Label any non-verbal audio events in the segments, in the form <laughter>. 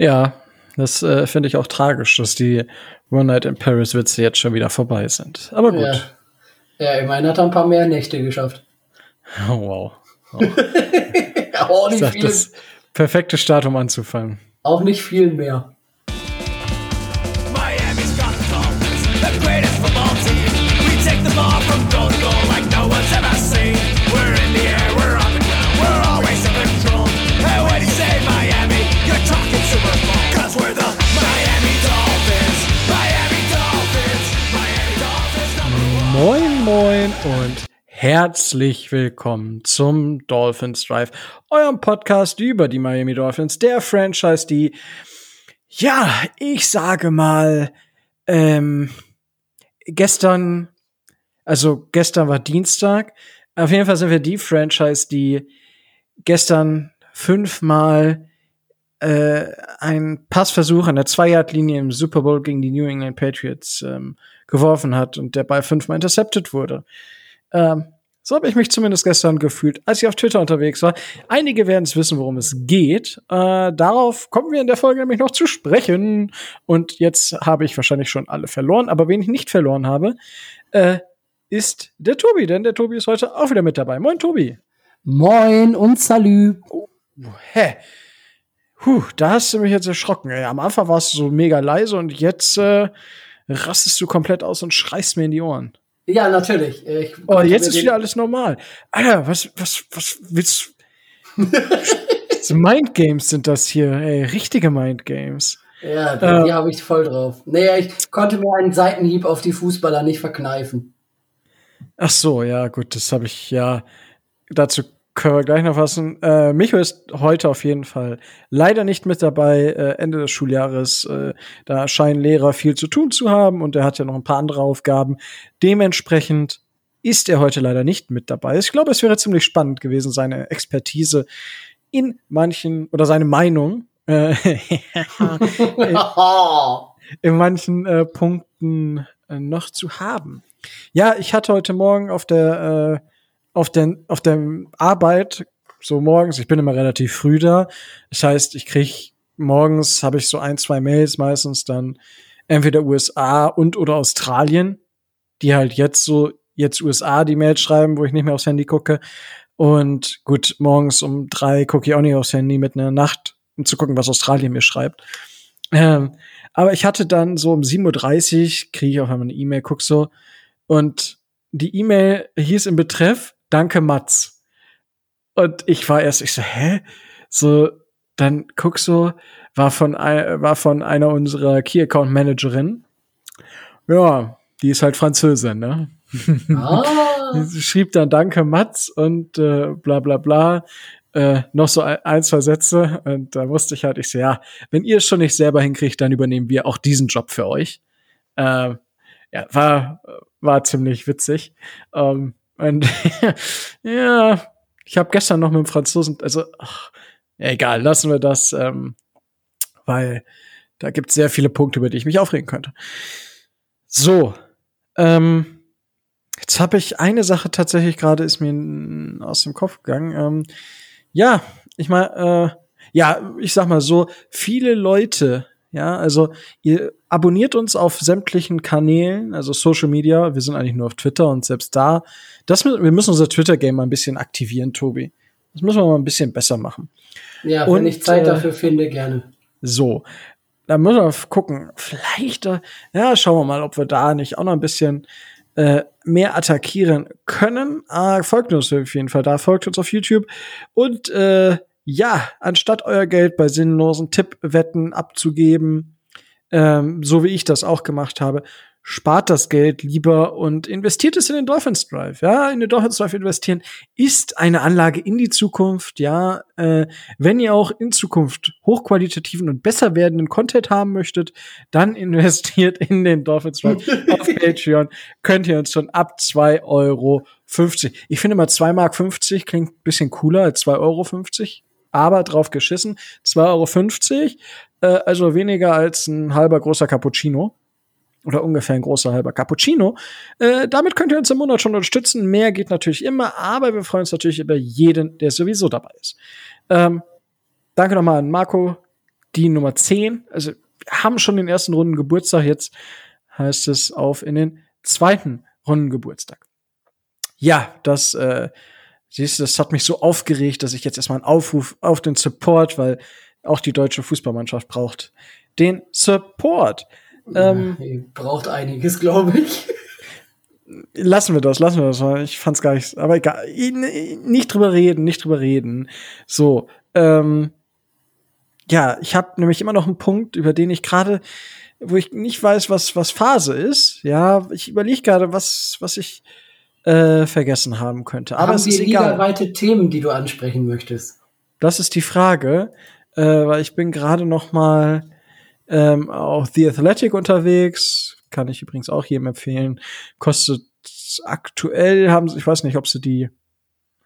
Ja, das äh, finde ich auch tragisch, dass die One Night in Paris Witze jetzt schon wieder vorbei sind. Aber gut. Ja, ja immerhin hat er ein paar mehr Nächte geschafft. <laughs> Oh, wow. Oh. <laughs> auch, Ich nicht sag, viel, das perfekte Start, um anzufangen. auch nicht viel mehr. Moin, und herzlich willkommen zum Dolphins Drive, eurem Podcast über die Miami Dolphins, der Franchise, die, ja, ich sage mal, ähm, gestern, also gestern war Dienstag, auf jeden Fall sind wir die Franchise, die gestern fünfmal äh, einen Passversuch an der Zwei-Yard-Linie im Super Bowl gegen die New England Patriots ähm, geworfen hat und der Ball fünfmal intercepted wurde. Ähm, so habe ich mich zumindest gestern gefühlt, als ich auf Twitter unterwegs war. Einige werden es wissen, worum es geht. Äh, darauf kommen wir in der Folge nämlich noch zu sprechen. Und jetzt habe ich wahrscheinlich schon alle verloren, aber wen ich nicht verloren habe, äh, ist der Tobi, denn der Tobi ist heute auch wieder mit dabei. Moin, Tobi. Moin und Salü. Hä? Puh, da hast du mich jetzt erschrocken. Ey. Am Anfang warst du so mega leise und jetzt äh, rastest du komplett aus und schreist mir in die Ohren. Ja, natürlich. Ich Oh, jetzt ist wieder alles normal. Alter, was, was, was willst du? <laughs> Mindgames sind das hier, ey, richtige Mindgames. Ja, die, Äh. habe ich voll drauf. Nee, ich konnte mir einen Seitenhieb auf die Fußballer nicht verkneifen. Ach so, ja, gut, das habe ich ja. Dazu können wir gleich noch fassen. Äh, Micho ist heute auf jeden Fall leider nicht mit dabei. Äh, Ende des Schuljahres, äh, da scheinen Lehrer viel zu tun zu haben und er hat ja noch ein paar andere Aufgaben. Dementsprechend ist er heute leider nicht mit dabei. Ich glaube, es wäre ziemlich spannend gewesen, seine Expertise in manchen oder seine Meinung äh, <laughs> in manchen äh, Punkten äh, noch zu haben. Ja, ich hatte heute Morgen auf der äh, auf der auf der Arbeit so morgens, ich bin immer relativ früh da. Das heißt, ich krieg morgens habe ich so ein, zwei Mails meistens dann entweder USA und oder Australien, die halt jetzt so jetzt USA die Mails schreiben, wo ich nicht mehr aufs Handy gucke. Und gut, morgens um drei gucke ich auch nicht aufs Handy mit einer Nacht, um zu gucken, was Australien mir schreibt. Ähm, aber ich hatte dann so um 7.30 Uhr, kriege ich auf einmal eine E-Mail, guck so, und die E-Mail hieß im Betreff, danke Mats. Und ich war erst, ich so, hä? So, dann guck so, war von, war von einer unserer Key Account Managerin. Ja, die ist halt Französin, ne? ah, <laughs> Sie schrieb dann Danke Mats und äh, bla bla bla. Äh, noch so ein, ein, zwei Sätze. Und da wusste ich halt, ich so, ja, wenn ihr es schon nicht selber hinkriegt, dann übernehmen wir auch diesen Job für euch. Äh, ja, war, war ziemlich witzig. Ähm, und <laughs> ja, ich habe gestern noch mit dem Franzosen, also ach, egal, lassen wir das, ähm, weil da gibt es sehr viele Punkte, über die ich mich aufregen könnte. So, ähm, Jetzt habe ich eine Sache tatsächlich gerade ist mir aus dem Kopf gegangen. Ähm, ja, ich mal, äh, ja, ich sag mal so, viele Leute, ja, also ihr abonniert uns auf sämtlichen Kanälen, also Social Media. Wir sind eigentlich nur auf Twitter und selbst da, das, wir müssen unser Twitter-Game mal ein bisschen aktivieren, Tobi. Das müssen wir mal ein bisschen besser machen. ja, Und, wenn ich Zeit äh, dafür finde, gerne. So, da müssen wir gucken. Vielleicht, äh, ja, schauen wir mal, ob wir da nicht auch noch ein bisschen äh, mehr attackieren können. Ah, folgt uns auf jeden Fall da, folgt uns auf YouTube. Und äh, ja, anstatt euer Geld bei sinnlosen Tippwetten abzugeben, ähm, so wie ich das auch gemacht habe, spart das Geld lieber und investiert es in den Dolphins Drive. Ja, in den Dolphins Drive investieren ist eine Anlage in die Zukunft. Ja, äh, wenn ihr auch in Zukunft hochqualitativen und besser werdenden Content haben möchtet, dann <laughs> investiert in den Dolphins Drive <laughs> auf Patreon. Könnt ihr uns schon ab 2,50 Euro. Ich finde mal 2,50 Mark klingt ein bisschen cooler als 2,50 Euro. Aber drauf geschissen. 2,50 Euro, äh, also weniger als ein halber großer Cappuccino oder ungefähr ein großer halber Cappuccino. Äh, damit könnt ihr uns im Monat schon unterstützen. Mehr geht natürlich immer, aber wir freuen uns natürlich über jeden, der sowieso dabei ist. Ähm, danke nochmal an Marco, die Nummer 10. Also haben schon den ersten Runden Geburtstag. Jetzt heißt es auf in den zweiten Runden Geburtstag. Ja, das, äh, siehst du, das hat mich so aufgeregt, dass ich jetzt erstmal einen Aufruf auf den Support, weil auch die deutsche Fußballmannschaft braucht den Support. Ähm, braucht einiges, glaube ich. lassen wir das, lassen wir das. Ich fand's gar nicht, aber egal. Nicht drüber reden, nicht drüber reden. So, ähm, ja, ich habe nämlich immer noch einen Punkt, über den ich gerade, wo ich nicht weiß, was was Phase ist. Ja, ich überlege gerade, was was ich äh, vergessen haben könnte. Aber Haben es ist egal. ligaweite Themen, die du ansprechen möchtest? Das ist die Frage, äh, weil ich bin gerade noch mal ähm, auf The Athletic unterwegs. Kann ich übrigens auch jedem empfehlen. Kostet aktuell haben sie, ich weiß nicht, ob sie die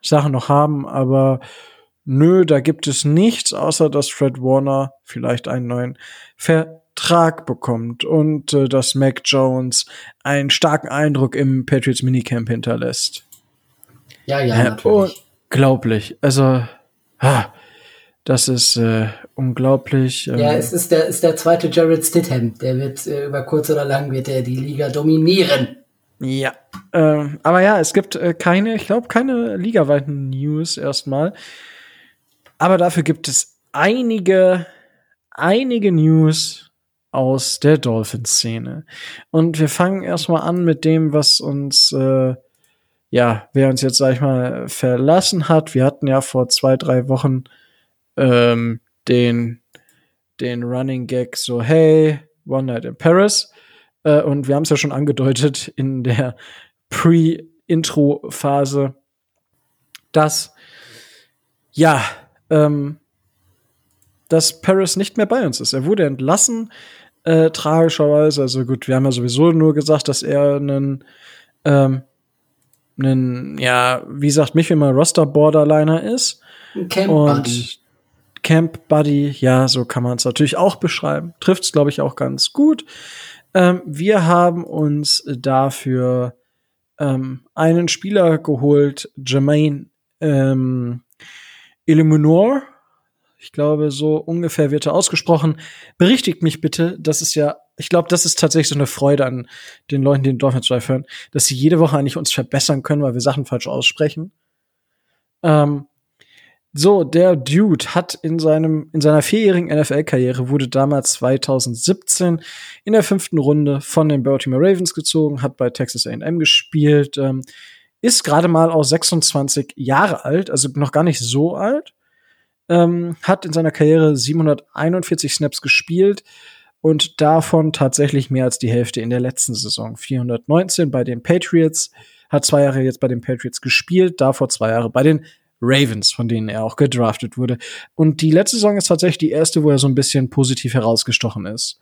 Sachen noch haben, aber nö, da gibt es nichts, außer dass Fred Warner vielleicht einen neuen Vertrag bekommt und äh, dass Mac Jones einen starken Eindruck im Patriots Minicamp hinterlässt. Ja, ja, Äh, natürlich. Unglaublich. Also, ah, das ist äh, unglaublich. ähm, Ja, es ist der, ist der zweite Jared Stidham. Der wird äh, über kurz oder lang wird er die Liga dominieren. Ja. Ähm, aber ja, es gibt äh, keine, ich glaube, keine ligaweiten News erstmal. Aber dafür gibt es einige, einige News aus der Dolphin-Szene. Und wir fangen erstmal an mit dem, was uns, äh, ja, wer uns jetzt, sag ich mal, verlassen hat. Wir hatten ja vor zwei, drei Wochen ähm, den, den Running Gag so, hey, One Night in Paris. Äh, und wir haben es ja schon angedeutet in der Pre-Intro-Phase, dass ja, ähm, dass Paris nicht mehr bei uns ist. Er wurde entlassen, äh, tragischerweise. Also gut, wir haben ja sowieso nur gesagt, dass er einen, ähm, einen, ja, wie sagt mich immer, Roster-Borderliner ist. Ein Camp Und Buddy. Camp Buddy, ja, so kann man es natürlich auch beschreiben. Trifft es, glaube ich, auch ganz gut. Ähm, wir haben uns dafür ähm, einen Spieler geholt, Jermaine ähm, Illuminor. Ich glaube, so ungefähr wird er ausgesprochen. Berichtigt mich bitte, das ist ja, ich glaube, das ist tatsächlich so eine Freude an den Leuten, die den Dolphins Drive hören, dass sie jede Woche eigentlich uns verbessern können, weil wir Sachen falsch aussprechen. Ähm, so, der Dude hat in seinem, in seiner vierjährigen NFL-Karriere wurde damals 2017 in der fünften Runde von den Baltimore Ravens gezogen, hat bei Texas A&M gespielt, ähm, ist gerade mal aus 26 Jahre alt, also noch gar nicht so alt, ähm, hat in seiner Karriere 741 Snaps gespielt und davon tatsächlich mehr als die Hälfte in der letzten Saison. 419 bei den Patriots, hat zwei Jahre jetzt bei den Patriots gespielt, davor zwei Jahre bei den Ravens, von denen er auch gedraftet wurde. Und die letzte Saison ist tatsächlich die erste, wo er so ein bisschen positiv herausgestochen ist.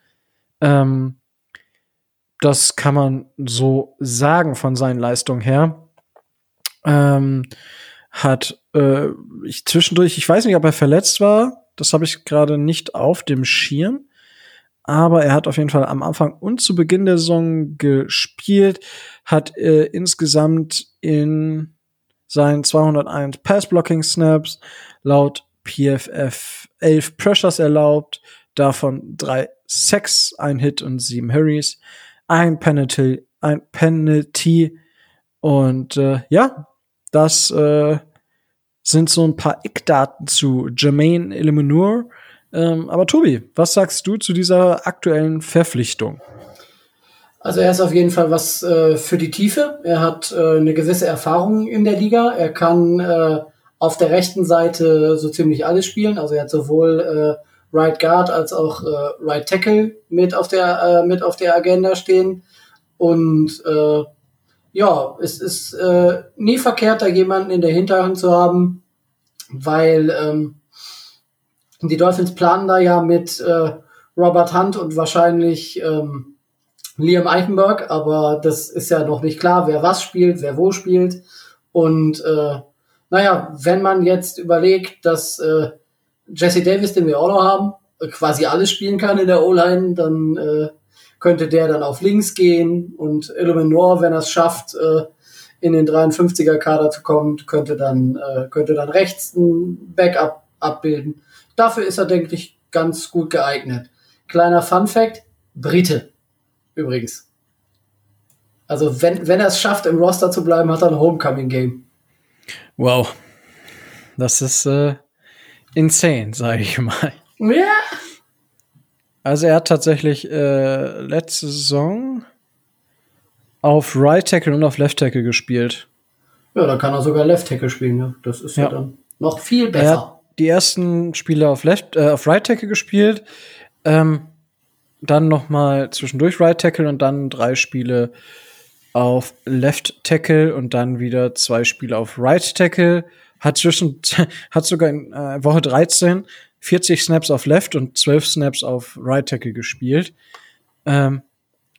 Ähm, das kann man so sagen von seinen Leistungen her. Ähm, hat äh, ich zwischendurch, ich weiß nicht, ob er verletzt war, das habe ich gerade nicht auf dem Schirm, aber er hat auf jeden Fall am Anfang und zu Beginn der Saison gespielt, hat äh, insgesamt in seinen 201 Pass-Blocking-Snaps laut PFF 11 Pressures erlaubt, davon drei Sacks, ein Hit und sieben Hurries, ein Penalty, ein Penalty und äh, ja, das äh, sind so ein paar Eckdaten zu Jermaine Illuminor. Ähm, aber Tobi, was sagst du zu dieser aktuellen Verpflichtung? Also er ist auf jeden Fall was äh, für die Tiefe. Er hat äh, eine gewisse Erfahrung in der Liga. Er kann äh, auf der rechten Seite so ziemlich alles spielen. Also er hat sowohl äh, Right Guard als auch äh, Right Tackle mit auf der äh, mit auf der Agenda stehen. Und ja, es ist äh, nie verkehrt, da jemanden in der Hinterhand zu haben, weil ähm, die Dolphins planen da ja mit äh, Robert Hunt und wahrscheinlich ähm, Liam Eichenberg, aber das ist ja noch nicht klar, wer was spielt, wer wo spielt. Und äh, naja, wenn man jetzt überlegt, dass äh, Jesse Davis, den wir auch noch haben, quasi alles spielen kann in der O-Line, dann äh, könnte der dann auf links gehen und Illuminor, wenn er es schafft, äh, in den 53er Kader zu kommen, könnte dann, äh, könnte dann rechts ein Backup abbilden. Dafür ist er, denke ich, ganz gut geeignet. Kleiner Fun Fact, Brite übrigens. Also wenn, wenn er es schafft, im Roster zu bleiben, hat er ein Homecoming-Game. Wow. Das ist äh, insane, sage ich mal. Ja. Also er hat tatsächlich äh, letzte Saison auf Right Tackle und auf Left Tackle gespielt. Ja, dann kann er sogar Left Tackle spielen. Ja. Das ist ja, Ja. dann noch viel Er besser. hat die ersten Spiele auf Left, äh, auf Right Tackle gespielt, ähm, dann noch mal zwischendurch Right Tackle und dann drei Spiele auf Left Tackle und dann wieder zwei Spiele auf Right Tackle. Hat zwischen <laughs> hat sogar in äh, Woche 13 40 Snaps auf Left und 12 Snaps auf Right Tackle gespielt. Ähm,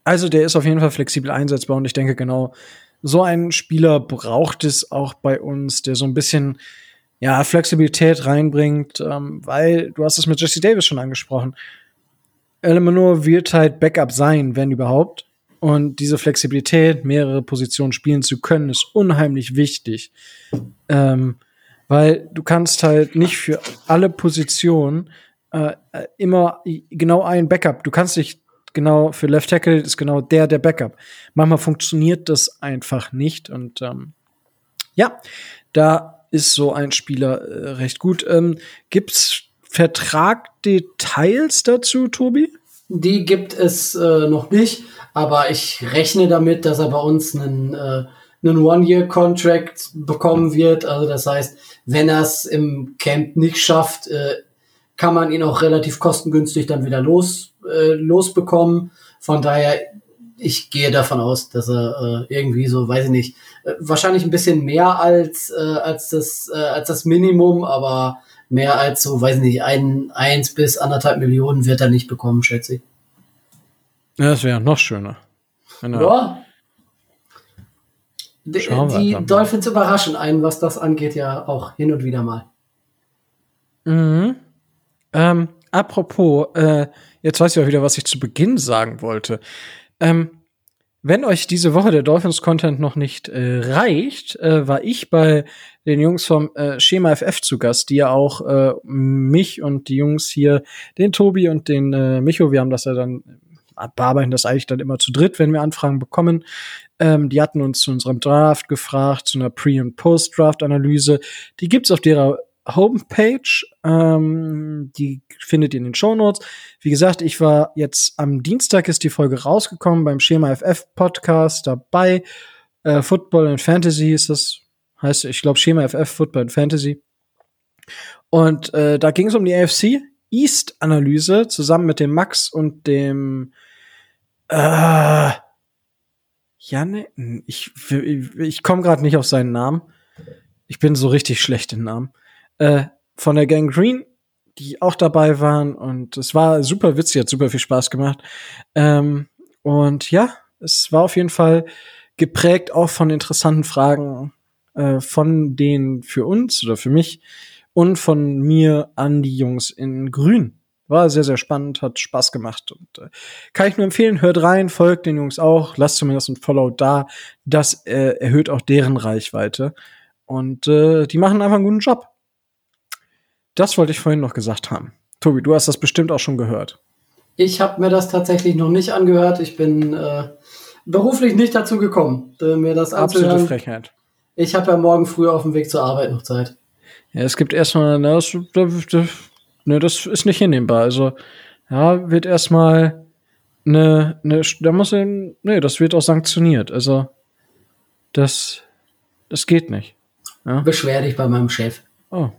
also der ist auf jeden Fall flexibel einsetzbar und ich denke genau so einen Spieler braucht es auch bei uns, der so ein bisschen ja, Flexibilität reinbringt, ähm, weil du hast es mit Jesse Davis schon angesprochen. Eleanor wird halt Backup sein, wenn überhaupt. Und diese Flexibilität, mehrere Positionen spielen zu können, ist unheimlich wichtig. Ähm, weil du kannst halt nicht für alle Positionen äh, äh, immer genau ein Backup. Du kannst nicht genau für Left Tackle ist genau der der Backup. Manchmal funktioniert das einfach nicht und ähm, ja, da ist so ein Spieler äh, recht gut. Ähm, gibt's Vertragdetails dazu, Tobi? Die gibt es äh, noch nicht, aber ich rechne damit, dass er bei uns einen, äh, einen One-Year-Contract bekommen wird. Also das heißt, wenn er es im Camp nicht schafft, äh, kann man ihn auch relativ kostengünstig dann wieder los, äh, losbekommen. Von daher, ich gehe davon aus, dass er äh, irgendwie so, weiß ich nicht, äh, wahrscheinlich ein bisschen mehr als, äh, als, das, äh, als das Minimum, aber mehr als so, weiß ich nicht, ein, eins bis anderthalb Millionen wird er nicht bekommen, schätze ich. Ja, das wäre noch schöner. Wenn er- Ja. Die, Schauen die. Dolphins überraschen einen, was das angeht, ja auch hin und wieder mal. Mhm. Ähm, apropos, äh, jetzt weiß ich auch wieder, was ich zu Beginn sagen wollte. Ähm, wenn euch diese Woche der Dolphins-Content noch nicht äh, reicht, äh, war ich bei den Jungs vom äh, Schema FF zu Gast, die ja auch äh, mich und die Jungs hier, den Tobi und den äh, Micho, wir haben das ja dann, äh, bearbeiten das eigentlich dann immer zu dritt, wenn wir Anfragen bekommen. Ähm, die hatten uns zu unserem Draft gefragt, zu einer Pre- und Post-Draft-Analyse. Die gibt's auf derer Homepage. Ähm, die findet ihr in den Shownotes. Wie gesagt, ich war jetzt am Dienstag ist die Folge rausgekommen beim Schema FF Podcast dabei. Äh, Football and Fantasy ist das, heißt, ich glaube Schema FF Football and Fantasy. Und äh, da ging es um die AFC East Analyse zusammen mit dem Max und dem äh, Janne, ich, ich, komme gerade nicht auf seinen Namen. Ich bin so richtig schlecht in Namen. Äh, von der Gang Green, die auch dabei waren und es war super witzig, hat super viel Spaß gemacht. Ähm, und ja, es war auf jeden Fall geprägt auch von interessanten Fragen äh, von denen für uns oder für mich und von mir an die Jungs in Grün. War sehr, sehr spannend, hat Spaß gemacht und äh, kann ich nur empfehlen, hört rein, folgt den Jungs auch, lasst zumindest ein Follow da. Das äh, erhöht auch deren Reichweite. Und äh, die machen einfach einen guten Job. Das wollte ich vorhin noch gesagt haben. Tobi, du hast das bestimmt auch schon gehört. Ich habe mir das tatsächlich noch nicht angehört. Ich bin äh, beruflich nicht dazu gekommen, äh, mir das Absolute anzuhören. Frechheit. Ich habe ja morgen früh auf dem Weg zur Arbeit noch Zeit. Ja, es gibt erstmal, na, das, das, das, ne, das ist nicht hinnehmbar. Also, ja, wird erstmal ne, ne, da muss er, nee, das wird auch sanktioniert. Also, das, das geht nicht. Beschwer dich bei meinem Chef. Oh,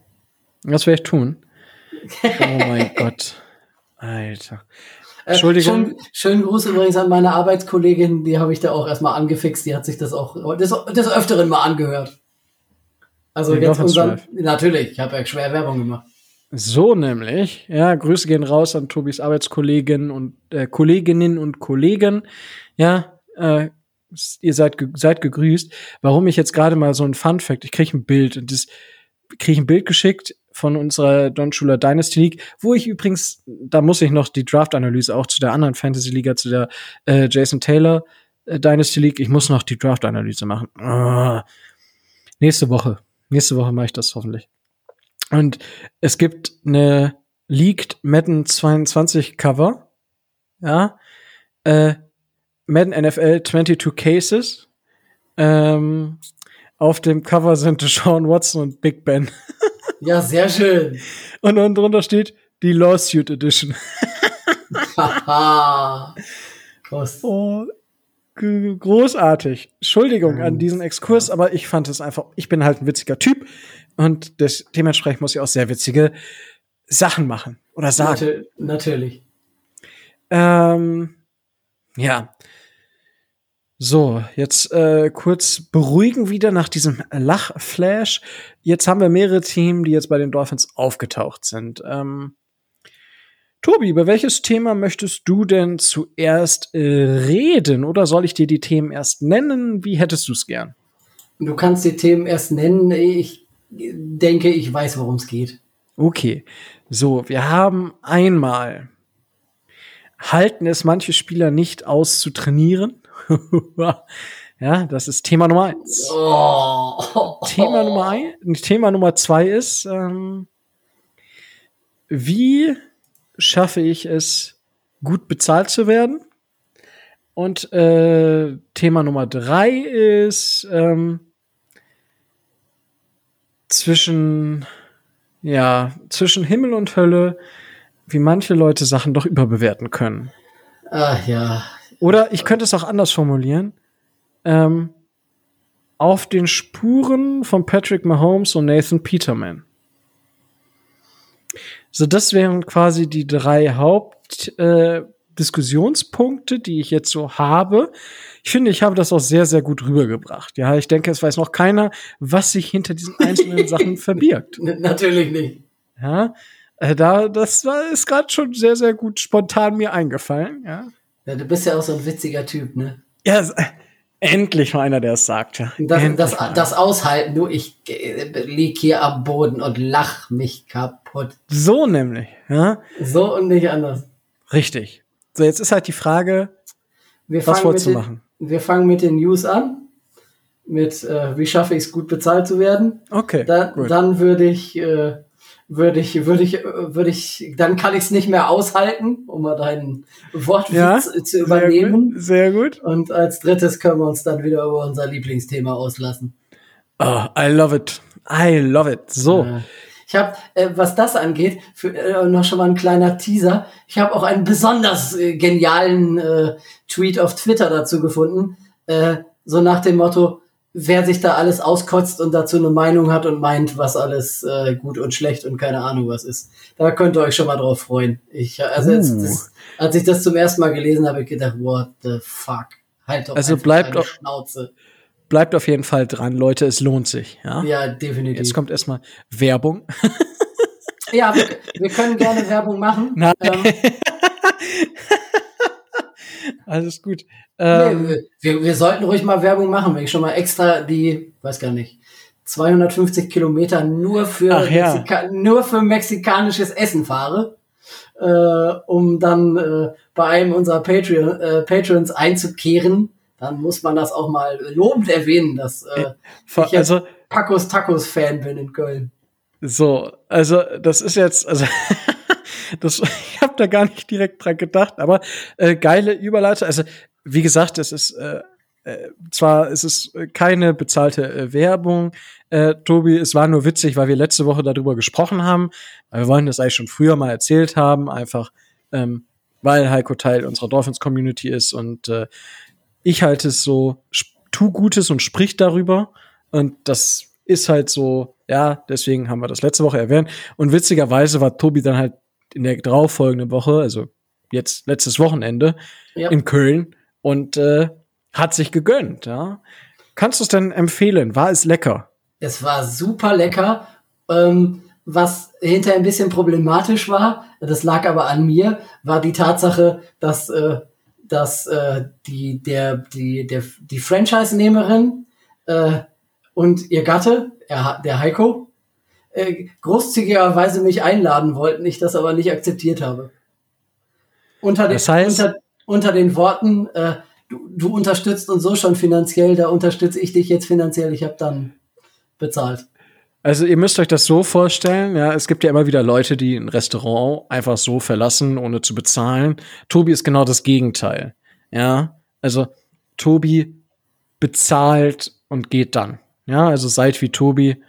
das werde ich tun. Oh mein <laughs> Gott. Alter. Äh, Entschuldigung. schön, schönen Gruß übrigens an meine Arbeitskollegin, die habe ich da auch erstmal angefixt, die hat sich das auch des, des Öfteren mal angehört. Also Den jetzt unseren, natürlich, ich habe ja schwer Werbung gemacht. So nämlich, ja, Grüße gehen raus an Tobis Arbeitskollegen und äh, Kolleginnen und Kollegen. Ja, äh, ihr seid, ge seid gegrüßt. Warum ich jetzt gerade mal so ein Fun Fact, ich kriege ein Bild und das kriege ein Bild geschickt von unserer Don Schuler Dynasty League, wo ich übrigens, da muss ich noch die Draft-Analyse auch zu der anderen Fantasy-Liga, zu der äh, Jason Taylor äh, Dynasty League, ich muss noch die Draft-Analyse machen. Ah. Nächste Woche. Nächste Woche mache ich das hoffentlich. Und es gibt eine liegt Madden 22 Cover. Ja. Äh, Madden NFL 22 Cases. Ähm, auf dem Cover sind <laughs> Sean Watson und Big Ben. <laughs> Ja, sehr schön. Und unten drunter steht die Lawsuit Edition. Oh, <laughs> großartig. Entschuldigung an diesen Exkurs, aber ich fand es einfach, ich bin halt ein witziger Typ und des, dementsprechend muss ich auch sehr witzige Sachen machen oder sagen. Natür natürlich. Ähm, ja. So, jetzt äh, kurz beruhigen wieder nach diesem Lachflash. Jetzt haben wir mehrere Teams, die jetzt bei den Dolphins aufgetaucht sind. Ähm, Tobi, über welches Thema möchtest du denn zuerst äh, reden? Oder soll ich dir die Themen erst nennen? Wie hättest du es gern? Du kannst die Themen erst nennen. Ich denke, ich weiß, worum es geht. Okay, so, wir haben einmal, halten es manche Spieler nicht aus zu trainieren? <laughs> ja, das ist Thema Nummer eins. Oh. Thema Nummer ein, Thema Nummer zwei ist, ähm, wie schaffe ich es, gut bezahlt zu werden? Und äh, Thema Nummer drei ist ähm, zwischen ja zwischen Himmel und Hölle, wie manche Leute Sachen doch überbewerten können. Ach ja. Oder ich könnte es auch anders formulieren. Ähm, auf den Spuren von Patrick Mahomes und Nathan Peterman. So, das wären quasi die drei Hauptdiskussionspunkte, äh, Diskussionspunkte, die ich jetzt so habe. Ich finde, ich habe das auch sehr, sehr gut rübergebracht. Ja, ich denke, es weiß noch keiner, was sich hinter diesen einzelnen <laughs> Sachen verbirgt. Natürlich nicht. Ja, äh, da, das ist gerade schon sehr, sehr gut spontan mir eingefallen. Ja, Ja, du bist ja auch so ein witziger Typ, ne? ja s- endlich mal einer, der es sagt. Ja. Das, das, das aushalten, du, ich äh, lieg hier am Boden und lach mich kaputt. So nämlich, ja, So und nicht anders. richtig. So, jetzt ist halt die Frage, Wir Was wolltest du den, machen? Wir fangen mit den News an. Mit, äh, wie schaffe ich es, gut bezahlt zu werden? okay, Da, gut. dann würde ich, äh, würde ich, würde ich, würde ich, dann kann ich es nicht mehr aushalten, um mal deinen Wortwitz Ja, zu übernehmen. Sehr gut. Und als drittes können wir uns dann wieder über unser Lieblingsthema auslassen. Oh, I love it. I love it. So. Äh, Ich habe, äh, was das angeht, für, äh, noch schon mal ein kleiner Teaser. Ich habe auch einen besonders äh, genialen äh, Tweet auf Twitter dazu gefunden. Äh, so nach dem Motto, wer sich da alles auskotzt und dazu eine Meinung hat und meint, was alles äh, gut und schlecht und keine Ahnung was ist. Da könnt ihr euch schon mal drauf freuen. Ich, also jetzt, Uh. das, als ich das zum ersten Mal gelesen habe, hab ich gedacht, what the fuck? Halt doch Also bleibt deine doch- Schnauze. Bleibt auf jeden Fall dran, Leute. Es lohnt sich. Ja. Ja, definitiv. Jetzt kommt erstmal Werbung. <laughs> Ja, wir, wir können gerne Werbung machen. <laughs> Nein. Ähm, <laughs> Alles gut. Ähm, nee, wir, wir sollten ruhig mal Werbung machen, wenn ich schon mal extra die, weiß gar nicht, 250 Kilometer nur für, ja. Mexika nur für mexikanisches Essen fahre, äh, um dann äh, bei einem unserer Patreon, äh, Patrons einzukehren, dann muss man das auch mal lobend erwähnen, dass äh, ver- ich also Pacos Tacos Fan bin in Köln. So, also das ist jetzt, also <laughs> das, ich habe da gar nicht direkt dran gedacht, aber äh, geile Überleitung. Also wie gesagt, es ist äh, äh, zwar es ist keine bezahlte äh, Werbung, äh, Tobi, es war nur witzig, weil wir letzte Woche darüber gesprochen haben. Wir wollen das eigentlich schon früher mal erzählt haben, einfach ähm, weil Heiko Teil unserer Dolphins Community ist und äh, ich halte es so, tu Gutes und sprich darüber. Und das ist halt so, ja, deswegen haben wir das letzte Woche erwähnt. Und witzigerweise war Tobi dann halt in der darauffolgenden Woche, also jetzt letztes Wochenende, Ja. in Köln und äh, hat sich gegönnt, ja. Kannst du es denn empfehlen? War es lecker? Es war super lecker. Ähm, was hinterher ein bisschen problematisch war, das lag aber an mir, war die Tatsache, dass, äh, dass äh, die, der, die, der, die Franchise-Nehmerin äh, und ihr Gatte, er, der Heiko, äh, großzügigerweise mich einladen wollten, ich das aber nicht akzeptiert habe. Unter den, Das heißt- unter, unter den Worten, äh, du, du unterstützt uns so schon finanziell, da unterstütze ich dich jetzt finanziell, ich habe dann bezahlt. Also ihr müsst euch das so vorstellen, ja, es gibt ja immer wieder Leute, die ein Restaurant einfach so verlassen, ohne zu bezahlen. Tobi ist genau das Gegenteil. Ja, also Tobi bezahlt und geht dann. Ja, also seid wie Tobi.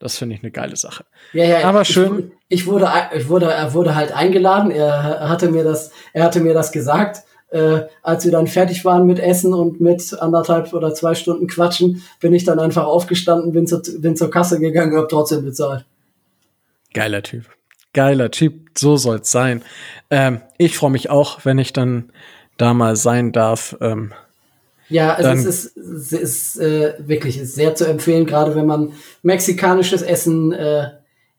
Das finde ich eine geile Sache. Ja, ja, Aber ich, schön. Ich wurde, ich wurde, er wurde halt eingeladen. Er hatte mir das, er hatte mir das gesagt. Äh, als wir dann fertig waren mit Essen und mit anderthalb oder zwei Stunden Quatschen, bin ich dann einfach aufgestanden, bin zur, bin zur Kasse gegangen, hab trotzdem bezahlt. Geiler Typ. Geiler Typ. So soll's sein. Ähm, ich freue mich auch, wenn ich dann da mal sein darf. Ähm, Ja, also es ist, es ist äh, wirklich ist sehr zu empfehlen, gerade wenn man mexikanisches Essen äh,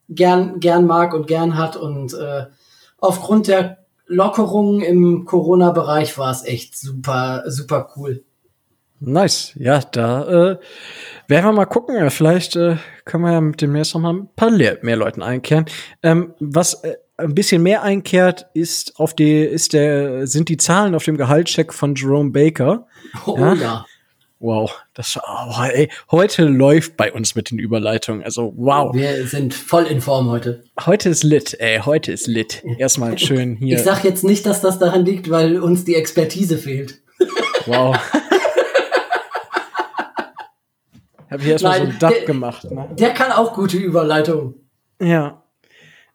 gern, gern mag und gern hat. Und äh, aufgrund der Lockerungen im Corona-Bereich war es echt super, super cool. Nice. Ja, da äh, werden wir mal gucken. Vielleicht äh, können wir ja mit demnächst noch mal ein paar mehr Leuten einkehren. Ähm, was äh, ein bisschen mehr einkehrt, ist auf die, ist der, sind die Zahlen auf dem Gehaltscheck von Jerome Baker. Oh Ja? ja. Wow, das oh, ey, heute läuft bei uns mit den Überleitungen. Also wow, Wir sind voll in Form heute. heute ist lit, ey, heute ist lit. Erstmal schön <laughs> hier. Ich sag jetzt nicht, dass das daran liegt, weil uns die Expertise fehlt. wow. <laughs> Hab ich erstmal so einen Dab der- gemacht, ne? Der kann auch gute Überleitungen. Ja.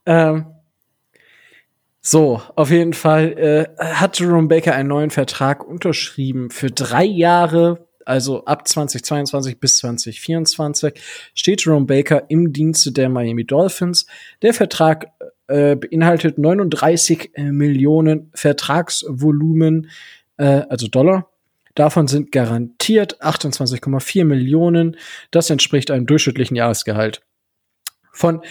Ähm. So, auf jeden Fall äh, hat Jerome Baker einen neuen Vertrag unterschrieben für drei Jahre, also ab 2022 bis 2024 steht Jerome Baker im Dienste der Miami Dolphins. Der Vertrag äh, beinhaltet 39 Millionen Vertragsvolumen, äh, also Dollar. Davon sind garantiert 28,4 Millionen. Das entspricht einem durchschnittlichen Jahresgehalt von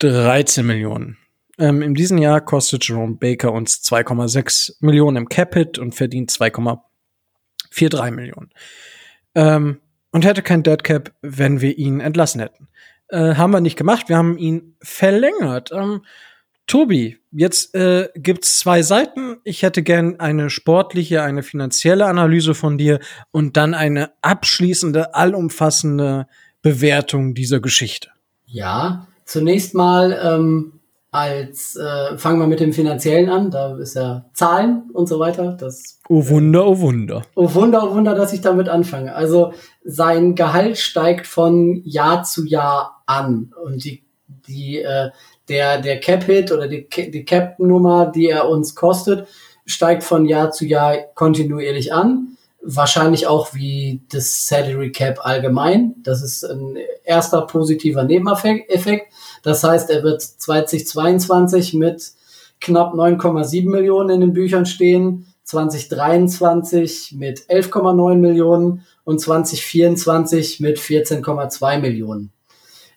13 Millionen. Ähm, in diesem Jahr kostet Jerome Baker uns 2,6 Millionen im Capit und verdient 2,43 Millionen. Ähm, und hätte kein Dead Cap, wenn wir ihn entlassen hätten. Äh, haben wir nicht gemacht, wir haben ihn verlängert. Ähm, Tobi, jetzt äh, gibt's zwei Seiten. Ich hätte gern eine sportliche, eine finanzielle Analyse von dir und dann eine abschließende, allumfassende Bewertung dieser Geschichte. Ja, zunächst mal ähm, als äh, fangen wir mit dem finanziellen an. Da ist ja Zahlen und so weiter. Das Oh Wunder, oh Wunder. oh Wunder, oh Wunder, dass ich damit anfange. Also sein Gehalt steigt von Jahr zu Jahr an und die die äh, der der Cap Hit oder die die Cap Nummer, die er uns kostet, steigt von Jahr zu Jahr kontinuierlich an. Wahrscheinlich auch wie das Salary Cap allgemein. Das ist ein erster positiver Nebeneffekt. Das heißt, er wird 2022 mit knapp 9,7 Millionen in den Büchern stehen, 2023 mit 11,9 Millionen und 2024 mit 14,2 Millionen.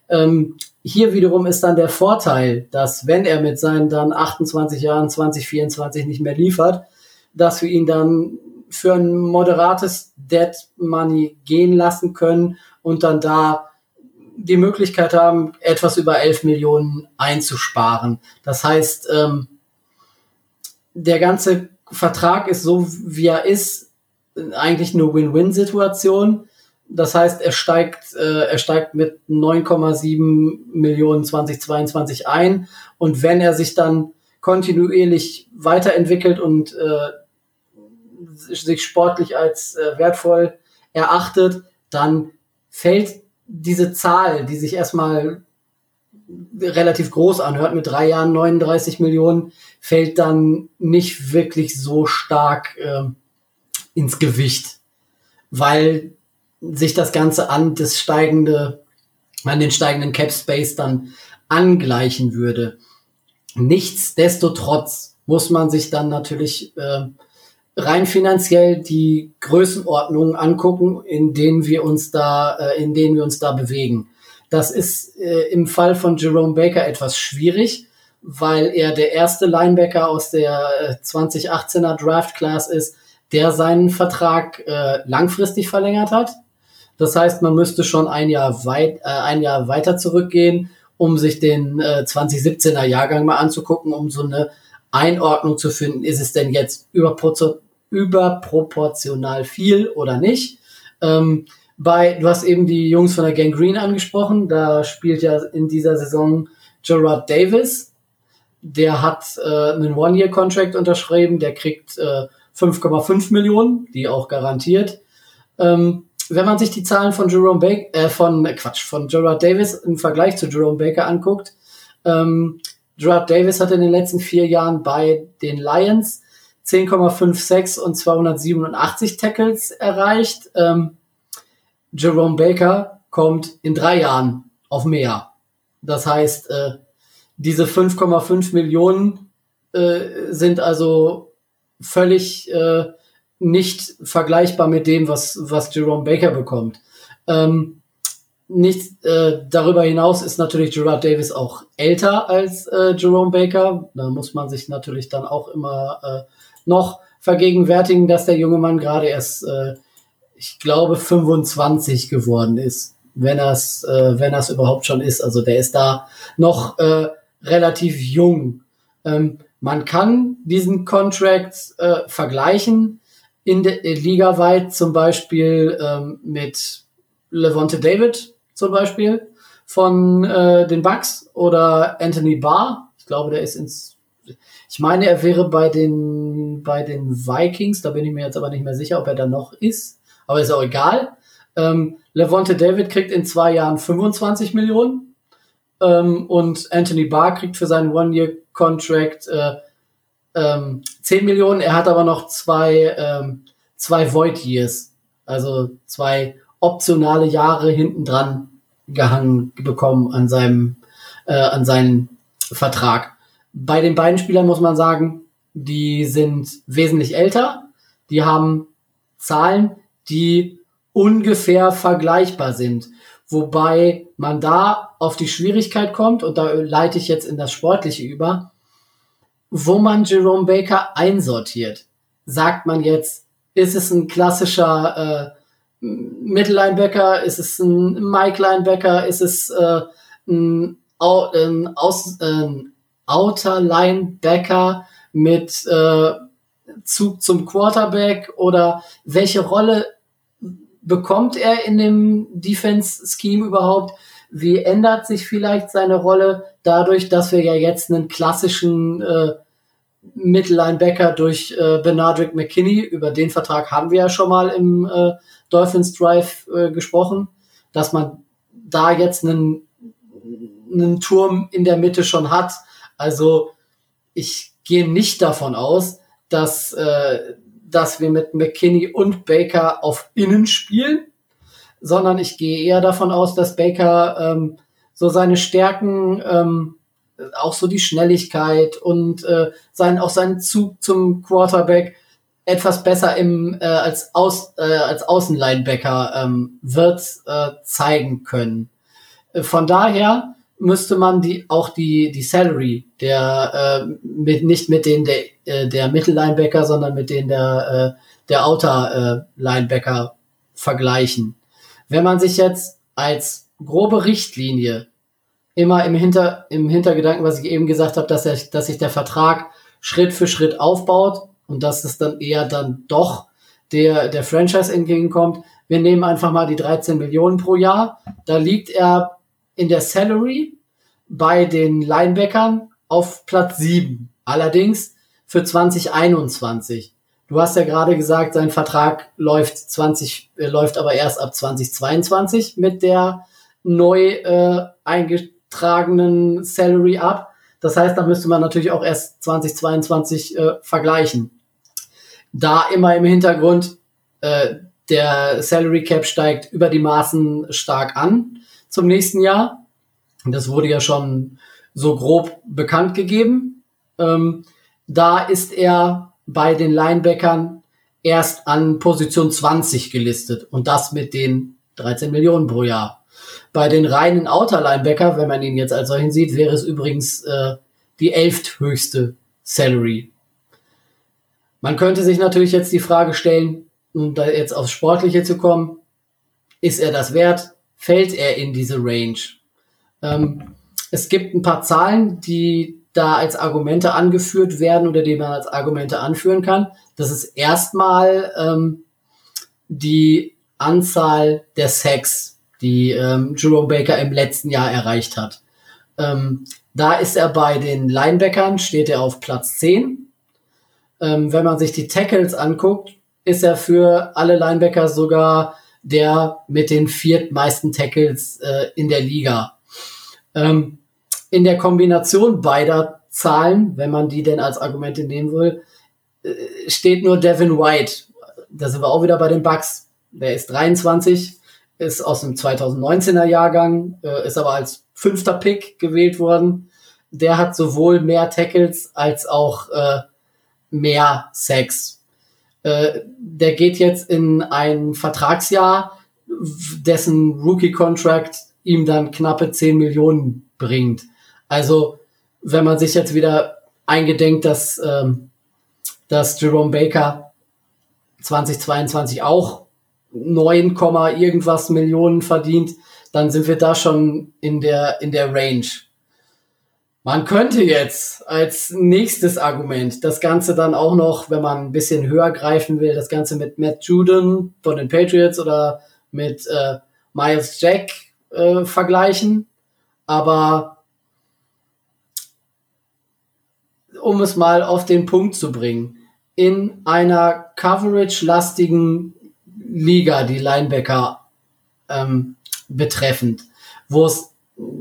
Ähm, hier wiederum ist dann der Vorteil, dass wenn er mit seinen dann 28 Jahren 2024 nicht mehr liefert, dass wir ihn dann für ein moderates Dead Money gehen lassen können und dann da die Möglichkeit haben, etwas über 11 Millionen einzusparen. Das heißt, ähm, der ganze Vertrag ist so, wie er ist, eigentlich eine Win-Win-Situation. Das heißt, er steigt, äh, er steigt mit 9,7 Millionen 2022 ein. Und wenn er sich dann kontinuierlich weiterentwickelt und äh, sich sportlich als äh, wertvoll erachtet, dann fällt diese Zahl, die sich erstmal relativ groß anhört, mit drei Jahren 39 Millionen, fällt dann nicht wirklich so stark ähm, ins Gewicht, weil sich das Ganze an das steigende, an den steigenden Cap Space dann angleichen würde. Nichtsdestotrotz muss man sich dann natürlich äh, rein finanziell die Größenordnungen angucken, in denen wir uns da, äh, in denen wir uns da bewegen. Das ist äh, im Fall von Jerome Baker etwas schwierig, weil er der erste Linebacker aus der äh, 2018er Draft Class ist, der seinen Vertrag äh, langfristig verlängert hat. Das heißt, man müsste schon ein Jahr weit, äh, ein Jahr weiter zurückgehen, um sich den äh, 2017er Jahrgang mal anzugucken, um so eine Einordnung zu finden, ist es denn jetzt überpropor- überproportional viel oder nicht. Ähm, Bei, du hast eben die Jungs von der Gang Green angesprochen. Da spielt ja in dieser Saison Gerard Davis. Der hat äh, einen One-Year-Contract unterschrieben. Der kriegt äh, 5,5 Millionen, die auch garantiert. Ähm, wenn man sich die Zahlen von Jerome Baker, äh, von äh, Quatsch, von Gerard Davis im Vergleich zu Jerome Baker anguckt, ähm, Gerard Davis hat in den letzten vier Jahren bei den Lions 10,56 und 287 Tackles erreicht. Ähm, Jerome Baker kommt in drei Jahren auf mehr. Das heißt, äh, diese 5,5 Millionen äh, sind also völlig äh, nicht vergleichbar mit dem, was, was Jerome Baker bekommt. Ähm, nicht, äh, darüber hinaus ist natürlich Gerard Davis auch älter als äh, Jerome Baker. Da muss man sich natürlich dann auch immer äh, noch vergegenwärtigen, dass der junge Mann gerade erst, äh, ich glaube, 25 geworden ist, wenn das, äh, wenn das überhaupt schon ist. Also der ist da noch äh, relativ jung. Ähm, man kann diesen Contract äh, vergleichen in der Liga weit zum Beispiel ähm, mit Levante David zum Beispiel von äh, den Bucks oder Anthony Barr. Ich glaube, der ist ins ich meine, er wäre bei den bei den Vikings, da bin ich mir jetzt aber nicht mehr sicher, ob er da noch ist, aber ist auch egal. Ähm, Levante David kriegt in zwei Jahren 25 Millionen ähm, und Anthony Barr kriegt für seinen One-Year-Contract äh, ähm, 10 Millionen. Er hat aber noch zwei, ähm, zwei Void Years, also zwei optionale Jahre hinten dran gehangen bekommen an seinem, äh, an seinen Vertrag. Bei den beiden Spielern muss man sagen, die sind wesentlich älter. Die haben Zahlen, die ungefähr vergleichbar sind. Wobei man da auf die Schwierigkeit kommt, und da leite ich jetzt in das Sportliche über, wo man Jerome Baker einsortiert. Sagt man jetzt, ist es ein klassischer äh, Mittellinebacker, ist es ein Mike Linebacker, ist es äh, ein, ein, Aus, ein Outer Linebacker mit äh, Zug zum Quarterback oder welche Rolle bekommt er in dem Defense-Scheme überhaupt? Wie ändert sich vielleicht seine Rolle dadurch, dass wir ja jetzt einen klassischen äh, Mittellinebacker durch äh, Benardrick McKinney, über den Vertrag haben wir ja schon mal im äh, Dolphins Drive äh, gesprochen, dass man da jetzt einen, einen Turm in der Mitte schon hat. Also ich gehe nicht davon aus, dass, äh, dass wir mit McKinney und Baker auf Innen spielen, sondern ich gehe eher davon aus, dass Baker ähm, so seine Stärken, ähm, auch so die Schnelligkeit und äh, sein, auch seinen Zug zum Quarterback etwas besser im äh, als Aus, äh, als Außenlinebacker ähm, wird äh, zeigen können. Äh, von daher müsste man die auch die die Salary der äh, mit nicht mit denen der äh, der Mittellinebacker, sondern mit denen der äh, der Outer äh, Linebacker vergleichen. Wenn man sich jetzt als grobe Richtlinie immer im Hinter im Hintergedanken, was ich eben gesagt habe, dass er, dass sich der Vertrag Schritt für Schritt aufbaut und dass es dann eher dann doch der der Franchise entgegenkommt. Wir nehmen einfach mal die 13 Millionen pro Jahr. Da liegt er in der Salary bei den Linebackern auf Platz 7. Allerdings für 2021. Du hast ja gerade gesagt, sein Vertrag läuft 20, äh, läuft aber erst ab 2022 mit der neu äh, eingetragenen Salary ab. Das heißt, da müsste man natürlich auch erst 2022 äh, vergleichen. Da immer im Hintergrund äh, der Salary Cap steigt über die Maßen stark an zum nächsten Jahr. Das wurde ja schon so grob bekannt gegeben. Ähm, da ist er bei den Linebackern erst an Position 20 gelistet und das mit den 13 Millionen pro Jahr. Bei den reinen Outer Linebacker, wenn man ihn jetzt als solchen sieht, wäre es übrigens äh, die elfthöchste Salary. Man könnte sich natürlich jetzt die Frage stellen, um da jetzt aufs Sportliche zu kommen, ist er das wert? Fällt er in diese Range? Ähm, es gibt ein paar Zahlen, die da als Argumente angeführt werden oder die man als Argumente anführen kann. Das ist erstmal ähm, die Anzahl der Sacks, die ähm, Jerome Baker im letzten Jahr erreicht hat. Ähm, da ist er bei den Linebackern, steht er auf Platz 10. Ähm, wenn man sich die Tackles anguckt, ist er für alle Linebacker sogar der mit den viertmeisten Tackles äh, in der Liga. Ähm, in der Kombination beider Zahlen, wenn man die denn als Argumente nehmen will, äh, steht nur Devin White. Da sind wir auch wieder bei den Bucks. Der ist 23, ist aus dem 2019er Jahrgang, äh, ist aber als fünfter Pick gewählt worden. Der hat sowohl mehr Tackles als auch äh, mehr Sacks. Äh, der geht jetzt in ein Vertragsjahr, dessen Rookie-Contract ihm dann knappe 10 Millionen bringt. Also, wenn man sich jetzt wieder eingedenkt, dass, ähm, dass Jerome Baker 2022 auch 9, irgendwas Millionen verdient, dann sind wir da schon in der, in der Range. Man könnte jetzt als nächstes Argument das Ganze dann auch noch, wenn man ein bisschen höher greifen will, das Ganze mit Matt Juden von den Patriots oder mit äh, Miles Jack äh, vergleichen. Aber um es mal auf den Punkt zu bringen, in einer coverage-lastigen Liga, die Linebacker ähm, betreffend, wo es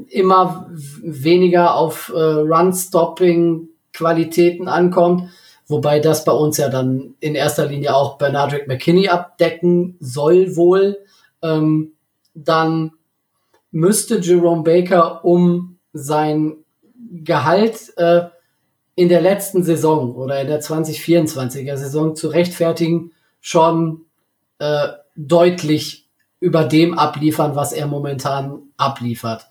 immer weniger auf äh, Run-Stopping-Qualitäten ankommt, wobei das bei uns ja dann in erster Linie auch Bernardrick McKinney abdecken soll wohl, ähm, dann müsste Jerome Baker um sein Gehalt äh, in der letzten Saison oder in der 2024er Saison zu rechtfertigen schon äh, deutlich über dem abliefern, was er momentan abliefert.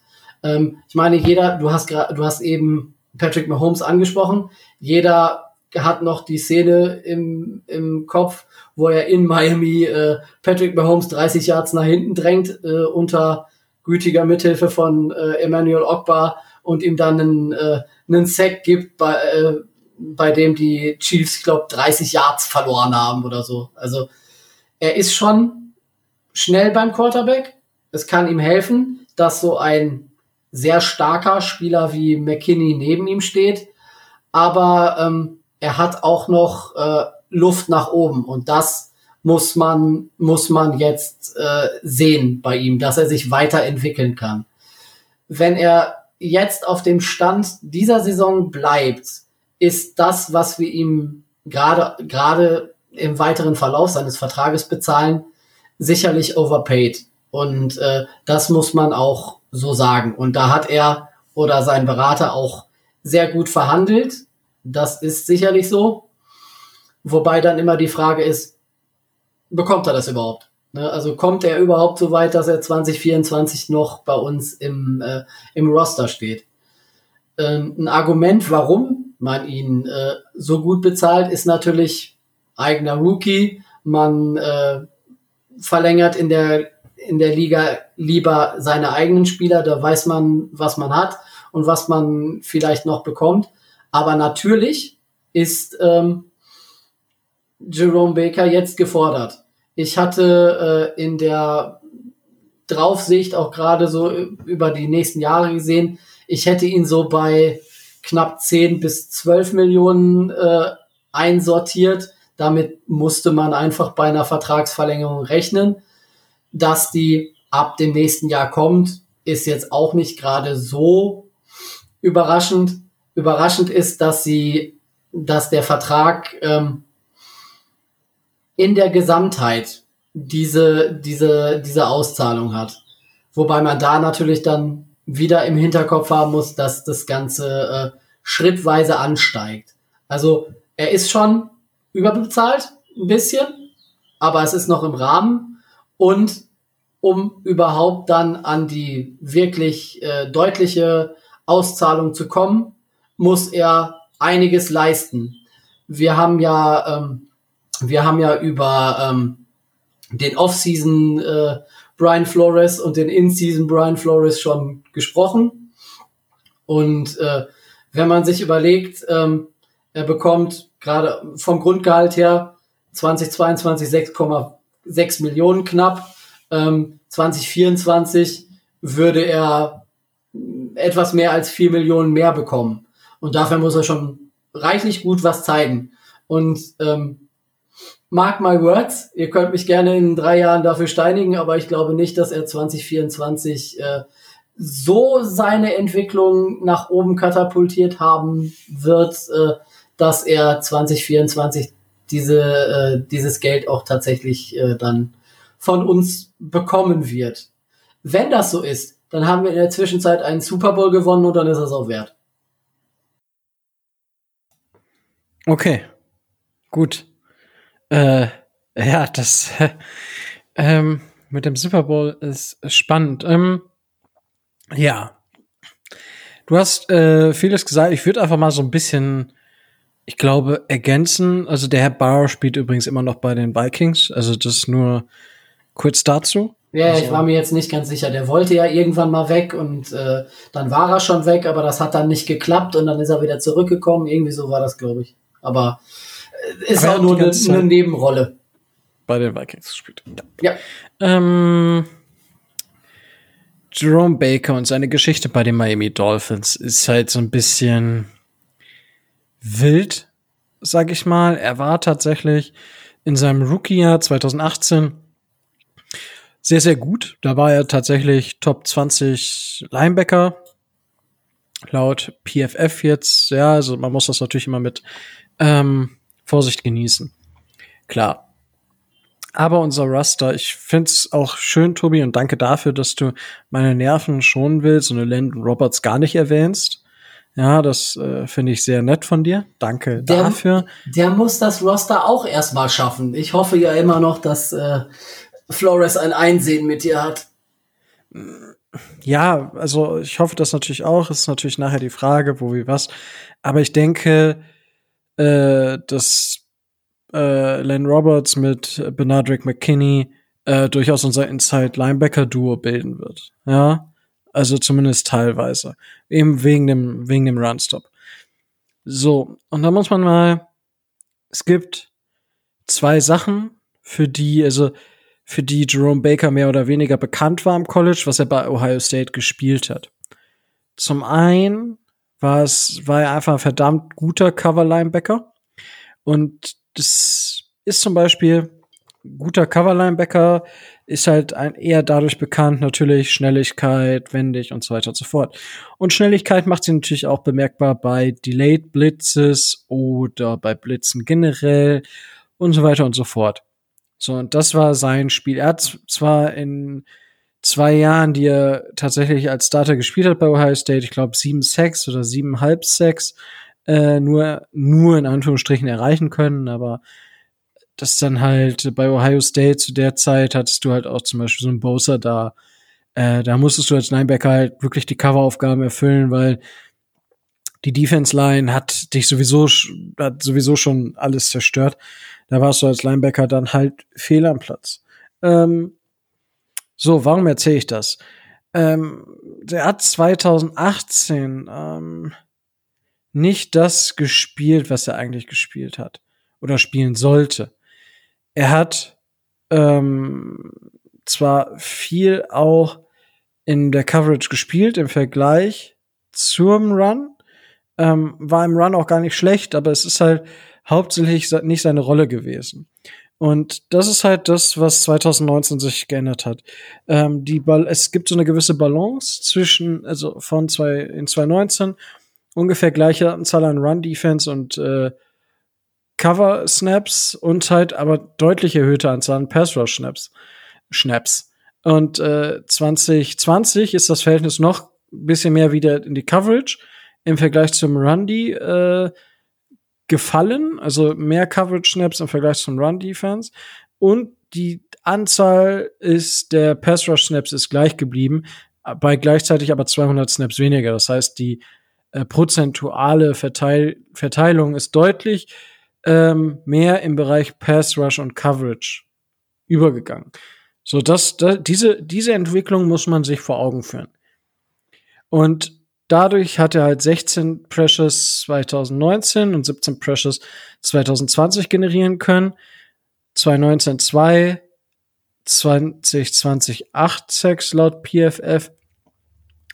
Ähm, ich meine, jeder, du hast du hast eben Patrick Mahomes angesprochen. Jeder hat noch die Szene im, im Kopf, wo er in Miami äh, Patrick Mahomes 30 Yards nach hinten drängt äh, unter gütiger Mithilfe von äh, Emmanuel Ogbar und ihm dann einen, äh, einen Sack gibt, bei, äh, bei dem die Chiefs, ich glaube, 30 Yards verloren haben oder so. Also er ist schon schnell beim Quarterback. Es kann ihm helfen, dass so ein sehr starker Spieler wie McKinney neben ihm steht. Aber ähm, er hat auch noch äh, Luft nach oben und das muss man muss man jetzt äh, sehen bei ihm, dass er sich weiterentwickeln kann. Wenn er jetzt auf dem Stand dieser Saison bleibt, ist das, was wir ihm gerade gerade im weiteren Verlauf seines Vertrages bezahlen, sicherlich overpaid. Und äh, das muss man auch so sagen. Und da hat er oder sein Berater auch sehr gut verhandelt. Das ist sicherlich so. Wobei dann immer die Frage ist, bekommt er das überhaupt? Ne? Also kommt er überhaupt so weit, dass er 2024 noch bei uns im, äh, im Roster steht? Ähm, ein Argument, warum man ihn äh, so gut bezahlt, ist natürlich eigener Rookie. Man äh, verlängert in der in der Liga lieber seine eigenen Spieler, da weiß man, was man hat und was man vielleicht noch bekommt. Aber natürlich ist ähm, Jerome Baker jetzt gefordert. Ich hatte äh, in der Draufsicht auch gerade so über die nächsten Jahre gesehen, ich hätte ihn so bei knapp 10 bis 12 Millionen äh, einsortiert. Damit musste man einfach bei einer Vertragsverlängerung rechnen dass die ab dem nächsten Jahr kommt, ist jetzt auch nicht gerade so überraschend. Überraschend ist, dass sie, dass der Vertrag ähm, in der Gesamtheit diese, diese, diese Auszahlung hat. Wobei man da natürlich dann wieder im Hinterkopf haben muss, dass das Ganze äh, schrittweise ansteigt. Also er ist schon überbezahlt, ein bisschen, aber es ist noch im Rahmen. Und um überhaupt dann an die wirklich äh, deutliche Auszahlung zu kommen, muss er einiges leisten. Wir haben ja, ähm, wir haben ja über ähm, den Off-Season äh, Brian Flores und den In-Season Brian Flores schon gesprochen. Und äh, wenn man sich überlegt, ähm, er bekommt gerade vom Grundgehalt her 2022 6,6 Millionen knapp Ähm, 2024 würde er etwas mehr als vier Millionen mehr bekommen. Und dafür muss er schon reichlich gut was zeigen. Und ähm, mark my words, ihr könnt mich gerne in drei Jahren dafür steinigen, aber ich glaube nicht, dass er 2024 äh, so seine Entwicklung nach oben katapultiert haben wird, äh, dass er 2024 diese, äh, dieses Geld auch tatsächlich äh, dann von uns bekommen wird. Wenn das so ist, dann haben wir in der Zwischenzeit einen Super Bowl gewonnen und dann ist es auch wert. Okay, gut. Äh, ja, das <laughs> ähm, mit dem Super Bowl ist spannend. Ähm, ja, du hast äh, vieles gesagt. Ich würde einfach mal so ein bisschen, ich glaube, ergänzen. Also der Herr Barr spielt übrigens immer noch bei den Vikings. Also das nur kurz dazu. Ja, also, ich war mir jetzt nicht ganz sicher. Der wollte ja irgendwann mal weg und äh, dann war er schon weg, aber das hat dann nicht geklappt und dann ist er wieder zurückgekommen. Irgendwie so war das, glaube ich. Aber äh, ist Aber auch nur eine, eine Nebenrolle. bei den Vikings gespielt. Ja. Ähm, Jerome Baker und seine Geschichte bei den Miami Dolphins ist halt so ein bisschen wild, sag ich mal. Er war tatsächlich in seinem Rookie-Jahr 2018 sehr, sehr gut. Da war er tatsächlich Top 20 Linebacker. Laut PFF jetzt, ja, also man muss das natürlich immer mit ähm, Vorsicht genießen. Klar, aber unser Raster, ich find's auch schön, Tobi, und danke dafür, dass du meine Nerven schonen willst und Landon Roberts gar nicht erwähnst. Ja, das äh, finde ich sehr nett von dir. Danke Der- dafür. Der muss das Roster auch erstmal schaffen. Ich hoffe ja immer noch, dass äh, Flores ein Einsehen mit dir hat. Ja, also ich hoffe das natürlich auch. Ist natürlich nachher die Frage, wo wie was. Aber ich denke, äh, dass äh, Len Roberts mit Benadryl McKinney äh, durchaus unser Inside-Linebacker-Duo bilden wird. Ja, also zumindest teilweise. Eben wegen dem, wegen dem Runstop. So, und da muss man mal, es gibt zwei Sachen, für die, also für die Jerome Baker mehr oder weniger bekannt war im College, was er bei Ohio State gespielt hat. Zum einen war es, war er einfach ein verdammt guter Cover-Linebacker. Und das ist zum Beispiel guter Cover-Linebacker ist halt ein, eher dadurch bekannt, natürlich Schnelligkeit, wendig und so weiter und so fort. Und Schnelligkeit macht sie natürlich auch bemerkbar bei Delayed Blitzes oder bei Blitzen generell und so weiter und so fort. So, und das war sein Spiel. Er hat zwar in zwei Jahren, die er tatsächlich als Starter gespielt hat bei Ohio State, ich glaube sieben Sacks oder siebeneinhalb Sacks, äh, nur, nur in Anführungsstrichen erreichen können, aber das dann halt bei Ohio State zu der Zeit hattest du halt auch zum Beispiel so einen Bosa da. Äh, da musstest du als Linebacker halt wirklich die Coveraufgaben erfüllen, weil die Defense Line hat dich sowieso, hat sowieso schon alles zerstört. Da warst du als Linebacker dann halt fehl am Platz. Ähm, so, warum erzähle ich das? Ähm, der hat 2018 ähm, nicht das gespielt, was er eigentlich gespielt hat oder spielen sollte. Er hat ähm, zwar viel auch in der Coverage gespielt im Vergleich zum Run, ähm, war im Run auch gar nicht schlecht, aber es ist halt hauptsächlich nicht seine Rolle gewesen. Und das ist halt das, was 2019 sich geändert hat. Ähm, die Ball es gibt so eine gewisse Balance zwischen, also von zwei, in 2019 ungefähr gleiche Anzahl an Run-Defense und äh, Cover-Snaps und halt aber deutlich erhöhte Anzahl an Pass-Rush-Snaps. Schnaps. Und äh, 2020 ist das Verhältnis noch ein bisschen mehr wieder in die Coverage im Vergleich zum Run-D äh, gefallen, also mehr Coverage-Snaps im Vergleich zum Run-Defense. Und die Anzahl ist der Pass-Rush-Snaps ist gleich geblieben, bei gleichzeitig aber 200 Snaps weniger. Das heißt, die äh, prozentuale Verteil Verteilung ist deutlich ähm, mehr im Bereich Pass Rush und Coverage übergegangen. So, das, da, diese, diese Entwicklung muss man sich vor Augen führen. Und dadurch hat er halt 16 Pressures 2019 und 17 Pressures 2020 generieren können. 2019 2, 2020 8 Sex laut PFF.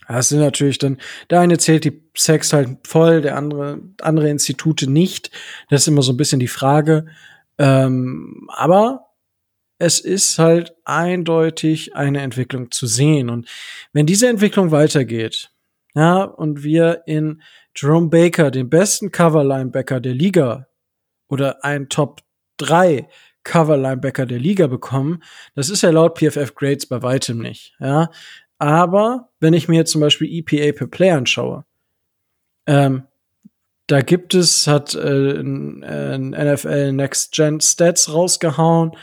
Das sind natürlich dann, der eine zählt die Sex halt voll, der andere, andere Institute nicht. Das ist immer so ein bisschen die Frage. Ähm, aber es ist halt eindeutig eine Entwicklung zu sehen. Und wenn diese Entwicklung weitergeht, ja, und wir in Jerome Baker, den besten Cover-Linebacker der Liga, oder einen Top 3 Cover-Linebacker der Liga bekommen, das ist ja laut PFF Grades bei weitem nicht, ja. Aber wenn ich mir zum Beispiel EPA per Play anschaue, ähm, da gibt es, hat äh, ein, ein NFL Next Gen Stats rausgehauen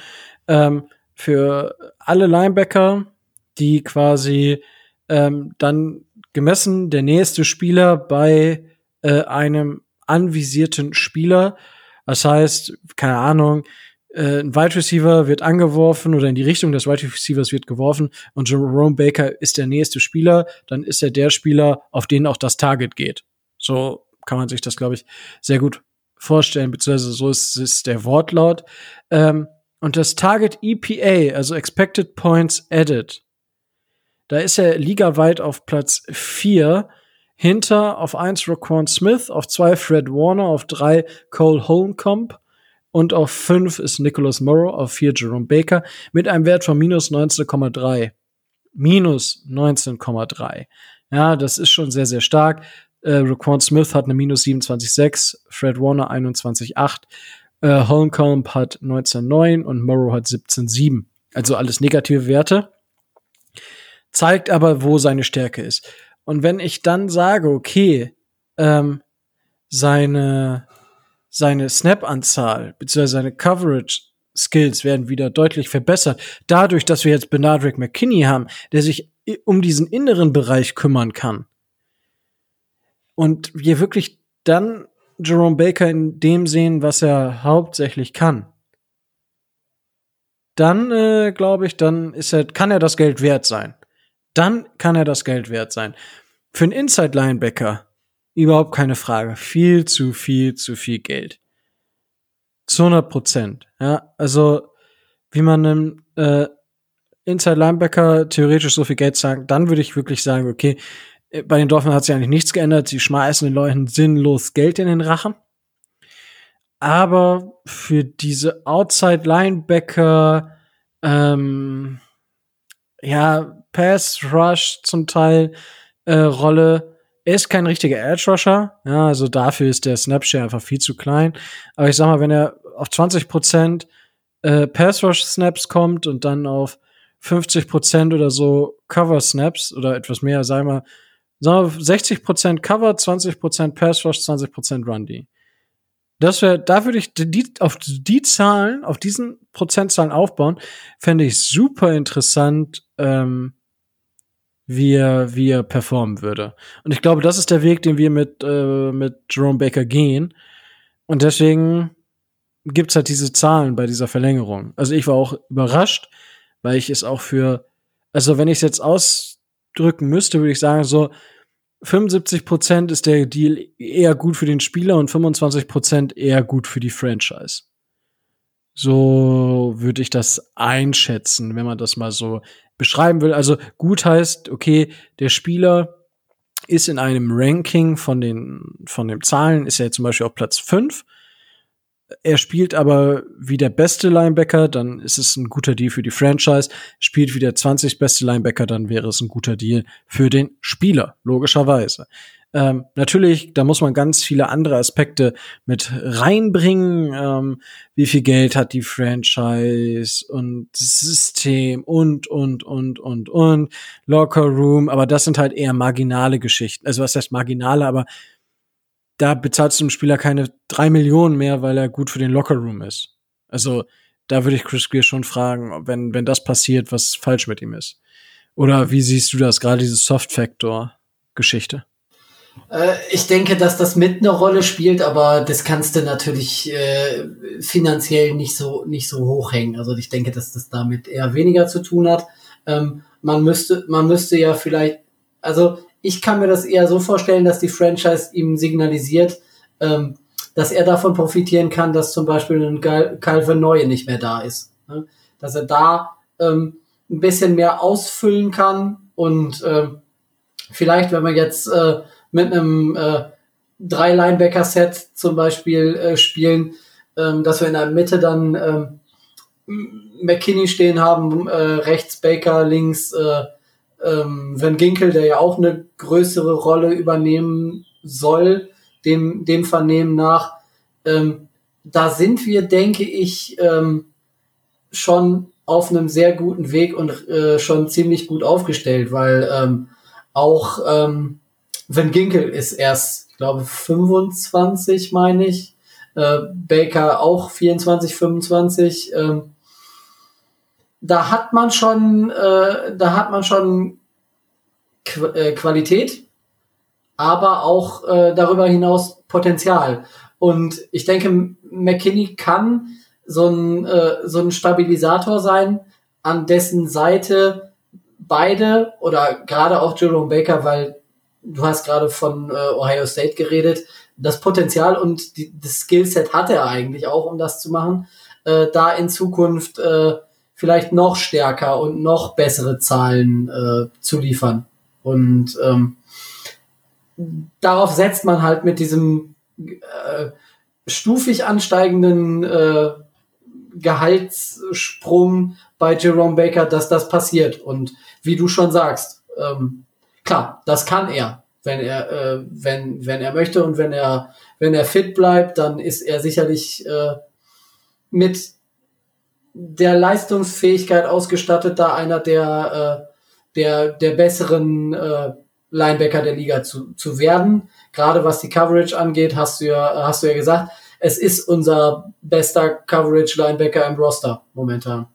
ähm, für alle Linebacker, die quasi ähm, dann gemessen der nächste Spieler bei äh, einem anvisierten Spieler. Das heißt, keine Ahnung, äh, ein Wide Receiver wird angeworfen oder in die Richtung des Wide Receivers wird geworfen und Jerome Baker ist der nächste Spieler, dann ist er der Spieler, auf den auch das Target geht. So kann man sich das, glaube ich, sehr gut vorstellen, beziehungsweise so ist, ist der Wortlaut. Ähm, und das Target EPA, also Expected Points Added, da ist er ligaweit auf Platz 4, hinter auf 1 Raquan Smith, auf 2 Fred Warner, auf 3 Cole Holmcomb und auf 5 ist Nicholas Morrow, auf 4 Jerome Baker mit einem Wert von minus 19,3. Minus 19,3. Ja, das ist schon sehr, sehr stark. Äh, Raquan Smith hat eine minus 27,6, Fred Warner 21,8, äh, Holmcomb hat 19,9 und Morrow hat 17,7. Also alles negative Werte. Zeigt aber, wo seine Stärke ist. Und wenn ich dann sage, okay, ähm, seine seine Snap-Anzahl bzw. seine Coverage-Skills werden wieder deutlich verbessert. Dadurch, dass wir jetzt Benadryl McKinney haben, der sich um diesen inneren Bereich kümmern kann. Und wir wirklich dann Jerome Baker in dem sehen, was er hauptsächlich kann. Dann äh, glaube ich, dann ist er, kann er das Geld wert sein. Dann kann er das Geld wert sein. Für einen Inside Linebacker Überhaupt keine Frage. Viel zu viel zu viel Geld. Zu 100 Prozent. Ja, also wie man einem äh, Inside Linebacker theoretisch so viel Geld sagt, dann würde ich wirklich sagen, okay, äh, bei den Dolphins hat sich eigentlich nichts geändert. Sie schmeißen den Leuten sinnlos Geld in den Rachen. Aber für diese Outside Linebacker, ähm, ja, Pass Rush zum Teil äh, Rolle, er ist kein richtiger Edge Rusher, ja, also dafür ist der Snapshare einfach viel zu klein. Aber ich sag mal, wenn er auf 20 Prozent äh, Pass Rush Snaps kommt und dann auf 50 Prozent oder so Cover Snaps oder etwas mehr, sagen wir, sagen wir 60 Prozent Cover, 20 Prozent Pass Rush, 20 Prozent Run D. Das wäre, da würde ich die, auf die Zahlen, auf diesen Prozentzahlen aufbauen, fände ich super interessant, ähm, wie er, wie er performen würde. Und ich glaube, das ist der Weg, den wir mit, äh, mit Jerome Baker gehen. Und deswegen gibt's halt diese Zahlen bei dieser Verlängerung. Also ich war auch überrascht, weil ich es auch für, also wenn ich es jetzt ausdrücken müsste, würde ich sagen, so 75 Prozent ist der Deal eher gut für den Spieler und 25 Prozent eher gut für die Franchise. So würde ich das einschätzen, wenn man das mal so beschreiben will. Also gut heißt, okay, der Spieler ist in einem Ranking von den, von den Zahlen, ist er zum Beispiel auf Platz 5. Er spielt aber wie der beste Linebacker, dann ist es ein guter Deal für die Franchise. Spielt wie der 20 beste Linebacker, dann wäre es ein guter Deal für den Spieler, logischerweise. Ähm, natürlich, da muss man ganz viele andere Aspekte mit reinbringen. Ähm, wie viel Geld hat die Franchise und System und, und, und, und, und, Locker Room. Aber das sind halt eher marginale Geschichten. Also was heißt marginale, aber da bezahlst du dem Spieler keine drei Millionen mehr, weil er gut für den Locker Room ist. Also da würde ich Chris Greer schon fragen, wenn, wenn das passiert, was falsch mit ihm ist. Oder wie siehst du das, gerade diese Soft-Factor-Geschichte? Äh, ich denke, dass das mit eine Rolle spielt, aber das kannst du natürlich äh, finanziell nicht so nicht so hochhängen. Also ich denke, dass das damit eher weniger zu tun hat. Ähm, man müsste man müsste ja vielleicht, also ich kann mir das eher so vorstellen, dass die Franchise ihm signalisiert, ähm, dass er davon profitieren kann, dass zum Beispiel ein Calvin Neue nicht mehr da ist. Ne? Dass er da ähm, ein bisschen mehr ausfüllen kann und ähm, vielleicht, wenn wir jetzt äh, mit einem äh, drei Linebacker-Set zum Beispiel äh, spielen, ähm, dass wir in der Mitte dann ähm, McKinney stehen haben, äh, rechts Baker, links äh, ähm, Van Ginkel, der ja auch eine größere Rolle übernehmen soll, dem, dem Vernehmen nach. Ähm, da sind wir, denke ich, ähm, schon auf einem sehr guten Weg und äh, schon ziemlich gut aufgestellt, weil ähm, auch ähm, Van Ginkel ist erst, ich glaube, 25, meine ich. Äh, Baker auch 24, 25. Ähm, da hat man schon, äh, da hat man schon Qu äh, Qualität, aber auch äh, darüber hinaus Potenzial. Und ich denke, McKinney kann so ein, äh, so ein Stabilisator sein, an dessen Seite beide oder gerade auch Jerome Baker, weil du hast gerade von äh, Ohio State geredet, das Potenzial und die, das Skillset hat er eigentlich auch, um das zu machen, äh, da in Zukunft äh, vielleicht noch stärker und noch bessere Zahlen äh, zu liefern. Und ähm, darauf setzt man halt mit diesem äh, stufig ansteigenden äh, Gehaltssprung bei Jerome Baker, dass das passiert. Und wie du schon sagst, ähm, klar, das kann er, wenn er, äh, wenn, wenn er möchte und wenn er, wenn er fit bleibt, dann ist er sicherlich äh, mit der Leistungsfähigkeit ausgestattet, da einer der, äh, der, der besseren äh, Linebacker der Liga zu, zu werden. Gerade was die Coverage angeht, hast du ja, hast du ja gesagt, es ist unser bester Coverage-Linebacker im Roster momentan.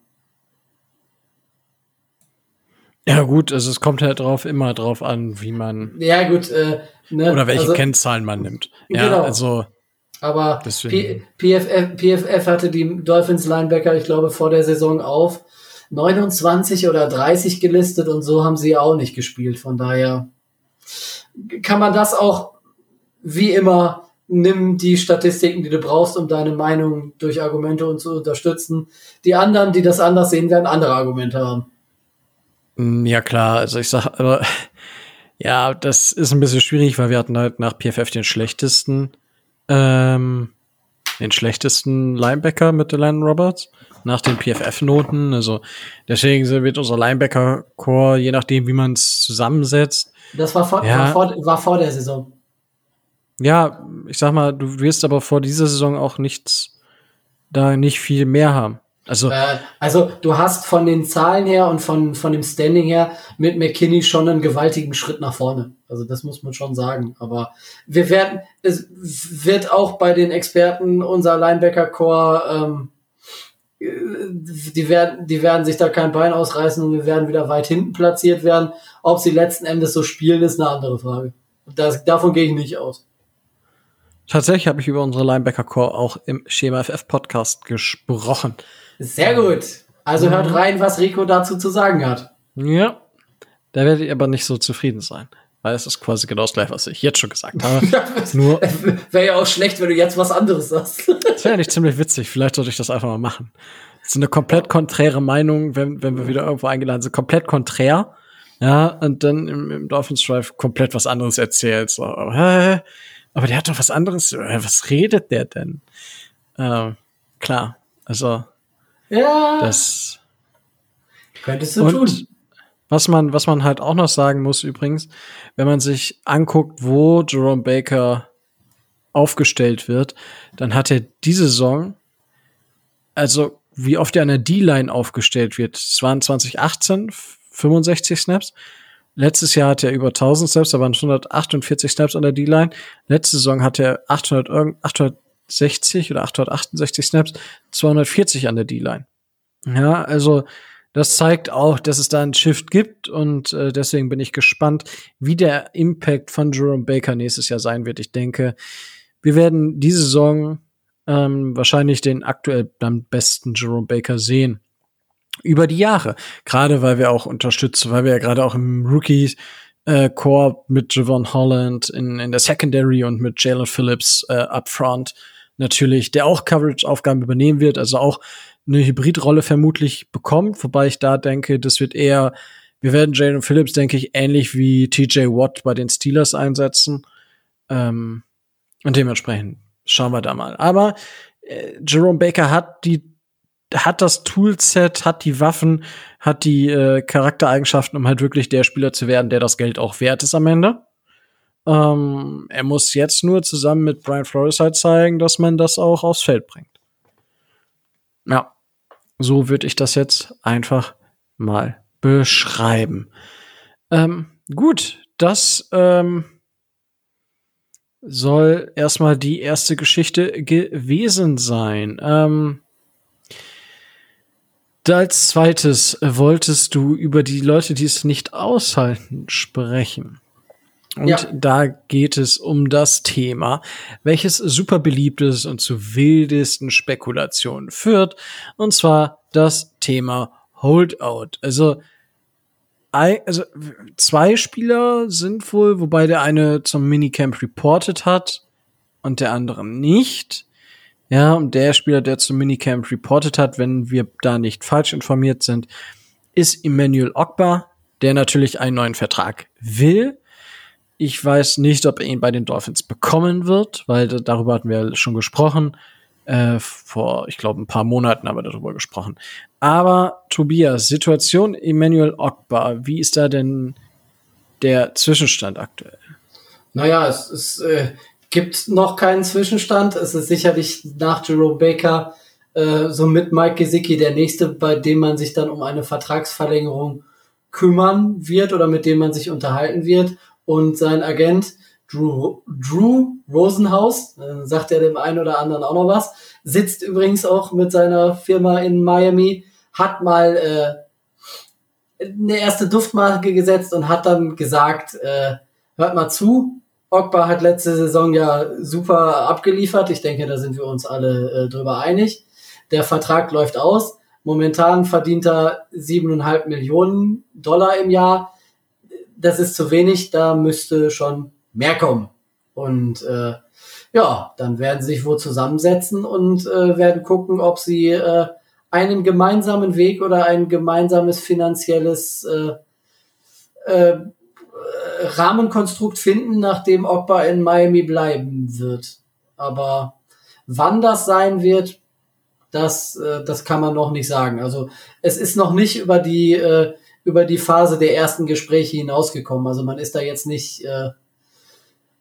Ja, gut, also es kommt halt drauf immer drauf an, wie man. Ja, gut, äh, ne, Oder welche also, Kennzahlen man nimmt. Ja, Genau. also. Aber. PFF, PFF hatte die Dolphins Linebacker, ich glaube, vor der Saison auf 29 oder 30 gelistet und so haben sie auch nicht gespielt. Von daher kann man das auch wie immer nimm die Statistiken, die du brauchst, um deine Meinung durch Argumente und zu unterstützen. Die anderen, die das anders sehen, werden andere Argumente haben. Mm, Ja, klar, also ich sag, aber <laughs> ja, das ist ein bisschen schwierig, weil wir hatten halt nach PFF den schlechtesten, ähm, den schlechtesten Linebacker mit Delaney Roberts nach den PFF-Noten. Also deswegen wird unser Linebacker-Core, je nachdem, wie man es zusammensetzt, Das war vor, Ja. war vor, war vor der Saison. ja, ich sag mal, du wirst aber vor dieser Saison auch nichts, da nicht viel mehr haben. Also, Äh, also du hast von den Zahlen her und von, von dem Standing her mit McKinney schon einen gewaltigen Schritt nach vorne. Also das muss man schon sagen. Aber wir werden, es wird auch bei den Experten unser Linebacker-Core, ähm, äh, die werden, die werden sich da kein Bein ausreißen und wir werden wieder weit hinten platziert werden. Ob sie letzten Endes so spielen, ist eine andere Frage. Das, davon gehe ich nicht aus. tatsächlich habe ich über unsere Linebacker-Core auch im Schema FF-Podcast gesprochen. Sehr gut. Also hört rein, was Rico dazu zu sagen hat. Ja. Da werdet ihr aber nicht so zufrieden sein. Weil es ist quasi genau das gleiche, was ich jetzt schon gesagt habe. <laughs> Nur, Wäre ja auch schlecht, wenn du jetzt was anderes sagst. das wäre nicht ziemlich witzig. Vielleicht sollte ich das einfach mal machen. Das ist eine komplett konträre Meinung, wenn, wenn wir wieder irgendwo eingeladen sind. Komplett konträr. Ja, und dann im, im Dolphins Drive komplett was anderes erzählt. So, hä? Aber der hat doch was anderes. Was redet der denn? Ähm, klar. Also, Ja, das. könntest du Und tun. was man, was man halt auch noch sagen muss übrigens, wenn man sich anguckt, wo Jerome Baker aufgestellt wird, dann hat er diese Saison, also wie oft er an der D-Line aufgestellt wird, es waren 2018 65 Snaps. Letztes Jahr hatte er über 1000 Snaps, da waren es 148 Snaps an der D-Line. Letzte Saison hatte er 800, irgend- 860 oder 868 Snaps, 240 an der D-Line. Ja, also das zeigt auch, dass es da einen Shift gibt und äh, deswegen bin ich gespannt, wie der Impact von Jerome Baker nächstes Jahr sein wird. Ich denke, wir werden diese Saison ähm, wahrscheinlich den aktuell am besten Jerome Baker sehen. Über die Jahre. Gerade weil wir auch unterstützen, weil wir ja gerade auch im Rookie äh, Core mit Javon Holland in, in der Secondary und mit Jalen Phillips äh, up front natürlich, der auch Coverage-Aufgaben übernehmen wird, also auch eine Hybridrolle vermutlich bekommt, wobei ich da denke, das wird eher, wir werden Jalen Phillips, denke ich, ähnlich wie TJ Watt bei den Steelers einsetzen. Ähm, und dementsprechend schauen wir da mal. Aber äh, Jerome Baker hat die hat das Toolset, hat die Waffen, hat die äh, Charaktereigenschaften, um halt wirklich der Spieler zu werden, der das Geld auch wert ist am Ende. Ähm, er muss jetzt nur zusammen mit Brian Flores halt zeigen, dass man das auch aufs Feld bringt. Ja, so würde ich das jetzt einfach mal beschreiben. Ähm, gut, das ähm, soll erstmal die erste Geschichte gewesen sein. Ähm, als zweites wolltest du über die Leute, die es nicht aushalten, sprechen. Und ja. da geht es um das Thema, welches super beliebt ist und zu wildesten Spekulationen führt. Und zwar das Thema Holdout. Also, also zwei Spieler sind wohl, wobei der eine zum Minicamp reported hat und der andere nicht. Ja, und der Spieler, der zum Minicamp reported hat, wenn wir da nicht falsch informiert sind, ist Emmanuel Ogba, der natürlich einen neuen Vertrag will ich weiß nicht, ob er ihn bei den Dolphins bekommen wird, weil darüber hatten wir schon gesprochen. Äh, vor, ich glaube, ein paar Monaten haben wir darüber gesprochen. Aber Tobias, Situation Emmanuel Ogba, wie ist da denn der Zwischenstand aktuell? Naja, es, es äh, gibt noch keinen Zwischenstand. Es ist sicherlich nach Jerome Baker äh, so mit Mike Gesicki der nächste, bei dem man sich dann um eine Vertragsverlängerung kümmern wird oder mit dem man sich unterhalten wird und sein Agent Drew, Drew Rosenhaus, äh, sagt er dem einen oder anderen auch noch was, sitzt übrigens auch mit seiner Firma in Miami, hat mal äh, eine erste Duftmarke gesetzt und hat dann gesagt, äh, hört mal zu, Ogba hat letzte Saison ja super abgeliefert. Ich denke, da sind wir uns alle äh, drüber einig. Der Vertrag läuft aus. Momentan verdient er siebeneinhalb Millionen Dollar im Jahr das ist zu wenig, da müsste schon mehr kommen. Und äh, ja, dann werden sie sich wohl zusammensetzen und äh, werden gucken, ob sie äh, einen gemeinsamen Weg oder ein gemeinsames finanzielles äh, äh, Rahmenkonstrukt finden, nachdem Ogba in Miami bleiben wird. Aber wann das sein wird, das, äh, das kann man noch nicht sagen. Also es ist noch nicht über die äh, über die Phase der ersten Gespräche hinausgekommen. Also man ist da jetzt nicht äh,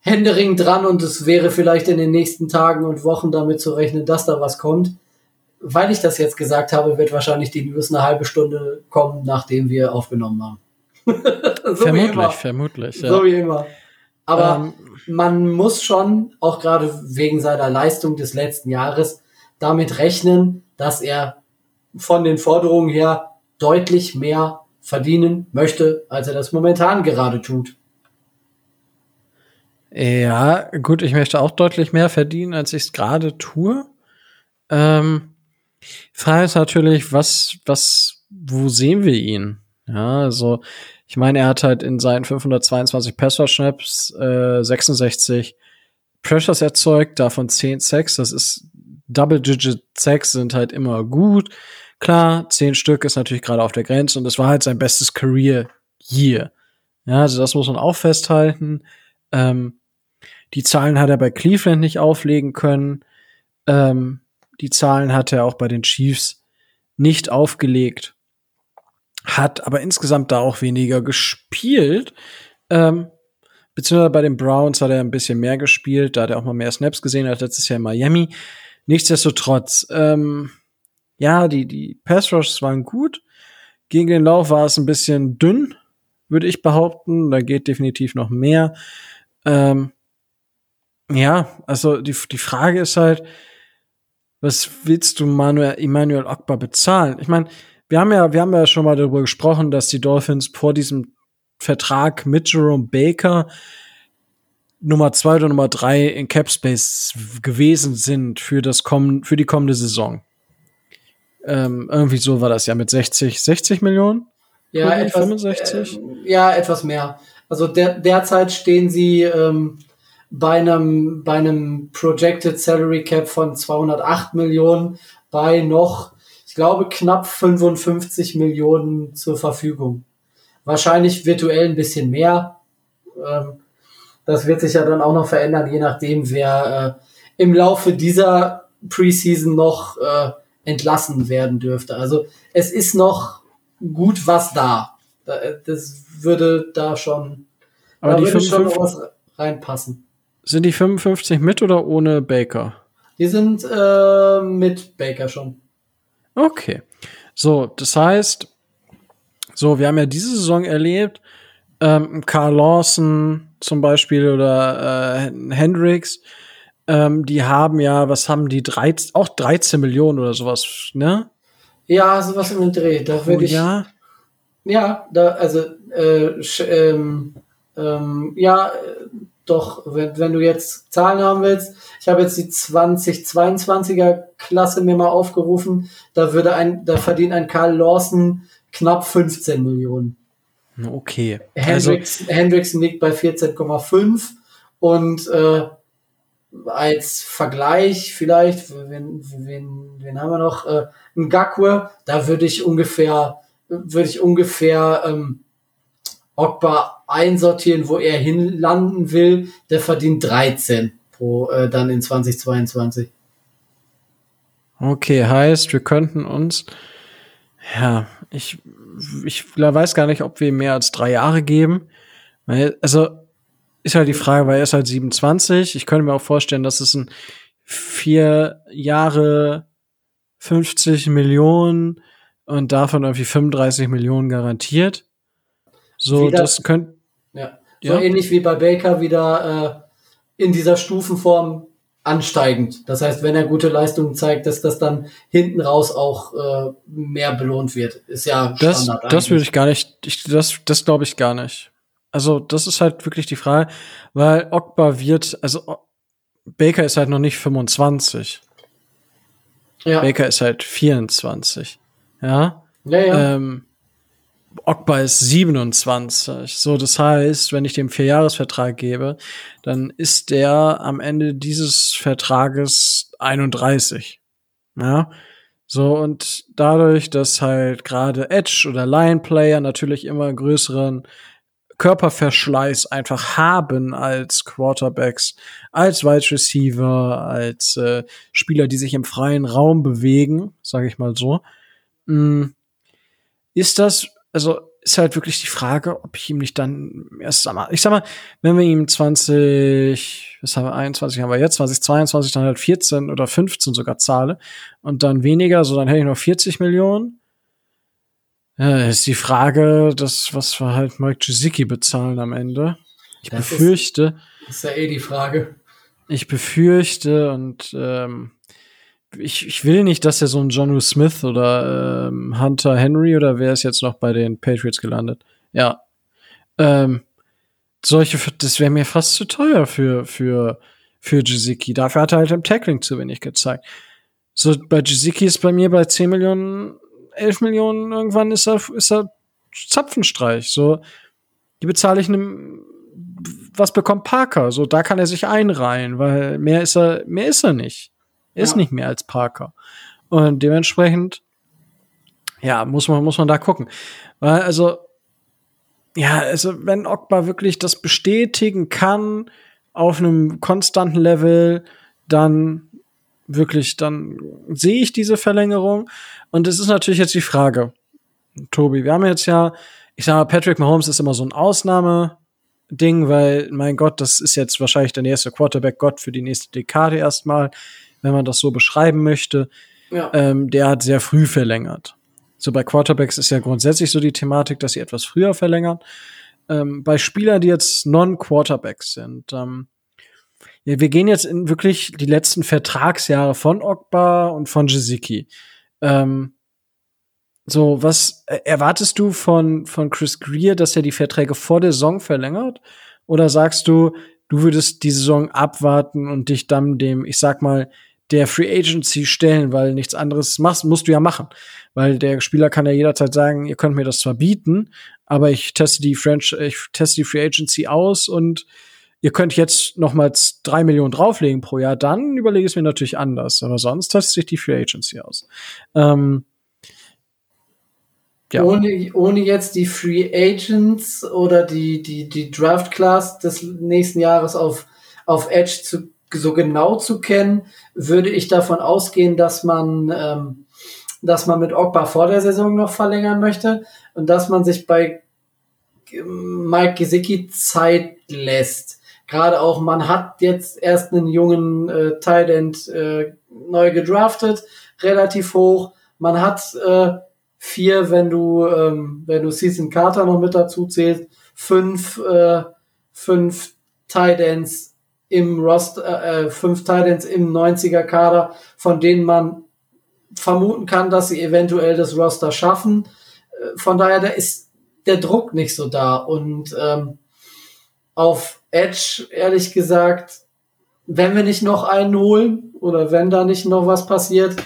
händering dran und es wäre vielleicht in den nächsten Tagen und Wochen damit zu rechnen, dass da was kommt. Weil ich das jetzt gesagt habe, wird wahrscheinlich die News eine halbe Stunde kommen, nachdem wir aufgenommen haben. <laughs> so vermutlich, vermutlich. Ja. So wie immer. Aber ähm, man muss schon, auch gerade wegen seiner Leistung des letzten Jahres, damit rechnen, dass er von den Forderungen her deutlich mehr verdienen möchte, als er das momentan gerade tut. Ja, gut, ich möchte auch deutlich mehr verdienen, als ich es gerade tue. Ähm, Frage ist natürlich, was, was, wo sehen wir ihn? Ja, also, ich meine, er hat halt in seinen 522 Password-Snaps äh, 66 Pressures erzeugt, davon 10 Sacks. Das ist Double-Digit Sacks sind halt immer gut. Klar, zehn Stück ist natürlich gerade auf der Grenze und es war halt sein bestes Career Year. Ja, also das muss man auch festhalten. Ähm, die Zahlen hat er bei Cleveland nicht auflegen können. Ähm, die Zahlen hat er auch bei den Chiefs nicht aufgelegt. Hat aber insgesamt da auch weniger gespielt. Ähm, beziehungsweise bei den Browns hat er ein bisschen mehr gespielt. Da hat er auch mal mehr Snaps gesehen als letztes Jahr in Miami. Nichtsdestotrotz, ähm, ja, die, die Pass Rushs waren gut. Gegen den Lauf war es ein bisschen dünn, würde ich behaupten. Da geht definitiv noch mehr. Ähm, ja, also die, die Frage ist halt, was willst du Manuel, Emmanuel Ogba bezahlen? Ich meine, wir haben ja, wir haben ja schon mal darüber gesprochen, dass die Dolphins vor diesem Vertrag mit Jerome Baker Nummer zwei oder Nummer drei in Cap Space gewesen sind für das kommen, für die kommende Saison. Ähm, irgendwie so war das ja mit 60, 60 Millionen? Ja, etwas, 65? Äh, ja, etwas mehr. Also der, derzeit stehen sie ähm, bei einem, bei einem Projected Salary Cap von 208 Millionen bei noch, ich glaube, knapp 55 Millionen zur Verfügung. Wahrscheinlich virtuell ein bisschen mehr. Ähm, das wird sich ja dann auch noch verändern, je nachdem, wer äh, im Laufe dieser Preseason noch äh, entlassen werden dürfte. Also es ist noch gut was da. Das würde da schon, Aber da die würde schon 55 noch was reinpassen. Sind die 55 mit oder ohne Baker? Die sind äh, mit Baker schon. Okay. So, das heißt, so, wir haben ja diese Saison erlebt, ähm, Carl Lawson zum Beispiel oder äh, Hendricks, ähm, die haben ja, was haben die, 13, auch 13 Millionen oder sowas, ne? Ja, sowas im Dreh. Da würde ich. Jahr? Ja, da, also, äh, ähm, ähm, ja, doch, wenn, wenn du jetzt Zahlen haben willst, ich habe jetzt die 2022er Klasse mir mal aufgerufen, da würde ein, da verdient ein Karl Lawson knapp 15 Millionen. Okay. Also, Hendricks, Hendrickson liegt bei 14,5 und äh, als Vergleich vielleicht, wen, wen, wen haben wir noch? Äh, ein Gakwe, da würde ich ungefähr, würde ich ungefähr ähm, Ogba einsortieren, wo er hinlanden will. Der verdient 13 pro äh, dann in 2022. Okay, heißt, wir könnten uns, ja, ich, ich weiß gar nicht, ob wir mehr als drei Jahre geben. Also, ist halt die Frage, weil er ist halt 27. Ich könnte mir auch vorstellen, dass es ein vier Jahre 50 Millionen und davon irgendwie 35 Millionen garantiert. So, Wieder- das könnte, Ja. So Ja. ähnlich wie bei Baker wieder äh, in dieser Stufenform ansteigend. Das heißt, wenn er gute Leistungen zeigt, dass das dann hinten raus auch äh, mehr belohnt wird. Ist ja Das, Standard das würde eigentlich. ich gar nicht, ich, das, das glaube ich gar nicht. Also, das ist halt wirklich die Frage, weil Ogba wird, also Baker ist halt noch nicht 25. ja. Baker ist halt 24. Ja. ja, ja. Ähm, Ogba ist 27. So, das heißt, wenn ich dem Vierjahresvertrag gebe, dann ist der am Ende dieses Vertrages 31. Ja. So, und dadurch, dass halt gerade Edge oder Line Player natürlich immer größeren Körperverschleiß einfach haben als Quarterbacks, als Wide Receiver, als äh, Spieler, die sich im freien Raum bewegen, sage ich mal so. Mm, ist das, also ist halt wirklich die Frage, ob ich ihm nicht dann erst sag mal, ich sag mal, wenn wir ihm 20, was haben wir, 21 haben wir jetzt, 2022 dann halt 14 oder 15 sogar zahle und dann weniger, so dann hätte ich noch 40 Millionen. Ja, ist die Frage, das, was wir halt Mike Gesicki bezahlen am Ende. Ich Das ist- befürchte, Das ist ja eh die Frage. ich befürchte und ähm, ich, ich will nicht, dass er so ein John Smith oder ähm, Hunter Henry oder wer ist jetzt noch bei den Patriots gelandet? Ja. Ähm, solche, das wäre mir fast zu teuer für, für, für Jiziki. Dafür hat er halt im Tackling zu wenig gezeigt. So, bei Jiziki ist bei mir bei 10 Millionen, 11 Millionen, irgendwann ist er, ist er Zapfenstreich. So, die bezahle ich einem, was bekommt Parker? So, da kann er sich einreihen, weil mehr ist er, mehr ist er nicht. Er ist Ja. nicht mehr als Parker. Und dementsprechend, ja, muss man, muss man da gucken. Weil, also, ja, also, wenn Ogba wirklich das bestätigen kann auf einem konstanten Level, dann wirklich, dann sehe ich diese Verlängerung. Und es ist natürlich jetzt die Frage, Tobi, wir haben jetzt ja, ich sag mal, Patrick Mahomes ist immer so ein Ausnahmeding, weil, mein Gott, das ist jetzt wahrscheinlich der nächste Quarterback-Gott für die nächste Dekade erstmal, wenn man das so beschreiben möchte. Ja. Ähm, der hat sehr früh verlängert. So bei Quarterbacks ist ja grundsätzlich so die Thematik, dass sie etwas früher verlängern. Ähm, bei Spielern, die jetzt Non-Quarterbacks sind, ähm, ja, wir gehen jetzt in wirklich die letzten Vertragsjahre von Ogba und von Jiziki. Ähm, so, was erwartest du von, von Chris Greer, dass er die Verträge vor der Saison verlängert? Oder sagst du, du würdest die Saison abwarten und dich dann dem, ich sag mal, der Free Agency stellen, weil nichts anderes machst, musst du ja machen. Weil der Spieler kann ja jederzeit sagen, ihr könnt mir das zwar bieten, aber ich teste die French, ich teste die Free Agency aus und ihr könnt jetzt nochmals drei Millionen drauflegen pro Jahr, dann überlege ich es mir natürlich anders. Aber sonst testet sich die Free Agency aus. Ähm, ja. Ohne, ohne jetzt die Free Agents oder die, die, die Draft Class des nächsten Jahres auf, auf Edge zu, so genau zu kennen, würde ich davon ausgehen, dass man, ähm, dass man mit Ogba vor der Saison noch verlängern möchte und dass man sich bei ähm, Mike Gesicki Zeit lässt. Gerade auch, man hat jetzt erst einen jungen äh, Tight äh, neu gedraftet, relativ hoch. Man hat äh, vier, wenn du, ähm, wenn du Season Carter noch mit dazu zählst, fünf, äh, fünf Tight im Roster, äh, fünf Tight im 90er Kader, von denen man vermuten kann, dass sie eventuell das Roster schaffen. Äh, von daher, da ist der Druck nicht so da. Und ähm, auf Edge, ehrlich gesagt, wenn wir nicht noch einen holen oder wenn da nicht noch was passiert,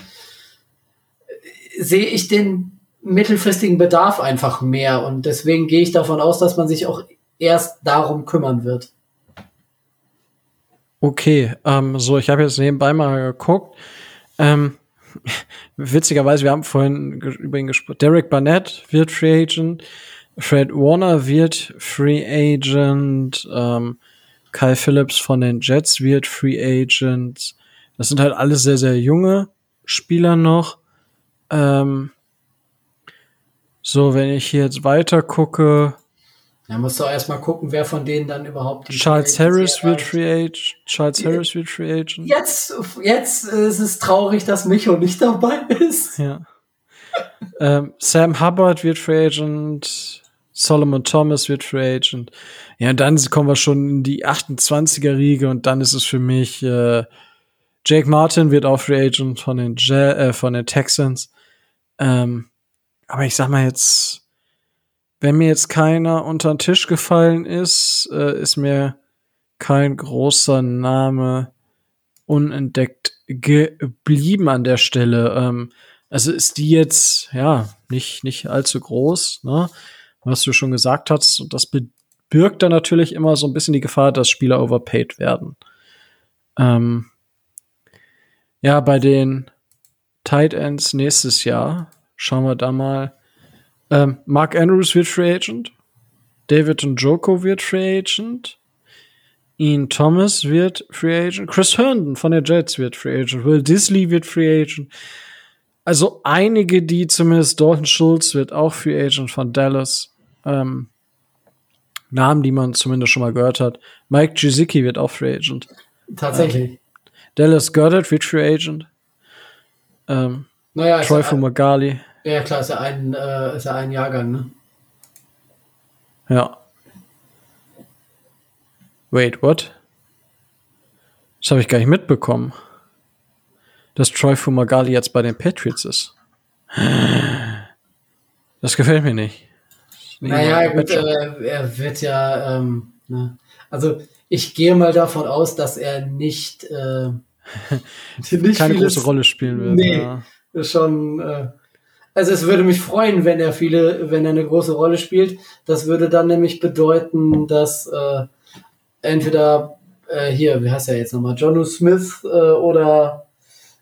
sehe ich den mittelfristigen Bedarf einfach mehr. Und deswegen gehe ich davon aus, dass man sich auch erst darum kümmern wird. Okay, ähm, so, ich habe jetzt nebenbei mal geguckt. Ähm, <laughs> witzigerweise, wir haben vorhin über ihn gesprochen. Derek Barnett wird Free Agent. Fred Warner wird Free Agent. Ähm, Kyle Phillips von den Jets wird Free Agent. Das sind halt alles sehr, sehr junge Spieler noch. Ähm, so, wenn ich hier jetzt weiter gucke. Da musst du auch erstmal gucken, wer von denen dann überhaupt Charles Harris wird Free Agent. Charles Harris wird Free Agent. Jetzt, jetzt ist es traurig, dass Micho nicht dabei ist. Ja. ähm, Sam Hubbard wird Free Agent. Solomon Thomas wird Free Agent. Ja, und dann kommen wir schon in die 28er Riege und dann ist es für mich äh, Jake Martin wird auch Free Agent von den, Je äh, von den Texans. Ähm, aber ich sag mal jetzt, wenn mir jetzt keiner unter den Tisch gefallen ist, äh, ist mir kein großer Name unentdeckt geblieben an der Stelle. Ähm, also ist die jetzt, ja, nicht, nicht allzu groß, ne? Was du schon gesagt hast. Und das birgt dann natürlich immer so ein bisschen die Gefahr, dass Spieler overpaid werden. Ähm, ja, bei den Tight Ends nächstes Jahr Schauen wir da mal. Ähm, Mark Andrews wird Free Agent. David Njoko wird Free Agent. Ian Thomas wird Free Agent. Chris Herndon von der Jets wird Free Agent. Will Disley wird Free Agent. Also einige, die zumindest Dalton Schultz wird auch Free Agent von Dallas. Ähm, Namen, die man zumindest schon mal gehört hat. Mike Gesicki wird auch Free Agent. Tatsächlich. Ähm, Dallas Goddard wird Free Agent. Ähm, naja, Troy Fumagalli. Ja, klar, ist ja ein, äh, ist ja ein Jahrgang, ne? Ja. Wait, what? Das habe ich gar nicht mitbekommen. Dass Troy Fumagalli jetzt bei den Patriots ist. Das gefällt mir nicht. Naja, gut, äh, er wird ja, ähm, ne? also ich gehe mal davon aus, dass er nicht, äh, <laughs> nicht keine große Rolle spielen wird. Nee, ja schon, äh, also es würde mich freuen, wenn er viele, wenn er eine große Rolle spielt. Das würde dann nämlich bedeuten, dass äh, entweder äh, hier, wie heißt er jetzt nochmal, Jonu Smith äh, oder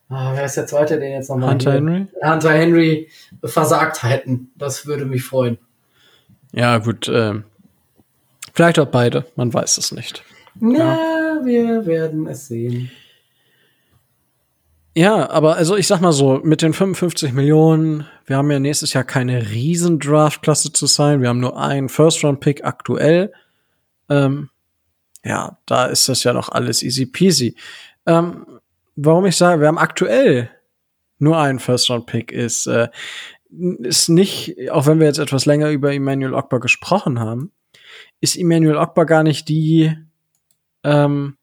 ah, wer ist der zweite, den jetzt nochmal? Hunter? Henry? Hunter Henry versagt hätten. Das würde mich freuen. Ja, gut, äh, vielleicht auch beide, man weiß es nicht. Na, ja. wir werden es sehen. Ja, aber also ich sag mal so, mit den 55 Millionen, wir haben ja nächstes Jahr keine riesen Draft-Klasse zu sein. Wir haben nur einen First-Round-Pick aktuell. Ähm, ja, da ist das ja noch alles easy peasy. Ähm, warum ich sage, wir haben aktuell nur einen First-Round-Pick ist, äh, ist nicht, auch wenn wir jetzt etwas länger über Emmanuel Ogba gesprochen haben, ist Emmanuel Ogba gar nicht die, ähm,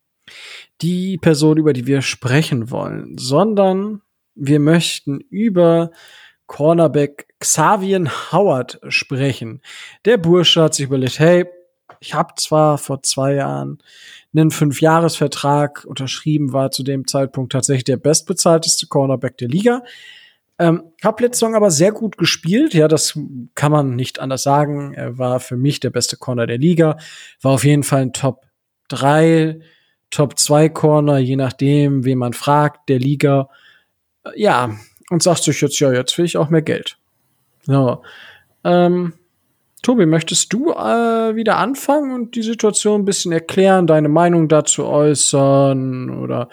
die Person, über die wir sprechen wollen, sondern wir möchten über Cornerback Xavier Howard sprechen. Der Bursche hat sich überlegt, hey, ich habe zwar vor zwei Jahren einen Fünfjahresvertrag unterschrieben, war zu dem Zeitpunkt tatsächlich der bestbezahlteste Cornerback der Liga. Ähm, letzte Saison aber sehr gut gespielt, ja, das kann man nicht anders sagen. Er war für mich der beste Corner der Liga, war auf jeden Fall ein Top drei, Top 2 Corner, je nachdem, wen man fragt, der Liga. Ja, und sagt sich jetzt, ja, jetzt will ich auch mehr Geld. So. Ähm, Tobi, möchtest du äh, wieder anfangen und die Situation ein bisschen erklären, deine Meinung dazu äußern oder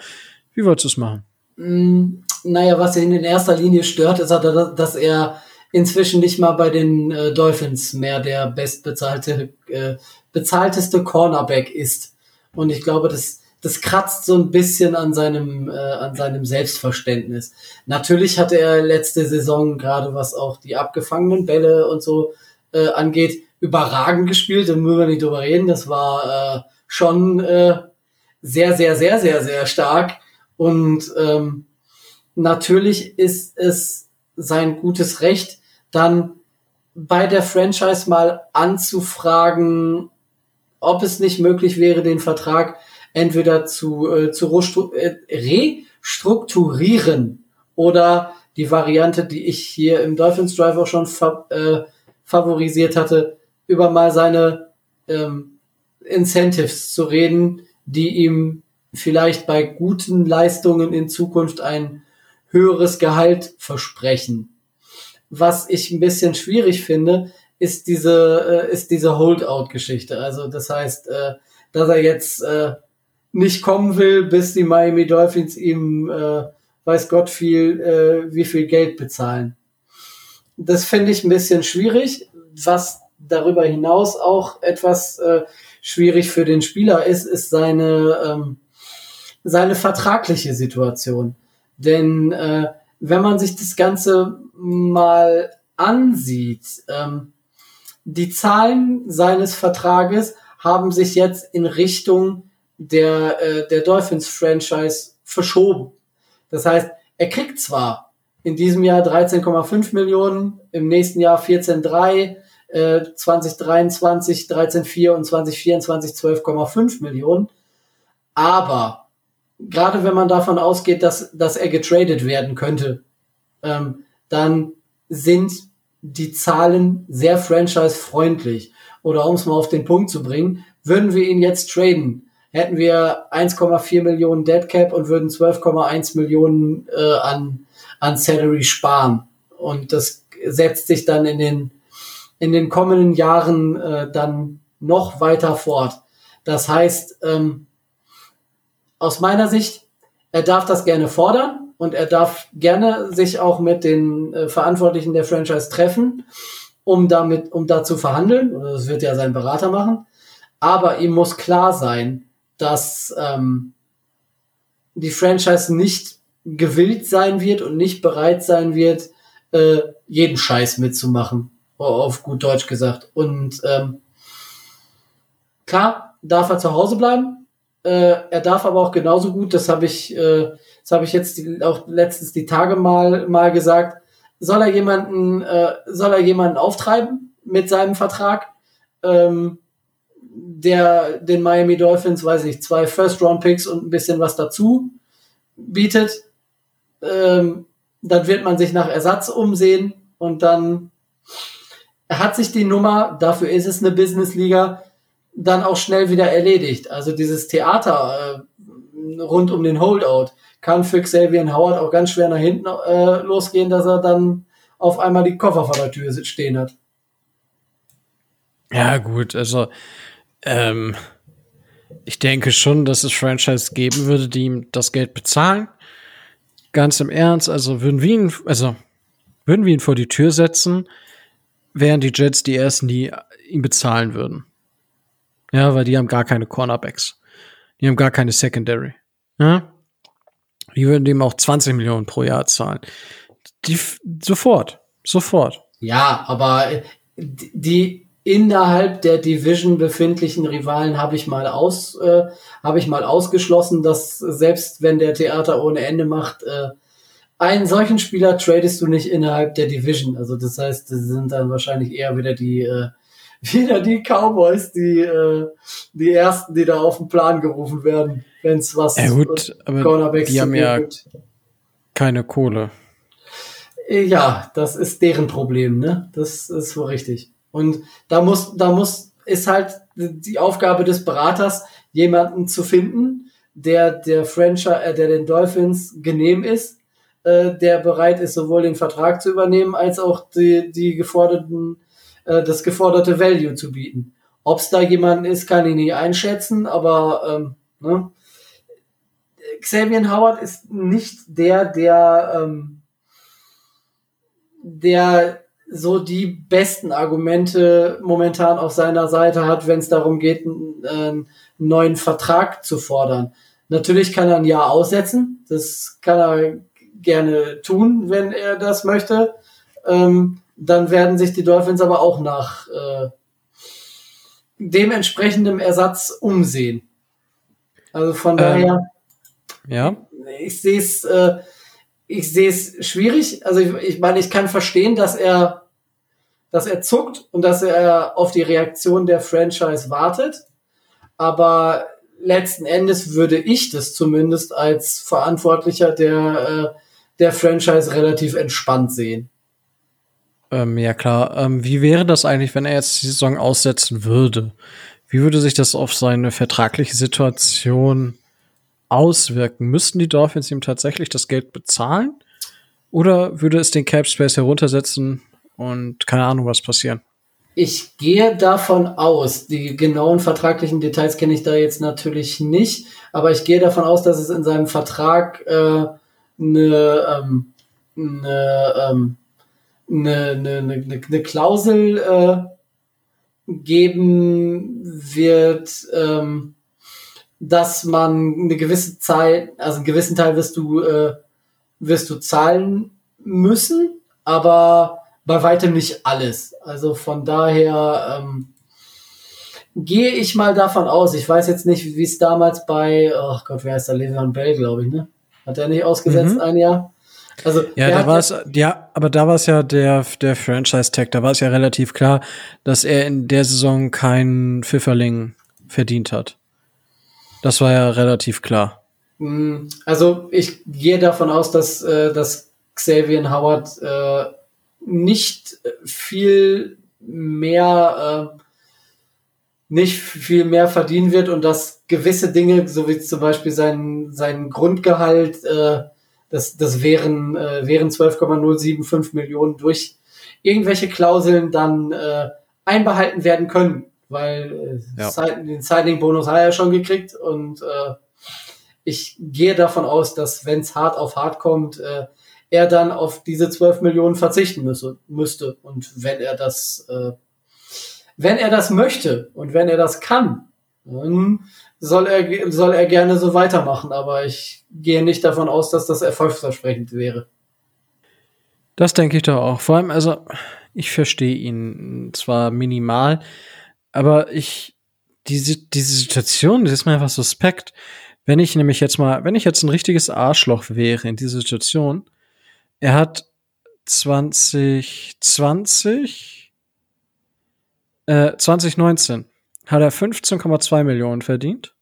wie wolltest du es machen? Naja, was ihn in erster Linie stört, ist, dass er inzwischen nicht mal bei den äh, Dolphins mehr der bestbezahlte, äh, bezahlteste Cornerback ist. Und ich glaube, das, das kratzt so ein bisschen an seinem, äh, an seinem Selbstverständnis. Natürlich hatte er letzte Saison, gerade was auch die abgefangenen Bälle und so äh, angeht, überragend gespielt, da müssen wir nicht drüber reden. Das war äh, schon äh, sehr, sehr, sehr, sehr, sehr stark. Und ähm, natürlich ist es sein gutes Recht, dann bei der Franchise mal anzufragen, ob es nicht möglich wäre, den Vertrag entweder zu, äh, zu äh, restrukturieren oder die Variante, die ich hier im Dolphins Drive auch schon fa äh, favorisiert hatte, über mal seine ähm, Incentives zu reden, die ihm vielleicht bei guten Leistungen in Zukunft ein höheres Gehalt versprechen. Was ich ein bisschen schwierig finde, ist diese, äh, ist diese Holdout-Geschichte. Also das heißt, äh, dass er jetzt äh, nicht kommen will, bis die Miami Dolphins ihm, äh, weiß Gott viel, äh, wie viel Geld bezahlen. Das finde ich ein bisschen schwierig. Was darüber hinaus auch etwas äh, schwierig für den Spieler ist, ist seine, ähm, seine vertragliche Situation. Denn äh, wenn man sich das Ganze mal ansieht, ähm, die Zahlen seines Vertrages haben sich jetzt in Richtung der, äh, der Dolphins-Franchise verschoben. Das heißt, er kriegt zwar in diesem Jahr 13,5 Millionen, im nächsten Jahr 14,3, äh, 2023 13,4 und 2024 12,5 Millionen, aber gerade wenn man davon ausgeht, dass, dass er getradet werden könnte, ähm, dann sind die Zahlen sehr franchise-freundlich. Oder um es mal auf den Punkt zu bringen, würden wir ihn jetzt traden, hätten wir 1,4 Millionen Dead Cap und würden 12,1 Millionen äh, an, an Salary sparen. Und das setzt sich dann in den, in den kommenden Jahren äh, dann noch weiter fort. Das heißt, ähm, aus meiner Sicht, er darf das gerne fordern und er darf gerne sich auch mit den äh, Verantwortlichen der Franchise treffen, um damit, um da zu verhandeln. Das wird ja sein Berater machen. Aber ihm muss klar sein, dass ähm, die Franchise nicht gewillt sein wird und nicht bereit sein wird, äh, jeden Scheiß mitzumachen, auf gut Deutsch gesagt. Und ähm, klar, darf er zu Hause bleiben. Äh, er darf aber auch genauso gut, das habe ich, äh, das habe ich jetzt die, auch letztens die Tage mal mal gesagt. Soll er jemanden, äh, soll er jemanden auftreiben mit seinem Vertrag? Ähm, der den Miami Dolphins, weiß ich, zwei First-Round-Picks und ein bisschen was dazu bietet, ähm, dann wird man sich nach Ersatz umsehen und dann hat sich die Nummer, dafür ist es eine Business-Liga, dann auch schnell wieder erledigt. Also dieses Theater äh, rund um den Holdout kann für Xavier Howard auch ganz schwer nach hinten äh, losgehen, dass er dann auf einmal die Koffer vor der Tür stehen hat. Ja, gut, also ähm, ich denke schon, dass es Franchise geben würde, die ihm das Geld bezahlen. Ganz im Ernst, also würden wir ihn, also würden wir ihn vor die Tür setzen, wären die Jets die ersten, die ihn bezahlen würden. Ja, weil die haben gar keine Cornerbacks. Die haben gar keine Secondary. Ja? Die würden dem auch 20 Millionen pro Jahr zahlen. Die, sofort. Sofort. Ja, aber äh, die, innerhalb der Division befindlichen Rivalen habe ich mal aus äh, habe ich mal ausgeschlossen, dass selbst wenn der Theater ohne Ende macht, äh, einen solchen Spieler tradest du nicht innerhalb der Division. Also das heißt, das sind dann wahrscheinlich eher wieder die äh, wieder die Cowboys, die äh, die ersten, die da auf den Plan gerufen werden, wenn es was ja, gut, aber Cornerbacks die haben ja gibt. keine Kohle. Ja, das ist deren Problem, ne? Das ist wohl richtig. Und da muss, da muss ist halt die Aufgabe des Beraters, jemanden zu finden, der der Franchise, äh, der den Dolphins genehm ist, äh, der bereit ist, sowohl den Vertrag zu übernehmen, als auch die, die geforderten, äh, das geforderte Value zu bieten. Ob es da jemanden ist, kann ich nicht einschätzen, aber ähm, ne? Xavier Howard ist nicht der, der, ähm, der so die besten Argumente momentan auf seiner Seite hat, wenn es darum geht, einen, einen, neuen Vertrag zu fordern. Natürlich kann er ein Jahr aussetzen, das kann er gerne tun, wenn er das möchte. Ähm, dann werden sich die Dolphins aber auch nach äh, dementsprechendem Ersatz umsehen. Also von ähm, daher, ja. ich sehe es, äh, ich sehe es schwierig. Also ich, ich meine, ich kann verstehen, dass er, dass er zuckt und dass er auf die Reaktion der Franchise wartet. Aber letzten Endes würde ich das zumindest als Verantwortlicher der, äh, der Franchise relativ entspannt sehen. Ähm, ja klar. Ähm, wie wäre das eigentlich, wenn er jetzt die Saison aussetzen würde? Wie würde sich das auf seine vertragliche Situation auswirken? Müssten die Dolphins ihm tatsächlich das Geld bezahlen? Oder würde es den Cap Space heruntersetzen und keine Ahnung, was passieren? Ich gehe davon aus, die genauen vertraglichen Details kenne ich da jetzt natürlich nicht, aber ich gehe davon aus, dass es in seinem Vertrag äh, eine, ähm, eine, ähm, eine, eine, eine, eine Klausel äh, geben wird, ähm, dass man eine gewisse Zeit, also einen gewissen Teil wirst du, äh, wirst du zahlen müssen, aber bei weitem nicht alles. Also von daher ähm, gehe ich mal davon aus. Ich weiß jetzt nicht, wie es damals bei, ach Gott, wer heißt der Levan Bell, glaube ich, ne? Hat er nicht ausgesetzt mhm. ein Jahr? Also ja, da war es ja, aber da war es ja der der Franchise Tag. Da war es ja relativ klar, dass er in der Saison keinen Pfifferling verdient hat. Das war ja relativ klar. Mm, also ich gehe davon aus, dass äh, dass Xavier Howard äh, nicht viel mehr äh, nicht viel mehr verdienen wird und dass gewisse Dinge, so wie zum Beispiel sein, sein Grundgehalt, äh, das, das wären, äh, wären 12,075 Millionen durch irgendwelche Klauseln dann äh, einbehalten werden können, weil äh, ja. den Signing-Bonus hat er ja schon gekriegt und äh, ich gehe davon aus, dass wenn es hart auf hart kommt, äh, er dann auf diese 12 Millionen verzichten müsse, müsste. Und wenn er das äh, wenn er das möchte und wenn er das kann, soll er, soll er gerne so weitermachen. Aber ich gehe nicht davon aus, dass das erfolgsversprechend wäre. Das denke ich doch auch. Vor allem, also, ich verstehe ihn zwar minimal, aber ich, diese, diese Situation, das ist mir einfach suspekt. Wenn ich nämlich jetzt mal, wenn ich jetzt ein richtiges Arschloch wäre in dieser Situation, er hat 2020 2019 äh, hat er 15,2 Millionen verdient.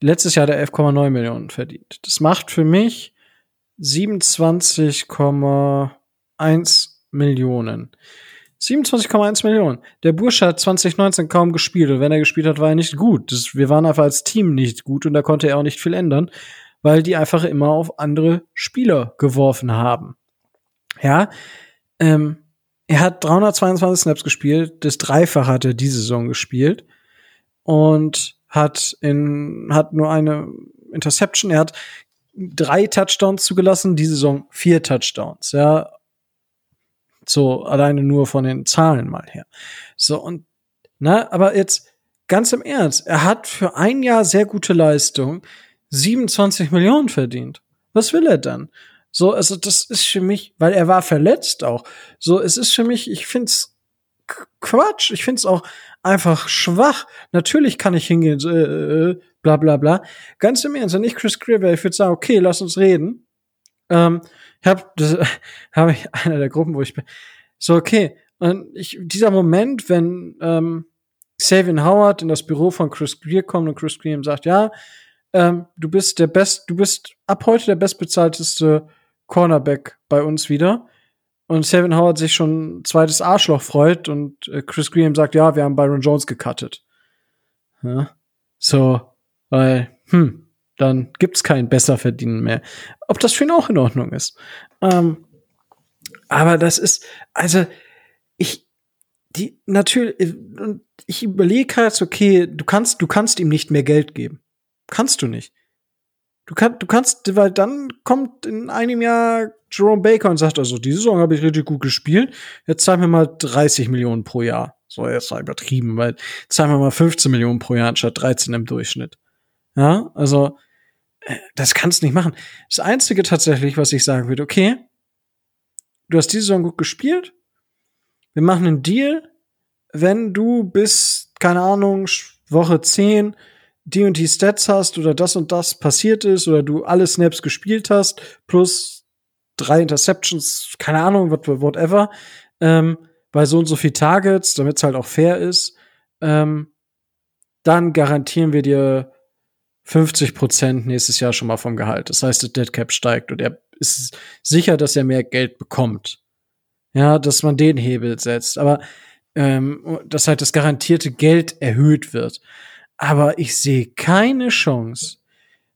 Letztes Jahr hat er 11,9 Millionen verdient. Das macht für mich 27,1 Millionen. 27,1 Millionen. Der Bursche hat 2019 kaum gespielt und wenn er gespielt hat, war er nicht gut. Das, wir waren einfach als Team nicht gut und da konnte er auch nicht viel ändern, weil die einfach immer auf andere Spieler geworfen haben. Ja, ähm, er hat 322 Snaps gespielt, das Dreifach hat er diese Saison gespielt und hat in hat nur eine Interception. Er hat drei Touchdowns zugelassen, diese Saison vier Touchdowns. Ja, so alleine nur von den Zahlen mal her. So und na, aber jetzt ganz im Ernst, er hat für ein Jahr sehr gute Leistung 27 Millionen verdient. Was will er dann? So, also das ist für mich, weil er war verletzt auch. So, es ist für mich, ich find's Quatsch. Ich find's auch einfach schwach. Natürlich kann ich hingehen, äh, äh, bla bla bla. Ganz im Ernst, wenn ich Chris Greer wäre, ich würde sagen, okay, lass uns reden. Ähm, ich habe <laughs> hab ich einer der Gruppen, wo ich bin. So, okay. Und ich, dieser Moment, wenn ähm, Savian Howard in das Büro von Chris Greer kommt und Chris Greer ihm sagt, ja, ähm, du bist der best, du bist ab heute der bestbezahlteste Cornerback bei uns wieder. und Savin Howard sich schon zweites Arschloch freut und äh, Chris Graham sagt, ja, wir haben Byron Jones gecuttet. Ja? So, weil, hm, dann gibt's keinen besser verdienen mehr. Ob das für ihn auch in Ordnung ist. Ähm, aber das ist, also, ich, die, natürlich, ich überlege halt, okay, du kannst, du kannst ihm nicht mehr Geld geben. Kannst du nicht. Du, kann, du kannst, weil dann kommt in einem Jahr Jerome Baker und sagt, also diese Saison habe ich richtig gut gespielt, jetzt zahlen wir mal 30 Millionen pro Jahr. So, jetzt war übertrieben, weil zahlen wir mal 15 Millionen pro Jahr anstatt 13 im Durchschnitt. Ja, also äh, das kannst du nicht machen. Das Einzige tatsächlich, was ich sagen würde, okay, du hast diese Saison gut gespielt, wir machen einen Deal, wenn du bis, keine Ahnung, Woche 10 die und die Stats hast oder das und das passiert ist oder du alle Snaps gespielt hast, plus drei Interceptions, keine Ahnung, whatever, ähm, bei so und so viel Targets, damit es halt auch fair ist, ähm, dann garantieren wir dir 50 Prozent nächstes Jahr schon mal vom Gehalt. Das heißt, der Dead Cap steigt und er ist sicher, dass er mehr Geld bekommt. Ja, dass man den Hebel setzt. Aber ähm, dass halt das garantierte Geld erhöht wird. Aber ich sehe keine Chance,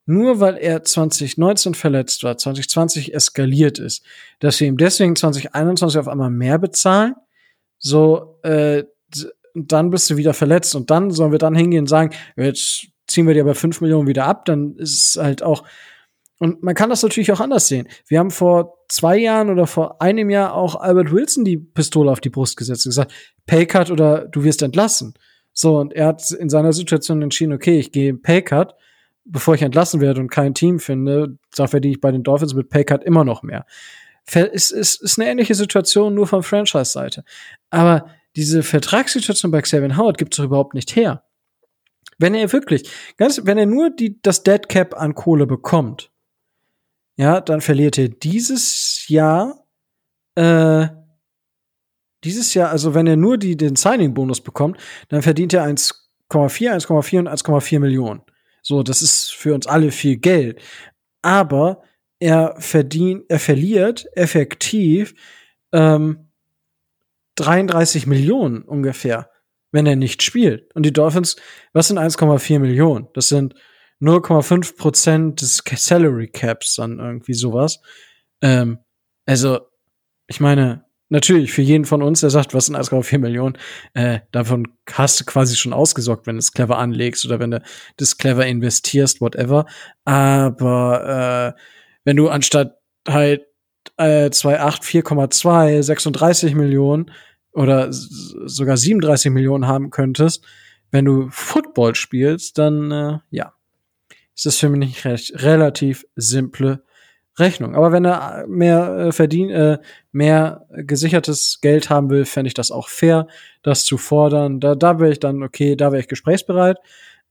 nur weil er 2019 verletzt war, 2020 eskaliert ist, dass wir ihm deswegen 2021 auf einmal mehr bezahlen, so, äh, dann bist du wieder verletzt und dann sollen wir dann hingehen und sagen, jetzt ziehen wir dir aber 5 Millionen wieder ab, dann ist es halt auch, und man kann das natürlich auch anders sehen. Wir haben vor zwei Jahren oder vor einem Jahr auch Albert Wilson die Pistole auf die Brust gesetzt und gesagt, Paycut oder du wirst entlassen. So, und er hat in seiner Situation entschieden, okay, ich gehe Paycut, bevor ich entlassen werde und kein Team finde, da verdiene ich bei den Dolphins mit Paycut immer noch mehr. Es ist, ist eine ähnliche Situation nur von Franchise-Seite. Aber diese Vertragssituation bei Xavier Howard gibt es doch überhaupt nicht her. Wenn er wirklich, ganz, wenn er nur die, das Dead Cap an Kohle bekommt, ja, dann verliert er dieses Jahr, äh, dieses Jahr, also wenn er nur die, den Signing-Bonus bekommt, dann verdient er 1,4, 1,4 und 1,4 Millionen. So, das ist für uns alle viel Geld. Aber er verdient, er verliert effektiv ähm, 33 Millionen ungefähr, wenn er nicht spielt. Und die Dolphins, was sind 1,4 Millionen? Das sind 0,5 Prozent des Salary Caps, dann irgendwie sowas. Ähm, also, ich meine, natürlich für jeden von uns, der sagt, was sind 1,4 Millionen, äh, davon hast du quasi schon ausgesorgt, wenn du es clever anlegst oder wenn du das clever investierst, whatever. Aber äh, wenn du anstatt halt äh, 2,8, 4,2, 36 Millionen oder sogar 37 Millionen haben könntest, wenn du Football spielst, dann äh, ja, ist das für mich recht relativ simple Rechnung. Aber wenn er mehr äh, verdient, äh, mehr gesichertes Geld haben will, fände ich das auch fair, das zu fordern. Da, da wäre ich dann okay, da wäre ich gesprächsbereit,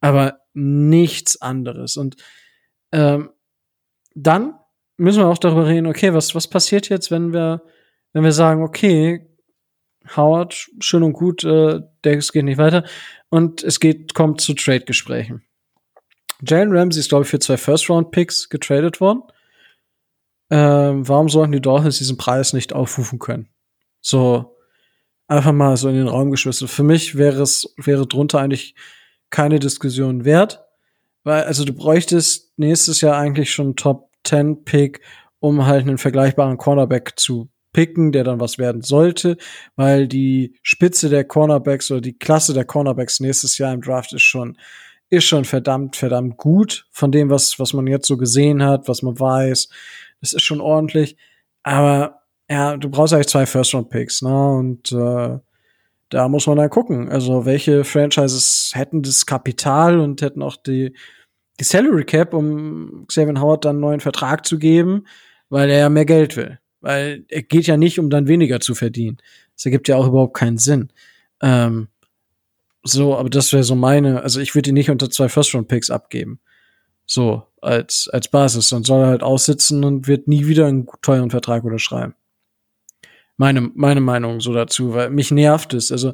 aber nichts anderes. Und ähm, dann müssen wir auch darüber reden, okay, was, was passiert jetzt, wenn wir, wenn wir sagen, okay, Howard, schön und gut, äh, der es geht nicht weiter. Und es geht, kommt zu Trade-Gesprächen. Jalen Ramsey ist, glaube ich, für zwei First-Round-Picks getradet worden ähm, warum sollten die Dolphins diesen Preis nicht aufrufen können? So einfach mal so in den Raum geschmissen. Für mich wäre es wäre drunter eigentlich keine Diskussion wert, weil also du bräuchtest nächstes Jahr eigentlich schon Top 10 Pick, um halt einen vergleichbaren Cornerback zu picken, der dann was werden sollte, weil die Spitze der Cornerbacks oder die Klasse der Cornerbacks nächstes Jahr im Draft ist schon ist schon verdammt verdammt gut von dem was was man jetzt so gesehen hat, was man weiß. Das ist schon ordentlich. Aber ja, du brauchst eigentlich zwei First-Round-Picks, ne? Und äh, da muss man dann gucken. Also, welche Franchises hätten das Kapital und hätten auch die, die Salary Cap, um Xavier Howard dann einen neuen Vertrag zu geben, weil er ja mehr Geld will. Weil er geht ja nicht, um dann weniger zu verdienen. Das ergibt ja auch überhaupt keinen Sinn. Ähm, so, aber das wäre so meine, also ich würde ihn nicht unter zwei First-Round-Picks abgeben. So, als, als Basis. Dann soll er halt aussitzen und wird nie wieder einen teuren Vertrag unterschreiben. Meine, meine Meinung so dazu, weil mich nervt es. Also,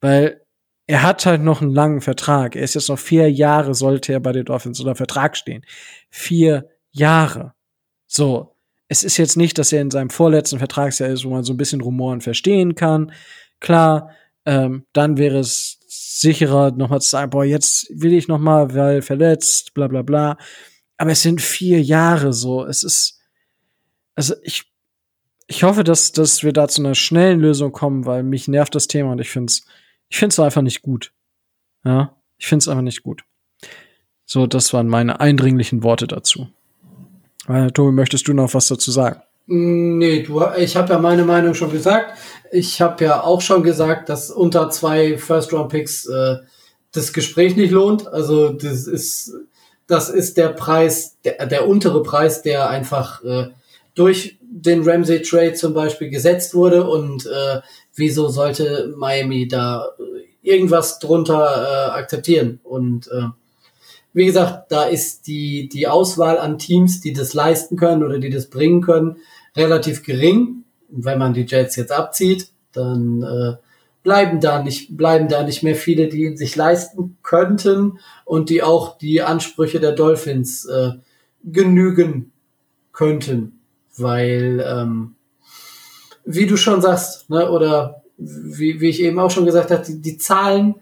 weil er hat halt noch einen langen Vertrag. Er ist jetzt noch vier Jahre, sollte er bei den Dolphins unter Vertrag stehen. Vier Jahre. So. es ist jetzt nicht, dass er in seinem vorletzten Vertragsjahr ist, wo man so ein bisschen Rumoren verstehen kann. Klar, ähm, dann wäre es sicherer, nochmal zu sagen, boah, jetzt will ich nochmal, weil verletzt, bla bla bla. Aber es sind vier Jahre so. Es ist, also ich, ich hoffe, dass, dass wir da zu einer schnellen Lösung kommen, weil mich nervt das Thema und ich finde es ich find's einfach nicht gut. Ja, ich finde es einfach nicht gut. So, das waren meine eindringlichen Worte dazu. Äh, Tobi, möchtest du noch was dazu sagen? Mm, Nee, du, ich habe ja meine Meinung schon gesagt. Ich habe ja auch schon gesagt, dass unter zwei First-Round-Picks äh, das Gespräch nicht lohnt. Also das ist, das ist der Preis, der, der untere Preis, der einfach äh, durch den Ramsey-Trade zum Beispiel gesetzt wurde. Und äh, wieso sollte Miami da äh, irgendwas drunter äh, akzeptieren? Und äh, wie gesagt, da ist die, die Auswahl an Teams, die das leisten können oder die das bringen können, relativ gering. Wenn man die Jets jetzt abzieht, dann äh, bleiben da nicht, bleiben da nicht mehr viele, die ihn sich leisten könnten und die auch die Ansprüche der Dolphins äh, genügen könnten. Weil, ähm, wie du schon sagst, ne, oder wie, wie ich eben auch schon gesagt habe, die, die Zahlen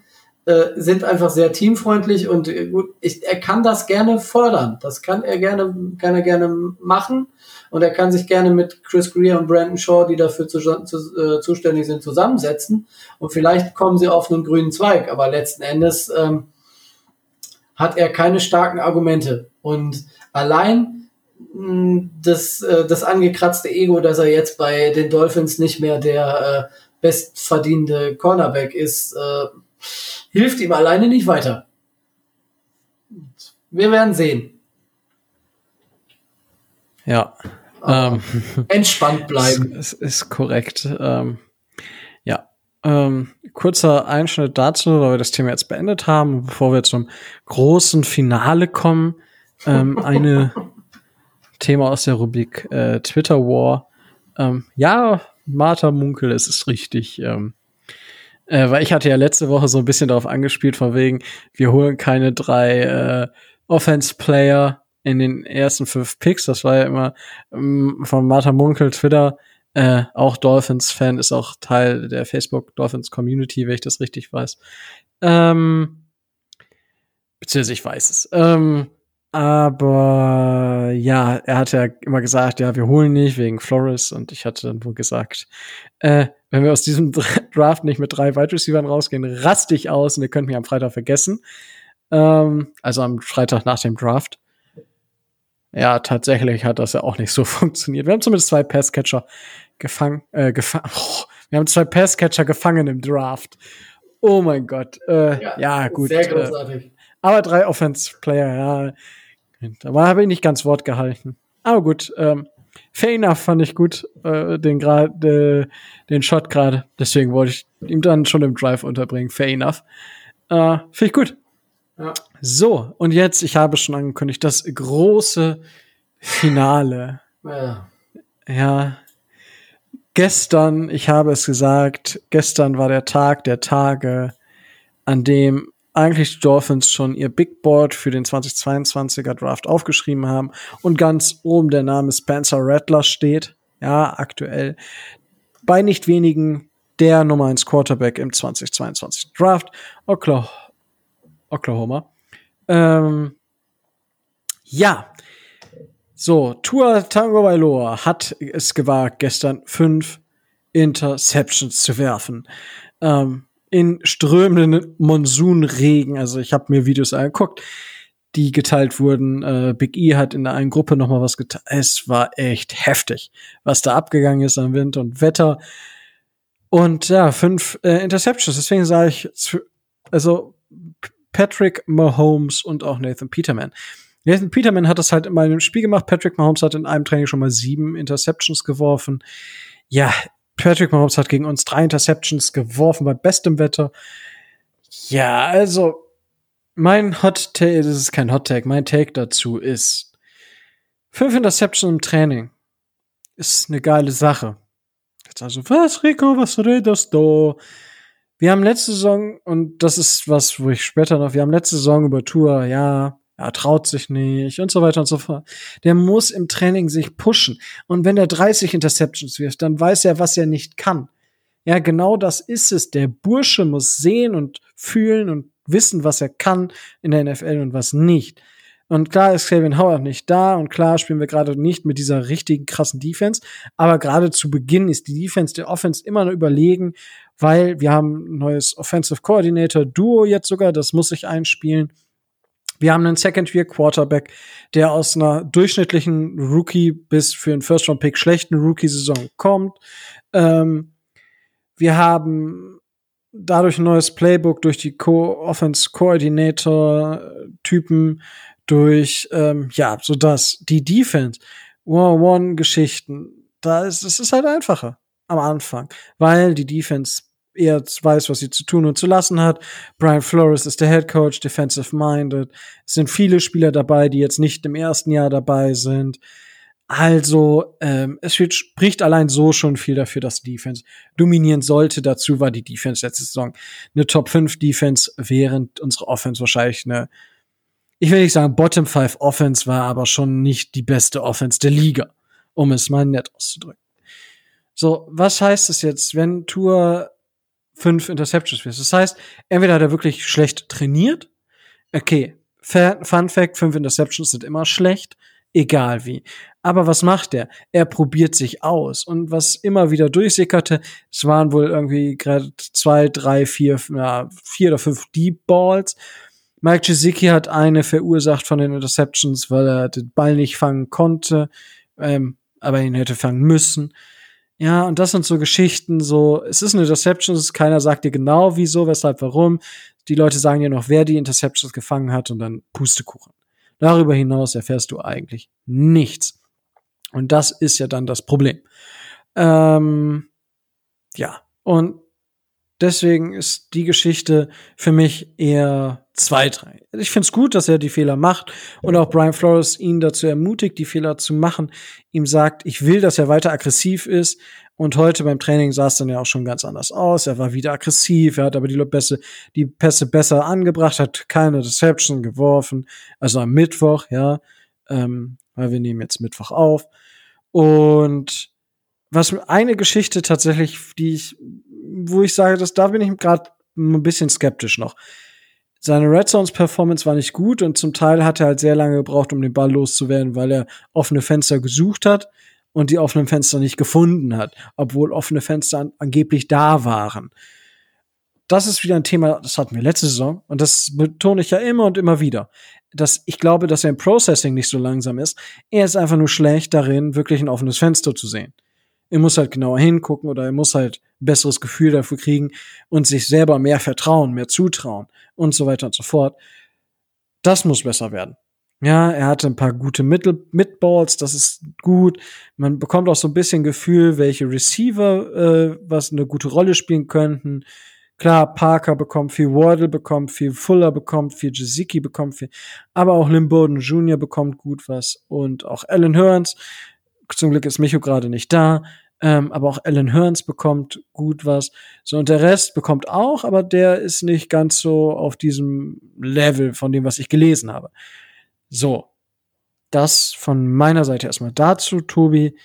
äh, sind einfach sehr teamfreundlich und äh, gut, ich, er kann das gerne fördern. Das kann er gerne, kann er gerne machen und er kann sich gerne mit Chris Greer und Brandon Shaw, die dafür zu, zu, äh, zuständig sind, zusammensetzen und vielleicht kommen sie auf einen grünen Zweig, aber letzten Endes ähm, hat er keine starken Argumente und allein mh, das, äh, das angekratzte Ego, dass er jetzt bei den Dolphins nicht mehr der äh, bestverdienende Cornerback ist, äh, hilft ihm alleine nicht weiter. Wir werden sehen. Ja. Ähm, <laughs> Entspannt bleiben. Es ist korrekt. Ähm, ja. Ähm, kurzer Einschnitt dazu, weil wir das Thema jetzt beendet haben, bevor wir zum großen Finale kommen. Ähm, <laughs> eine Thema aus der Rubrik äh, Twitter War. Ähm, ja, Martha Munkel, es ist richtig. Ähm, äh, weil ich hatte ja letzte Woche so ein bisschen darauf angespielt, von wegen, wir holen keine drei äh, Offense-Player in den ersten fünf Picks. Das war ja immer ähm, von Martha Munkel, Twitter, äh, auch Dolphins-Fan, ist auch Teil der Facebook Dolphins Community, wenn ich das richtig weiß. Ähm, beziehungsweise ich weiß es. Ähm, aber ja, er hat ja immer gesagt, ja, wir holen nicht wegen Flores und ich hatte dann wohl gesagt, äh, wenn wir aus diesem <laughs> Draft nicht mit drei Wide Receivers rausgehen, rast ich aus und ihr könnt mich am Freitag vergessen. Ähm, also am Freitag nach dem Draft. Ja, tatsächlich hat das ja auch nicht so <laughs> funktioniert. Wir haben zumindest zwei Passcatcher gefangen, äh, gefangen. <laughs> Oh, wir haben zwei Passcatcher gefangen im Draft. Oh mein Gott. Äh, ja, ja, gut. Sehr Äh, großartig. aber drei Offense-Player, ja. Da habe ich nicht ganz Wort gehalten. Aber gut, ähm, fair enough fand ich gut, äh, den, grad, äh, den Shot gerade. Deswegen wollte ich ihm dann schon im Drive unterbringen. Fair enough. Äh, Finde ich gut. Ja. So, und jetzt, ich habe schon angekündigt, das große Finale. Ja. Ja. Gestern, ich habe es gesagt, gestern war der Tag der Tage, an dem eigentlich die Dolphins schon ihr Big Board für den 2022er Draft aufgeschrieben haben und ganz oben der Name Spencer Rattler steht. Ja, aktuell bei nicht wenigen der Nummer 1 Quarterback im 2022 Draft, Okla- Oklahoma. Ähm, ja, so, Tua Tango Bailoa hat es gewagt, gestern fünf Interceptions zu werfen. Ähm, in strömenden Monsunregen. Also ich habe mir Videos angeguckt, die geteilt wurden. Äh, Big E hat in der einen Gruppe noch mal was geteilt. Es war echt heftig, was da abgegangen ist an Wind und Wetter. Und ja, fünf äh, Interceptions. Deswegen sage ich, also Patrick Mahomes und auch Nathan Peterman. Nathan Peterman hat das halt in meinem Spiel gemacht. Patrick Mahomes hat in einem Training schon mal sieben Interceptions geworfen. Ja, Patrick Mahomes hat gegen uns drei Interceptions geworfen bei bestem Wetter. Ja, also mein Hot Take, das ist kein Hot Take, mein Take dazu ist fünf Interceptions im Training ist eine geile Sache. Jetzt also, was, Rico, was redest du? Wir haben letzte Saison, und das ist was, wo ich später noch, wir haben letzte Saison über Tour, ja, er traut sich nicht und so weiter und so fort. Der muss im Training sich pushen. Und wenn er 30 Interceptions wirft, dann weiß er, was er nicht kann. Ja, genau das ist es. Der Bursche muss sehen und fühlen und wissen, was er kann in der NFL und was nicht. Und klar ist Calvin Howard nicht da und klar spielen wir gerade nicht mit dieser richtigen krassen Defense. Aber gerade zu Beginn ist die Defense der Offense immer noch überlegen, weil wir haben ein neues Offensive Coordinator Duo jetzt sogar, das muss sich einspielen. Wir haben einen Second-Year-Quarterback, der aus einer durchschnittlichen Rookie bis für einen First-Round-Pick schlechten Rookie-Saison kommt. Ähm, wir haben dadurch ein neues Playbook durch die Co-Offense-Coordinator-Typen, durch, ähm, ja, so das, die Defense, One-on-One-Geschichten, da ist, es ist halt einfacher am Anfang, weil die Defense eher weiß, was sie zu tun und zu lassen hat. Brian Flores ist der Head Coach, defensive minded. Es sind viele Spieler dabei, die jetzt nicht im ersten Jahr dabei sind. Also, ähm, es spricht allein so schon viel dafür, dass die Defense dominieren sollte. Dazu war die Defense letzte Saison eine Top 5 Defense, während unsere Offense wahrscheinlich eine, ich will nicht sagen Bottom 5 Offense war, aber schon nicht die beste Offense der Liga, um es mal nett auszudrücken. So, was heißt es jetzt, wenn Tour fünf Interceptions wirst? Das heißt, entweder hat er wirklich schlecht trainiert. Okay, Fun Fact, fünf Interceptions sind immer schlecht egal wie. Aber was macht er? Er probiert sich aus. Und was immer wieder durchsickerte, es waren wohl irgendwie gerade zwei, drei, vier, ja, vier oder fünf Deep Balls. Mike Gesicki hat eine verursacht von den Interceptions, weil er den Ball nicht fangen konnte, ähm, aber ihn hätte fangen müssen. Ja, und das sind so Geschichten, so, es ist eine Interception, keiner sagt dir genau wieso, weshalb, warum. Die Leute sagen dir noch, wer die Interceptions gefangen hat und dann Pustekuchen. Darüber hinaus erfährst du eigentlich nichts. Und das ist ja dann das Problem. Ähm, ja, und deswegen ist die Geschichte für mich eher zweitrangig. Ich finde es gut, dass er die Fehler macht und auch Brian Flores ihn dazu ermutigt, die Fehler zu machen. Ihm sagt, ich will, dass er weiter aggressiv ist. Und heute beim Training sah es dann ja auch schon ganz anders aus. Er war wieder aggressiv, er hat aber die Pässe, die Pässe besser angebracht, hat keine Deception geworfen. Also am Mittwoch, ja, ähm, weil wir nehmen jetzt Mittwoch auf. Und was eine Geschichte tatsächlich, die ich, wo ich sage, dass da bin ich gerade ein bisschen skeptisch noch. Seine Red Zones Performance war nicht gut und zum Teil hat er halt sehr lange gebraucht, um den Ball loszuwerden, weil er offene Fenster gesucht hat und die offenen Fenster nicht gefunden hat, obwohl offene Fenster an angeblich da waren. Das ist wieder ein Thema, das hatten wir letzte Saison und das betone ich ja immer und immer wieder. Dass ich glaube, dass er im Processing nicht so langsam ist. Er ist einfach nur schlecht darin, wirklich ein offenes Fenster zu sehen. Er muss halt genauer hingucken oder er muss halt besseres Gefühl dafür kriegen und sich selber mehr vertrauen, mehr zutrauen und so weiter und so fort. Das muss besser werden. Ja, er hatte ein paar gute Mittel Midballs, das ist gut. Man bekommt auch so ein bisschen Gefühl, welche Receiver äh, was eine gute Rolle spielen könnten. Klar, Parker bekommt viel, Wardle bekommt viel, Fuller bekommt viel, Jaziki bekommt viel, aber auch Lim Bowden Jr. bekommt gut was und auch Alan Hearns. Zum Glück ist Micho gerade nicht da. Ähm, aber auch Alan Hearns bekommt gut was. So, und der Rest bekommt auch, aber der ist nicht ganz so auf diesem Level von dem, was ich gelesen habe. So, das von meiner Seite erstmal dazu, Tobi.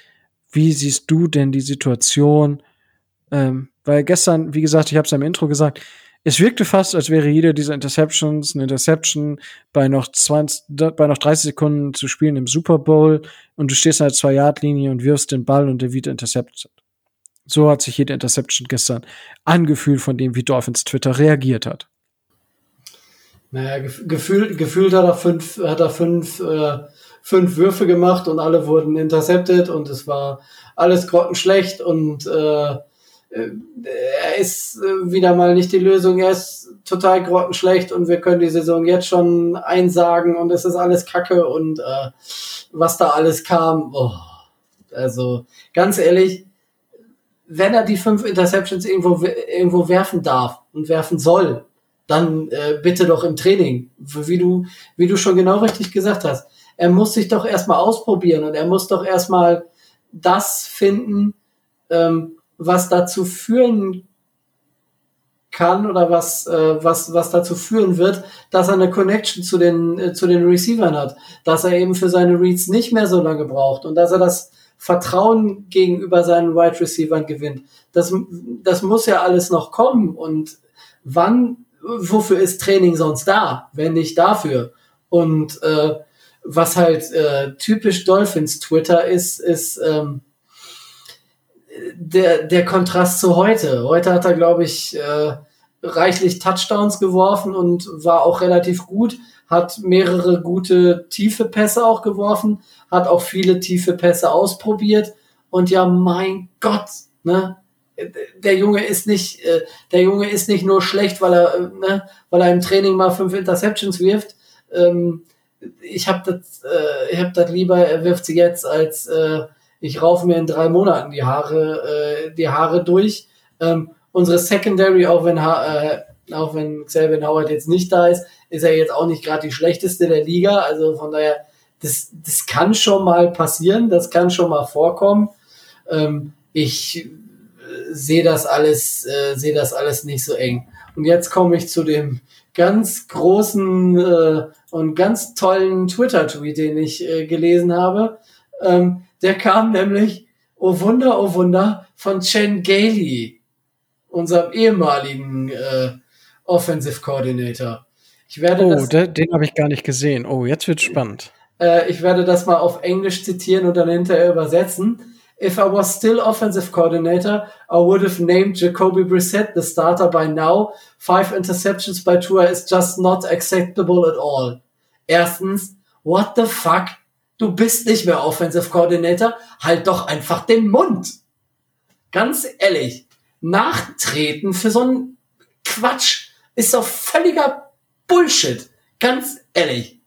Wie siehst du denn die Situation? Ähm, weil gestern, wie gesagt, ich habe es im Intro gesagt, es wirkte fast, als wäre jede dieser Interceptions eine Interception bei noch 20, bei noch 30 Sekunden zu spielen im Super Bowl und du stehst an der Zwei-Yard-Linie und wirfst den Ball und der wieder intercepted. So hat sich jede Interception gestern angefühlt von dem, wie Dolphins Twitter reagiert hat. Naja, gefühlt, gefühlt hat er fünf, hat er fünf, äh, fünf Würfe gemacht und alle wurden intercepted und es war alles grottenschlecht und äh, er ist äh, wieder mal nicht die Lösung. Er ist total grottenschlecht und wir können die Saison jetzt schon einsagen und es ist alles Kacke und äh, was da alles kam. Oh, also ganz ehrlich, wenn er die fünf Interceptions irgendwo irgendwo werfen darf und werfen soll, dann äh, bitte doch im Training, wie du wie du schon genau richtig gesagt hast. Er muss sich doch erstmal ausprobieren und er muss doch erstmal das finden, ähm, was dazu führen kann oder was, äh, was, was dazu führen wird, dass er eine Connection zu den, äh, zu den Receivern hat, dass er eben für seine Reads nicht mehr so lange braucht und dass er das Vertrauen gegenüber seinen Wide Receivern gewinnt. Das, das muss ja alles noch kommen und wann, wofür ist Training sonst da, wenn nicht dafür? Und äh, was halt äh, typisch Dolphins Twitter ist, ist ähm, der, der Kontrast zu heute. Heute hat er, glaube ich, äh, reichlich Touchdowns geworfen und war auch relativ gut, hat mehrere gute tiefe Pässe auch geworfen, hat auch viele tiefe Pässe ausprobiert und ja, mein Gott, ne? Der Junge ist nicht, äh, der Junge ist nicht nur schlecht, weil er, äh, ne, weil er im Training mal fünf Interceptions wirft. Ähm, ich habe das, äh, ich habe das lieber, er wirft sie jetzt als äh, ich raufe mir in drei Monaten die Haare, äh, die Haare durch. Ähm, unsere Secondary, auch wenn, äh, auch wenn Xavier Howard jetzt nicht da ist, ist er jetzt auch nicht gerade die schlechteste der Liga. Also von daher, das, das kann schon mal passieren, das kann schon mal vorkommen. Ähm, ich äh, sehe das alles, äh, sehe das alles nicht so eng. Und jetzt komme ich zu dem ganz großen äh, und ganz tollen Twitter-Tweet, den ich äh, gelesen habe. Ähm, der kam nämlich, oh Wunder, oh Wunder, von Chen Gailey, unserem ehemaligen äh, Offensive Coordinator. Ich werde oh, das, den, den habe ich gar nicht gesehen. Oh, jetzt wird spannend. Äh, ich werde das mal auf Englisch zitieren und dann hinterher übersetzen. If I was still offensive coordinator, I would have named Jacoby Brissett the starter by now. Five interceptions by Tua is just not acceptable at all. Erstens, what the fuck du bist nicht mehr Offensive Coordinator, halt doch einfach den Mund. Ganz ehrlich, nachtreten für so einen Quatsch ist doch völliger Bullshit. Ganz ehrlich.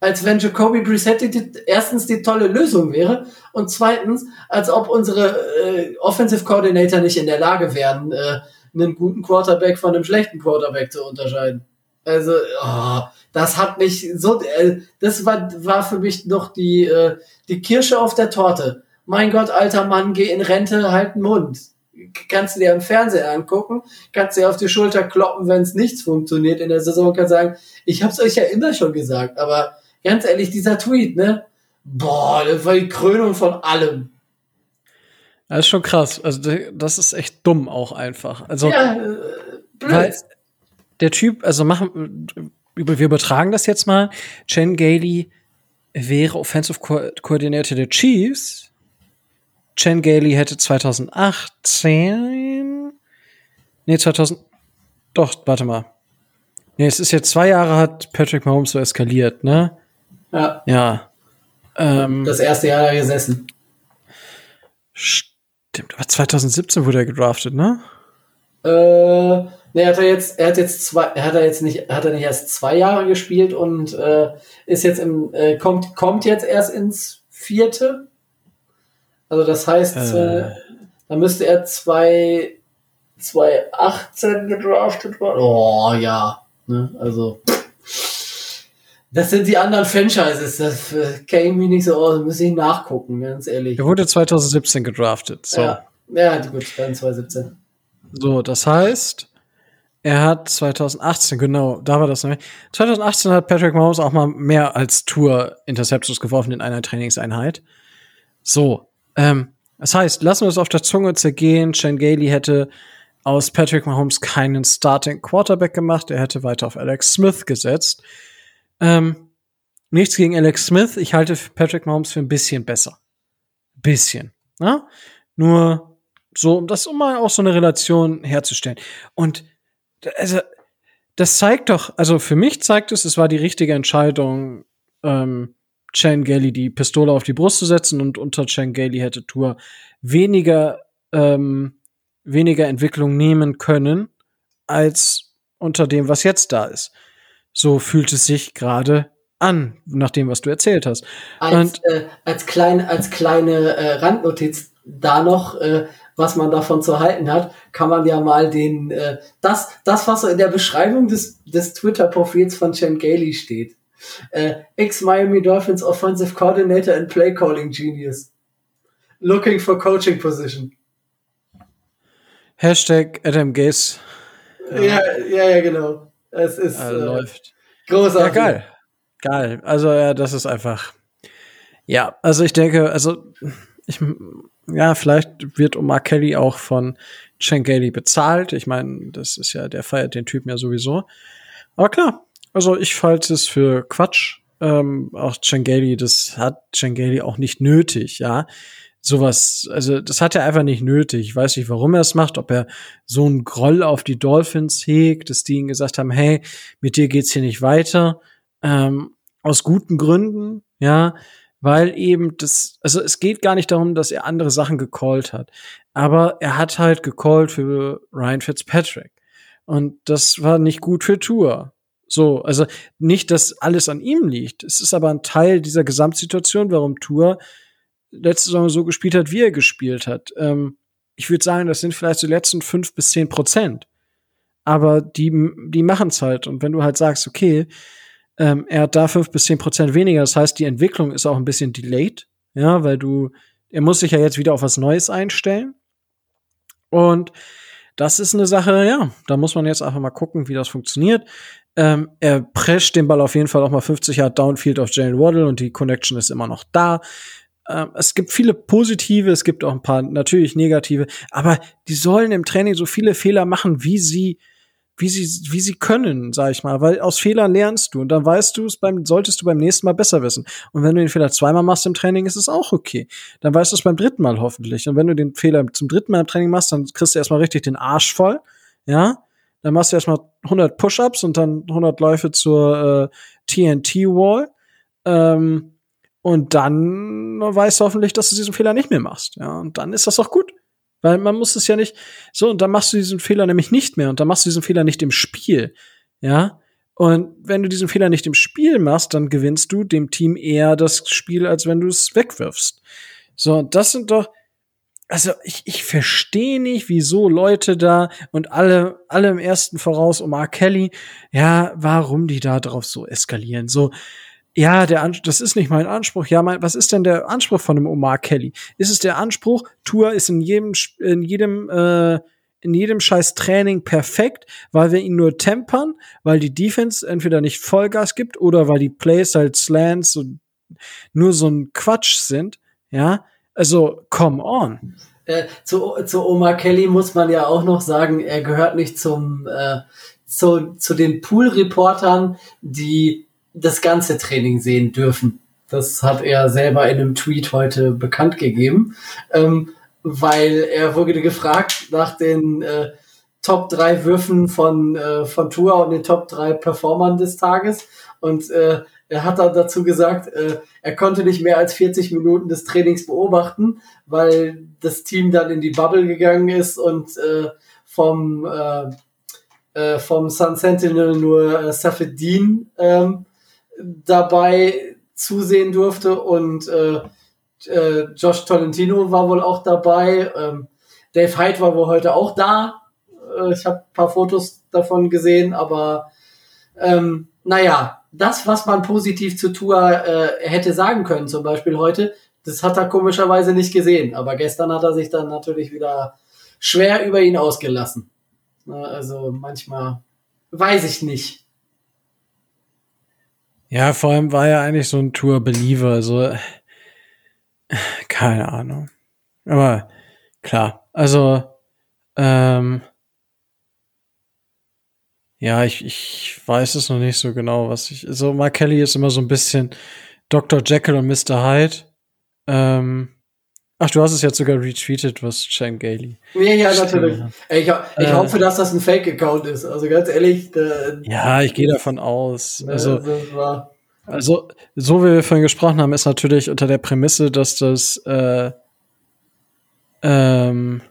Als wenn Jacoby Brissett die, erstens die tolle Lösung wäre und zweitens, als ob unsere äh, Offensive Coordinator nicht in der Lage wären, äh, einen guten Quarterback von einem schlechten Quarterback zu unterscheiden. Also, oh, das hat mich so, äh, das war, war für mich noch die, äh, die Kirsche auf der Torte. Mein Gott, alter Mann, geh in Rente, halt den Mund. Kannst du dir im Fernseher angucken, kannst dir auf die Schulter kloppen, wenn es nichts funktioniert in der Saison, kannst sagen, ich hab's euch ja immer schon gesagt, aber ganz ehrlich, dieser Tweet, ne? Boah, das war die Krönung von allem. Das ist schon krass. Also, das ist echt dumm auch einfach. Also, ja, äh, blöd. Der Typ, also machen, wir übertragen das jetzt mal. Chen Gailey wäre Offensive Coordinator der Chiefs. Chen Gailey hätte 2018, nee, 2000, doch, warte mal. Nee, es ist jetzt zwei Jahre hat Patrick Mahomes so eskaliert, ne? Ja. Ja. Ähm, das erste Jahr da gesessen. Stimmt, aber 2017 wurde er gedraftet, ne? Äh, Nee, hat er jetzt, er hat jetzt zwei, er hat er jetzt nicht, hat er nicht erst zwei Jahre gespielt und äh, ist jetzt im, äh, kommt, kommt jetzt erst ins vierte. Also das heißt, äh. äh da müsste er zwei, 2018 gedraftet worden. Oh ja. Ne? Also. Das sind die anderen Franchises. Das äh, kenne ich mich nicht so aus. Muss ich nachgucken, ganz ehrlich. Er wurde 2017 gedraftet. So. Ja, ja gut, dann 2017. So, das heißt, er hat 2018, genau, da war das nämlich. 2018 hat Patrick Mahomes auch mal mehr als Tour Interceptions geworfen in einer Trainingseinheit. So, ähm, das heißt, lassen wir es auf der Zunge zergehen. Shane Gailey hätte aus Patrick Mahomes keinen Starting Quarterback gemacht. Er hätte weiter auf Alex Smith gesetzt. Ähm, nichts gegen Alex Smith. Ich halte Patrick Mahomes für ein bisschen besser. Bisschen. Ne? Nur so, um das, um mal auch so eine Relation herzustellen. Und also das zeigt doch, also für mich zeigt es, es war die richtige Entscheidung, ähm, Chan Gailey die Pistole auf die Brust zu setzen und unter Chan Gailey hätte Tour weniger, ähm, weniger Entwicklung nehmen können als unter dem, was jetzt da ist. So fühlt es sich gerade an, nach dem, was du erzählt hast. Als, äh, als, klein, als kleine äh, Randnotiz da noch, äh, was man davon zu halten hat, kann man ja mal den, äh, das, das, was so in der Beschreibung des, des Twitter-Profils von Chen Gailey steht. Äh, Ex-Miami Dolphins Offensive Coordinator and Play Calling Genius. Looking for Coaching Position. Hashtag Adam Gaze. Ja, ja, ja, genau. Es ist Äh, äh, läuft. großartig. Ja, geil. Geil. Also, ja, das ist einfach. Ja, also ich denke, also, ich, ja, vielleicht wird Omar Kelly auch von Chengeli bezahlt. Ich meine, das ist ja, der feiert den Typen ja sowieso. Aber klar, also ich halte es für Quatsch. Ähm, auch Chengeli, das hat Chengeli auch nicht nötig, ja. Sowas, also das hat er einfach nicht nötig. Ich weiß nicht, warum er es macht, ob er so einen Groll auf die Dolphins hegt, dass die ihm gesagt haben, hey, mit dir geht's hier nicht weiter. Ähm, aus guten Gründen, ja, weil eben das, also es geht gar nicht darum, dass er andere Sachen gecallt hat, aber er hat halt gecallt für Ryan Fitzpatrick und das war nicht gut für Tour. So, also nicht, dass alles an ihm liegt. Es ist aber ein Teil dieser Gesamtsituation, warum Tour letzte Saison so gespielt hat, wie er gespielt hat. Ähm, ich würde sagen, das sind vielleicht die letzten fünf bis zehn Prozent. Aber die, die machen es halt. Und wenn du halt sagst, okay, ähm, er hat da fünf bis zehn Prozent weniger, das heißt, die Entwicklung ist auch ein bisschen delayed, ja, weil du, er muss sich ja jetzt wieder auf was Neues einstellen. Und das ist eine Sache, ja, da muss man jetzt einfach mal gucken, wie das funktioniert. Ähm, er prescht den Ball auf jeden Fall auch mal 50 Yard Downfield auf Jalen Waddle und die Connection ist immer noch da. Ähm, es gibt viele positive, es gibt auch ein paar natürlich negative, aber die sollen im Training so viele Fehler machen, wie sie wie sie, wie sie können, sag ich mal, weil aus Fehlern lernst du und dann weißt du es beim, solltest du beim nächsten Mal besser wissen. Und wenn du den Fehler zweimal machst im Training, ist es auch okay. Dann weißt du es beim dritten Mal hoffentlich. Und wenn du den Fehler zum dritten Mal im Training machst, dann kriegst du erstmal richtig den Arsch voll, ja. Dann machst du erstmal 100 Push-Ups und dann 100 Läufe zur äh, TNT-Wall. Ähm, und dann weißt du hoffentlich, dass du diesen Fehler nicht mehr machst. Ja, und dann ist das auch gut. Weil man muss es ja nicht, so, und dann machst du diesen Fehler nämlich nicht mehr und dann machst du diesen Fehler nicht im Spiel. Ja. Und wenn du diesen Fehler nicht im Spiel machst, dann gewinnst du dem Team eher das Spiel, als wenn du es wegwirfst. So, das sind doch, also ich, ich verstehe nicht, wieso Leute da und alle, alle im ersten voraus, Omar Kelly, ja, warum die da drauf so eskalieren. So, ja, der Anspruch, das ist nicht mein Anspruch. Ja, mein, was ist denn der Anspruch von einem Omar Kelly? Ist es der Anspruch, Tour ist in jedem, in jedem, äh, in jedem scheiß Training perfekt, weil wir ihn nur tempern, weil die Defense entweder nicht Vollgas gibt oder weil die Plays halt Slants und nur so ein Quatsch sind, ja? Also, come on. Äh, zu, zu Omar Kelly muss man ja auch noch sagen, er gehört nicht zum äh, zu, zu den Pool-Reportern, die das ganze Training sehen dürfen. Das hat er selber in einem Tweet heute bekannt gegeben, ähm, weil er wurde gefragt nach den äh, Top drei Würfen von, äh, von Tour und den Top drei Performern des Tages. Und äh, er hat dann dazu gesagt, äh, er konnte nicht mehr als 40 Minuten des Trainings beobachten, weil das Team dann in die Bubble gegangen ist und äh, vom, äh, äh, vom Sun Sentinel nur äh, Safedin ähm, dabei zusehen durfte und äh, äh, Josh Tolentino war wohl auch dabei. Ähm, Dave Hyde war wohl heute auch da. Äh, ich habe ein paar Fotos davon gesehen, aber ähm, naja, das, was man positiv zu Tour äh, hätte sagen können, zum Beispiel heute, das hat er komischerweise nicht gesehen. Aber gestern hat er sich dann natürlich wieder schwer über ihn ausgelassen. Na, Also manchmal weiß ich nicht. Ja, vor allem war er eigentlich so ein Tour-Believer, also keine Ahnung. Aber klar, also ähm, ja, ich, ich weiß es noch nicht so genau, was ich. So, Mark Kelly ist immer so ein bisschen Dr. Jekyll und Mr. Hyde. Ähm, ach, du hast es jetzt sogar retweetet, was Shane Gailey. Ja, ja, natürlich. Ey, Ich, ich Äh. hoffe, dass das ein Fake-Account ist. Also ganz ehrlich, Ja, ich gehe davon aus. Also, Also, so wie wir vorhin gesprochen haben, ist natürlich unter der Prämisse, dass das, äh, ähm,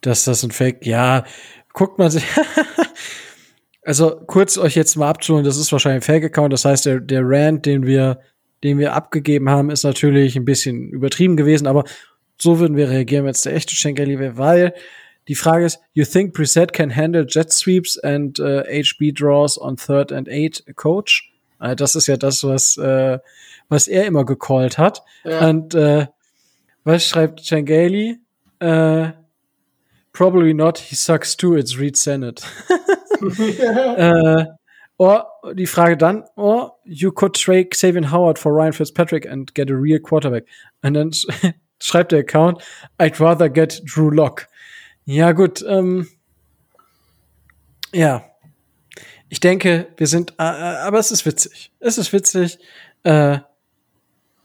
dass das ein Fake, ja, guckt man sich, <laughs> also kurz euch jetzt mal abzuholen, das ist wahrscheinlich ein Fake-Account, das heißt, der, der Rant, den wir, den wir abgegeben haben, ist natürlich ein bisschen übertrieben gewesen, aber so würden wir reagieren, wenn es der echte Schenkeli wäre, weil die Frage ist, you think Preset can handle jet sweeps and uh, HB draws on third and eight, coach? Äh, Das ist ja das, was, äh, was er immer gecallt hat. Ja. Und äh, was schreibt Changeli? Äh, Probably not. He sucks too. It's Reed Sennett. <laughs> äh, or die Frage dann, or you could trade Xavier Howard for Ryan Fitzpatrick and get a real quarterback. Und dann sch <laughs> schreibt der Account, I'd rather get Drew Lock. Ja, gut, ähm, ja. Ich denke, wir sind, äh, äh, aber es ist witzig. Es ist witzig. Äh,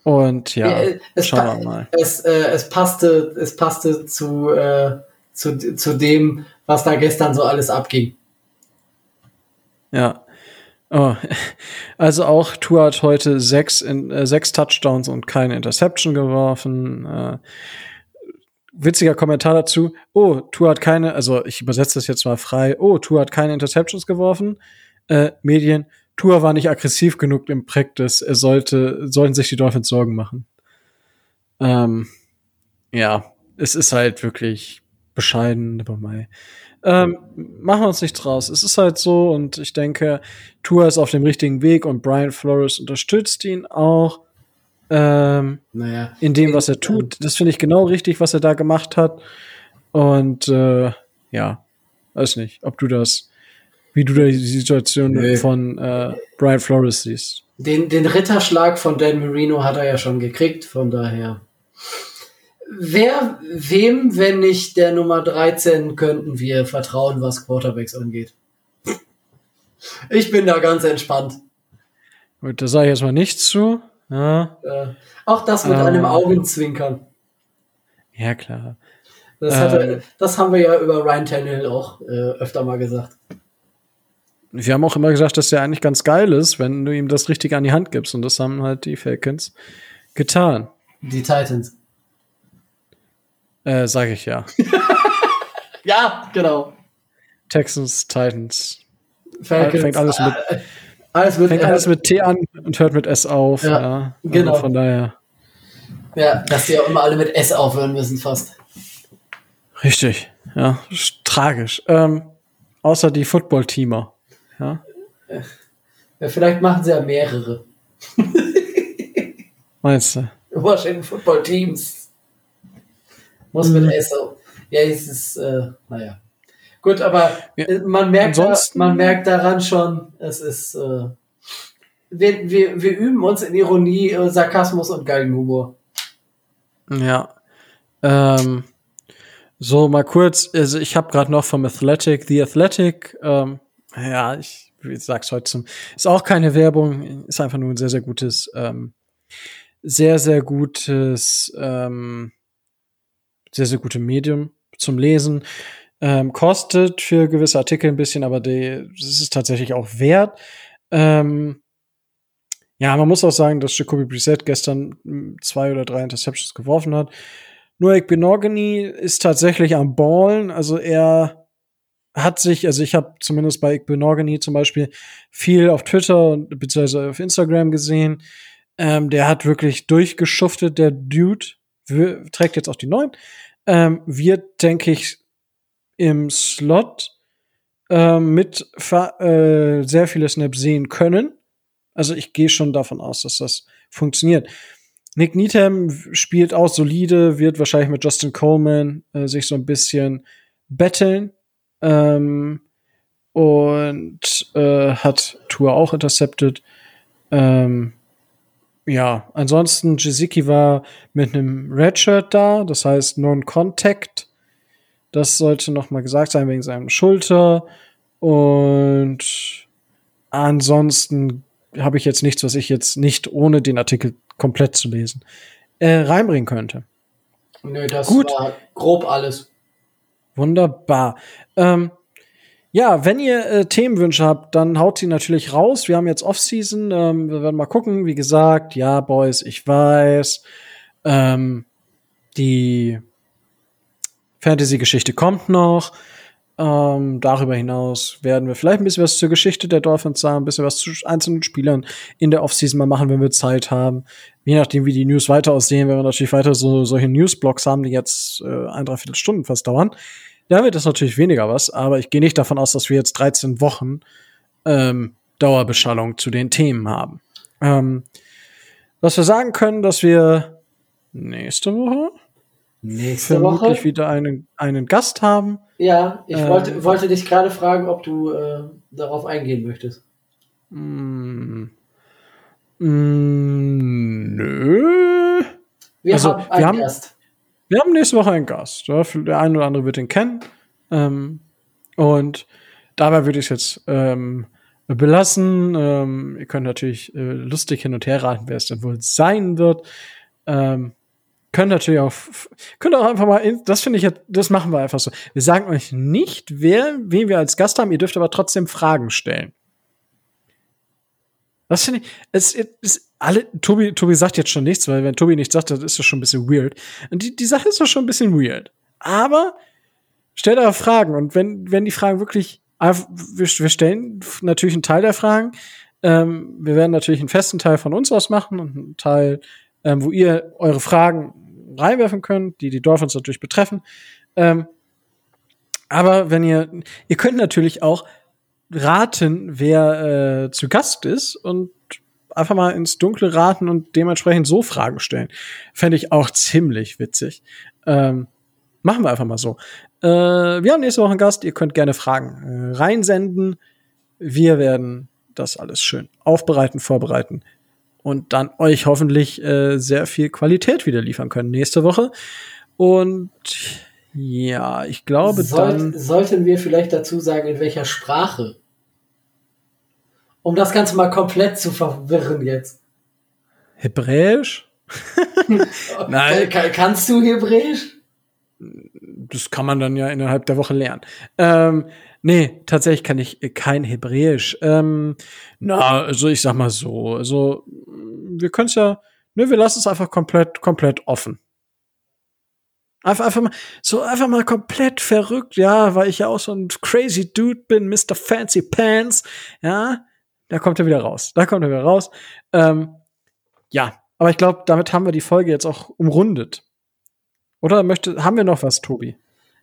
und ja, Ja, es, schauen wir mal. Es, äh, es passte, es passte zu, äh, zu, zu dem, was da gestern so alles abging. Ja. Oh. <laughs> Also auch Tour hat heute sechs, in, äh, sechs Touchdowns und keine Interception geworfen. Äh, witziger Kommentar dazu. Oh, Tour hat keine, also ich übersetze das jetzt mal frei. Oh, Tour hat keine Interceptions geworfen. Äh, Medien. Tour war nicht aggressiv genug im Practice. Er sollte, sollten sich die Dolphins Sorgen machen. Ähm, ja, es ist halt wirklich bescheiden, aber mal. Ähm, machen wir uns nichts draus. Es ist halt so und ich denke, Tour ist auf dem richtigen Weg und Brian Flores unterstützt ihn auch ähm, Naja. in dem, was er tut. Das finde ich genau richtig, was er da gemacht hat. Und äh, ja, weiß nicht, ob du das, wie du da die Situation Nee. von äh, Brian Flores siehst. Den, den Ritterschlag von Dan Marino hat er ja schon gekriegt, von daher. Wer, wem, wenn nicht der Nummer 13, könnten wir vertrauen, was Quarterbacks angeht? Ich bin da ganz entspannt. Gut, da sage ich jetzt mal nichts zu. Ja, Äh, auch das mit Ah. einem Augenzwinkern. ja klar. Das, hat er, Ähm. das haben wir ja über Ryan Tannehill auch äh, öfter mal gesagt. Wir haben auch immer gesagt, dass der eigentlich ganz geil ist, wenn du ihm das richtig an die Hand gibst. Und das haben halt die Falcons getan. Die Titans. Äh, sage ich ja. <laughs> Ja, genau. Texans, Titans. Falcons. Fängt alles mit, Äh, alles mit, fängt alles mit T an und hört mit S auf. Ja, Ja, genau. Also von daher. Ja, dass die auch immer alle mit S aufhören müssen, fast. Richtig. Ja, tragisch. Ähm, außer die Football-Teamer. Ja, Ja, vielleicht machen sie ja mehrere. <laughs> meinst du? Washington Football Teams. Muss Mhm. mit auf. Ja, es ist, äh, naja. Gut, aber Ja, äh, man, merkt da, man merkt daran schon, es ist, äh, wir, wir, wir üben uns in Ironie, äh, Sarkasmus und Galgenhumor. Ja. Ähm, so, mal kurz, also ich habe gerade noch vom Athletic, The Athletic, ähm, ja, ich, ich sag's heute zum, ist auch keine Werbung, ist einfach nur ein sehr, sehr gutes, ähm, sehr, sehr gutes, ähm, sehr, sehr gute Medium zum Lesen. Ähm, kostet für gewisse Artikel ein bisschen, aber die, das ist tatsächlich auch wert. Ähm, ja, man muss auch sagen, dass Jacoby Brissett gestern mm, zwei oder drei Interceptions geworfen hat. Nur Igbenogany ist tatsächlich am Ballen. Also er hat sich, also ich habe zumindest bei Igbenogany zum Beispiel viel auf Twitter und beziehungsweise auf Instagram gesehen. Ähm, der hat wirklich durchgeschuftet, der Dude. Trägt jetzt auch die neuen. Ähm, wird, denke ich, im Slot ähm, mit äh, sehr viele Snaps sehen können. Also ich gehe schon davon aus, dass das funktioniert. Nick Needham spielt auch solide, wird wahrscheinlich mit Justin Coleman äh, sich so ein bisschen betteln. Ähm, und äh, hat Tour auch intercepted. Ähm, ja, ansonsten Jiziki war mit einem Redshirt da, das heißt Non-Contact. Das sollte noch mal gesagt sein wegen seinem Schulter. Und ansonsten habe ich jetzt nichts, was ich jetzt nicht ohne den Artikel komplett zu lesen äh, reinbringen könnte. Nö, das Gut. war grob alles. Wunderbar. Ähm, ja, wenn ihr äh, Themenwünsche habt, dann haut sie natürlich raus. Wir haben jetzt Off-Season. Ähm, wir werden mal gucken. Wie gesagt, ja, Boys, ich weiß. Ähm, die Fantasy-Geschichte kommt noch. Ähm, darüber hinaus werden wir vielleicht ein bisschen was zur Geschichte der Dolphins sagen, ein bisschen was zu einzelnen Spielern in der Offseason mal machen, wenn wir Zeit haben. Je nachdem, wie die News weiter aussehen, werden wir natürlich weiter so solche Newsblocks haben, die jetzt äh, ein, dreiviertel Stunden fast dauern. Da wird das natürlich weniger was, aber ich gehe nicht davon aus, dass wir jetzt 13 Wochen ähm, Dauerbeschallung zu den Themen haben. Ähm, was wir sagen können, dass wir nächste Woche Nächste vermutlich Woche. wieder einen, einen Gast haben. Ja, ich Ähm. wollte, wollte dich gerade fragen, ob du äh, darauf eingehen möchtest. Mm. Mm, nö. Wir Also, haben einen wir haben- Gast. Wir haben nächste Woche einen Gast. Der eine oder andere wird ihn kennen. Ähm, und dabei würde ich es jetzt ähm, belassen. Ähm, ihr könnt natürlich äh, lustig hin und her raten, wer es denn wohl sein wird. Ähm, könnt natürlich auch, könnt auch einfach mal, das finde ich, jetzt- das machen wir einfach so. Wir sagen euch nicht, wer, wen wir als Gast haben. Ihr dürft aber trotzdem Fragen stellen. Das finde ich, es ist alle, Tobi, Tobi sagt jetzt schon nichts, weil wenn Tobi nichts sagt, dann ist das schon ein bisschen weird. Und die, die Sache ist doch schon ein bisschen weird. Aber stellt eure Fragen und wenn, wenn die Fragen wirklich, wir, wir stellen natürlich einen Teil der Fragen. Ähm, wir werden natürlich einen festen Teil von uns aus machen und einen Teil, ähm, wo ihr eure Fragen reinwerfen könnt, die die Dolphins natürlich betreffen. Ähm, aber wenn ihr, ihr könnt natürlich auch raten, wer äh, zu Gast ist und einfach mal ins Dunkle raten und dementsprechend so Fragen stellen. Fände ich auch ziemlich witzig. Ähm, machen wir einfach mal so. Äh, wir haben nächste Woche einen Gast. Ihr könnt gerne Fragen äh, reinsenden. Wir werden das alles schön aufbereiten, vorbereiten und dann euch hoffentlich äh, sehr viel Qualität wieder liefern können nächste Woche. Und ja, ich glaube Sollt, dann. sollten wir vielleicht dazu sagen, in welcher Sprache? Um das Ganze mal komplett zu verwirren jetzt. Hebräisch? <laughs> Nein. Ka- kannst du Hebräisch? das kann man dann ja innerhalb der Woche lernen. Ähm, nee, tatsächlich kann ich kein Hebräisch. Ähm, na, also ich sag mal so, also wir können es ja, ne, wir lassen es einfach komplett, komplett offen. Einfach, einfach mal, so einfach mal komplett verrückt, ja, weil ich ja auch so ein crazy Dude bin, Mr. Fancy Pants, ja, da kommt er wieder raus. Da kommt er wieder raus. Ähm, ja, aber ich glaube, damit haben wir die Folge jetzt auch umrundet. Oder möchte, haben wir noch was, Tobi?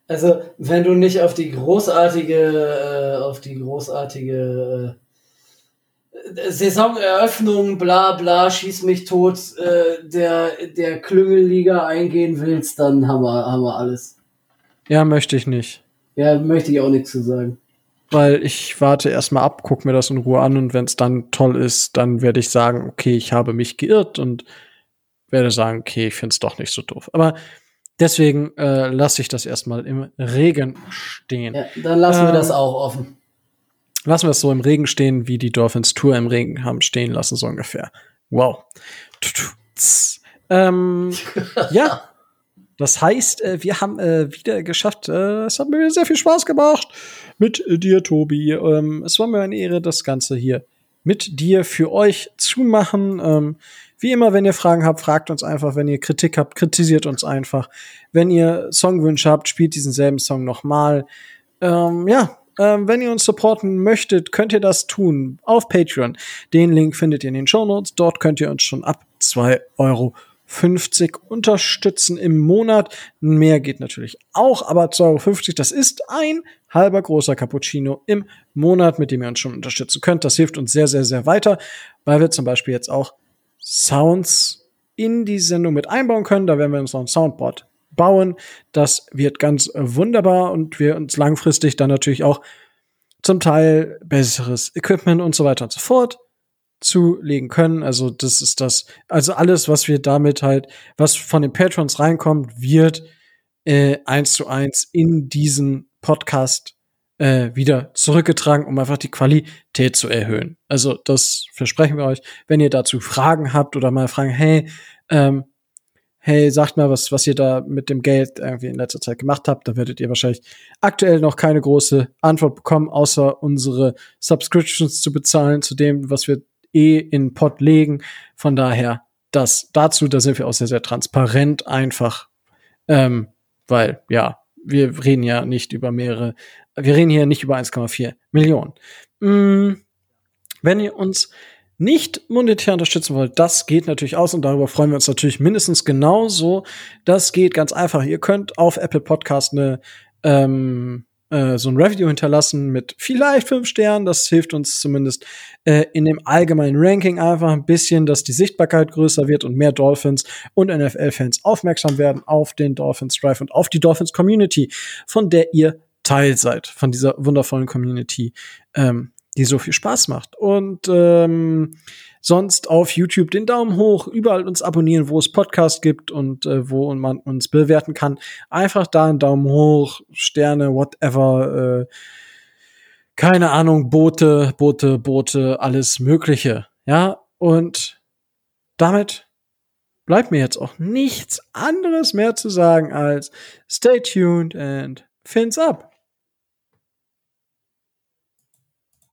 Also, wenn du nicht auf die großartige, äh, auf die großartige äh, Saisoneröffnung, bla bla, schieß mich tot, äh, der, der Klüngelliga eingehen willst, dann haben wir, haben wir alles. Ja, möchte ich nicht. Ja, möchte ich auch nichts zu sagen. Weil ich warte erstmal ab, guck mir das in Ruhe an und wenn es dann toll ist, dann werde ich sagen, okay, ich habe mich geirrt und werde sagen, okay, ich finde es doch nicht so doof. Aber deswegen äh, lasse ich das erstmal im Regen stehen. Ja, dann lassen wir Ähm, das auch offen. Lassen wir es so im Regen stehen, wie die Dolphins Tour im Regen haben stehen lassen, so ungefähr. Wow. Ähm, <laughs> ja. Das heißt, äh, wir haben äh, wieder geschafft. Äh, es hat mir sehr viel Spaß gemacht mit dir, Tobi. Ähm, es war mir eine Ehre, das Ganze hier mit dir für euch zu machen. Ähm, wie immer, wenn ihr Fragen habt, fragt uns einfach. Wenn ihr Kritik habt, kritisiert uns einfach. Wenn ihr Songwünsche habt, spielt diesen selben Song nochmal. Ähm, ja, wenn ihr uns supporten möchtet, könnt ihr das tun auf Patreon. Den Link findet ihr in den Show Notes. Dort könnt ihr uns schon ab 2,50 Euro unterstützen im Monat. Mehr geht natürlich auch, aber 2,50 Euro, das ist ein halber großer Cappuccino im Monat, mit dem ihr uns schon unterstützen könnt. Das hilft uns sehr, sehr, sehr weiter, weil wir zum Beispiel jetzt auch Sounds in die Sendung mit einbauen können. Da werden wir uns noch ein Soundboard bauen. Das wird ganz wunderbar und wir uns langfristig dann natürlich auch zum Teil besseres Equipment und so weiter und so fort zulegen können. Also das ist das, also alles, was wir damit halt, was von den Patrons reinkommt, wird äh, eins zu eins in diesen Podcast äh, wieder zurückgetragen, um einfach die Qualität zu erhöhen. Also das versprechen wir euch. Wenn ihr dazu Fragen habt oder mal fragen, hey, ähm, hey, sagt mal, was, was ihr da mit dem Geld irgendwie in letzter Zeit gemacht habt, da werdet ihr wahrscheinlich aktuell noch keine große Antwort bekommen, außer unsere Subscriptions zu bezahlen zu dem, was wir eh in Pod legen. Von daher, das dazu, da sind wir auch sehr, sehr transparent einfach, ähm, weil, ja, wir reden ja nicht über mehrere, wir reden hier nicht über 1,4 Millionen. Mm, wenn ihr uns nicht monetär unterstützen wollt, das geht natürlich aus und darüber freuen wir uns natürlich mindestens genauso. Das geht ganz einfach. Ihr könnt auf Apple Podcast eine ähm, äh, so ein Review hinterlassen mit vielleicht fünf Sternen. Das hilft uns zumindest äh, in dem allgemeinen Ranking einfach ein bisschen, dass die Sichtbarkeit größer wird und mehr Dolphins und NFL-Fans aufmerksam werden auf den Dolphins Drive und auf die Dolphins Community, von der ihr Teil seid, von dieser wundervollen Community, ähm, die so viel Spaß macht. Und ähm, sonst auf YouTube den Daumen hoch, überall uns abonnieren, wo es Podcast gibt und äh, wo man uns bewerten kann. Einfach da einen Daumen hoch, Sterne, whatever, äh, keine Ahnung, Boote, Boote, Boote, alles Mögliche. Ja, und damit bleibt mir jetzt auch nichts anderes mehr zu sagen als stay tuned and fins up.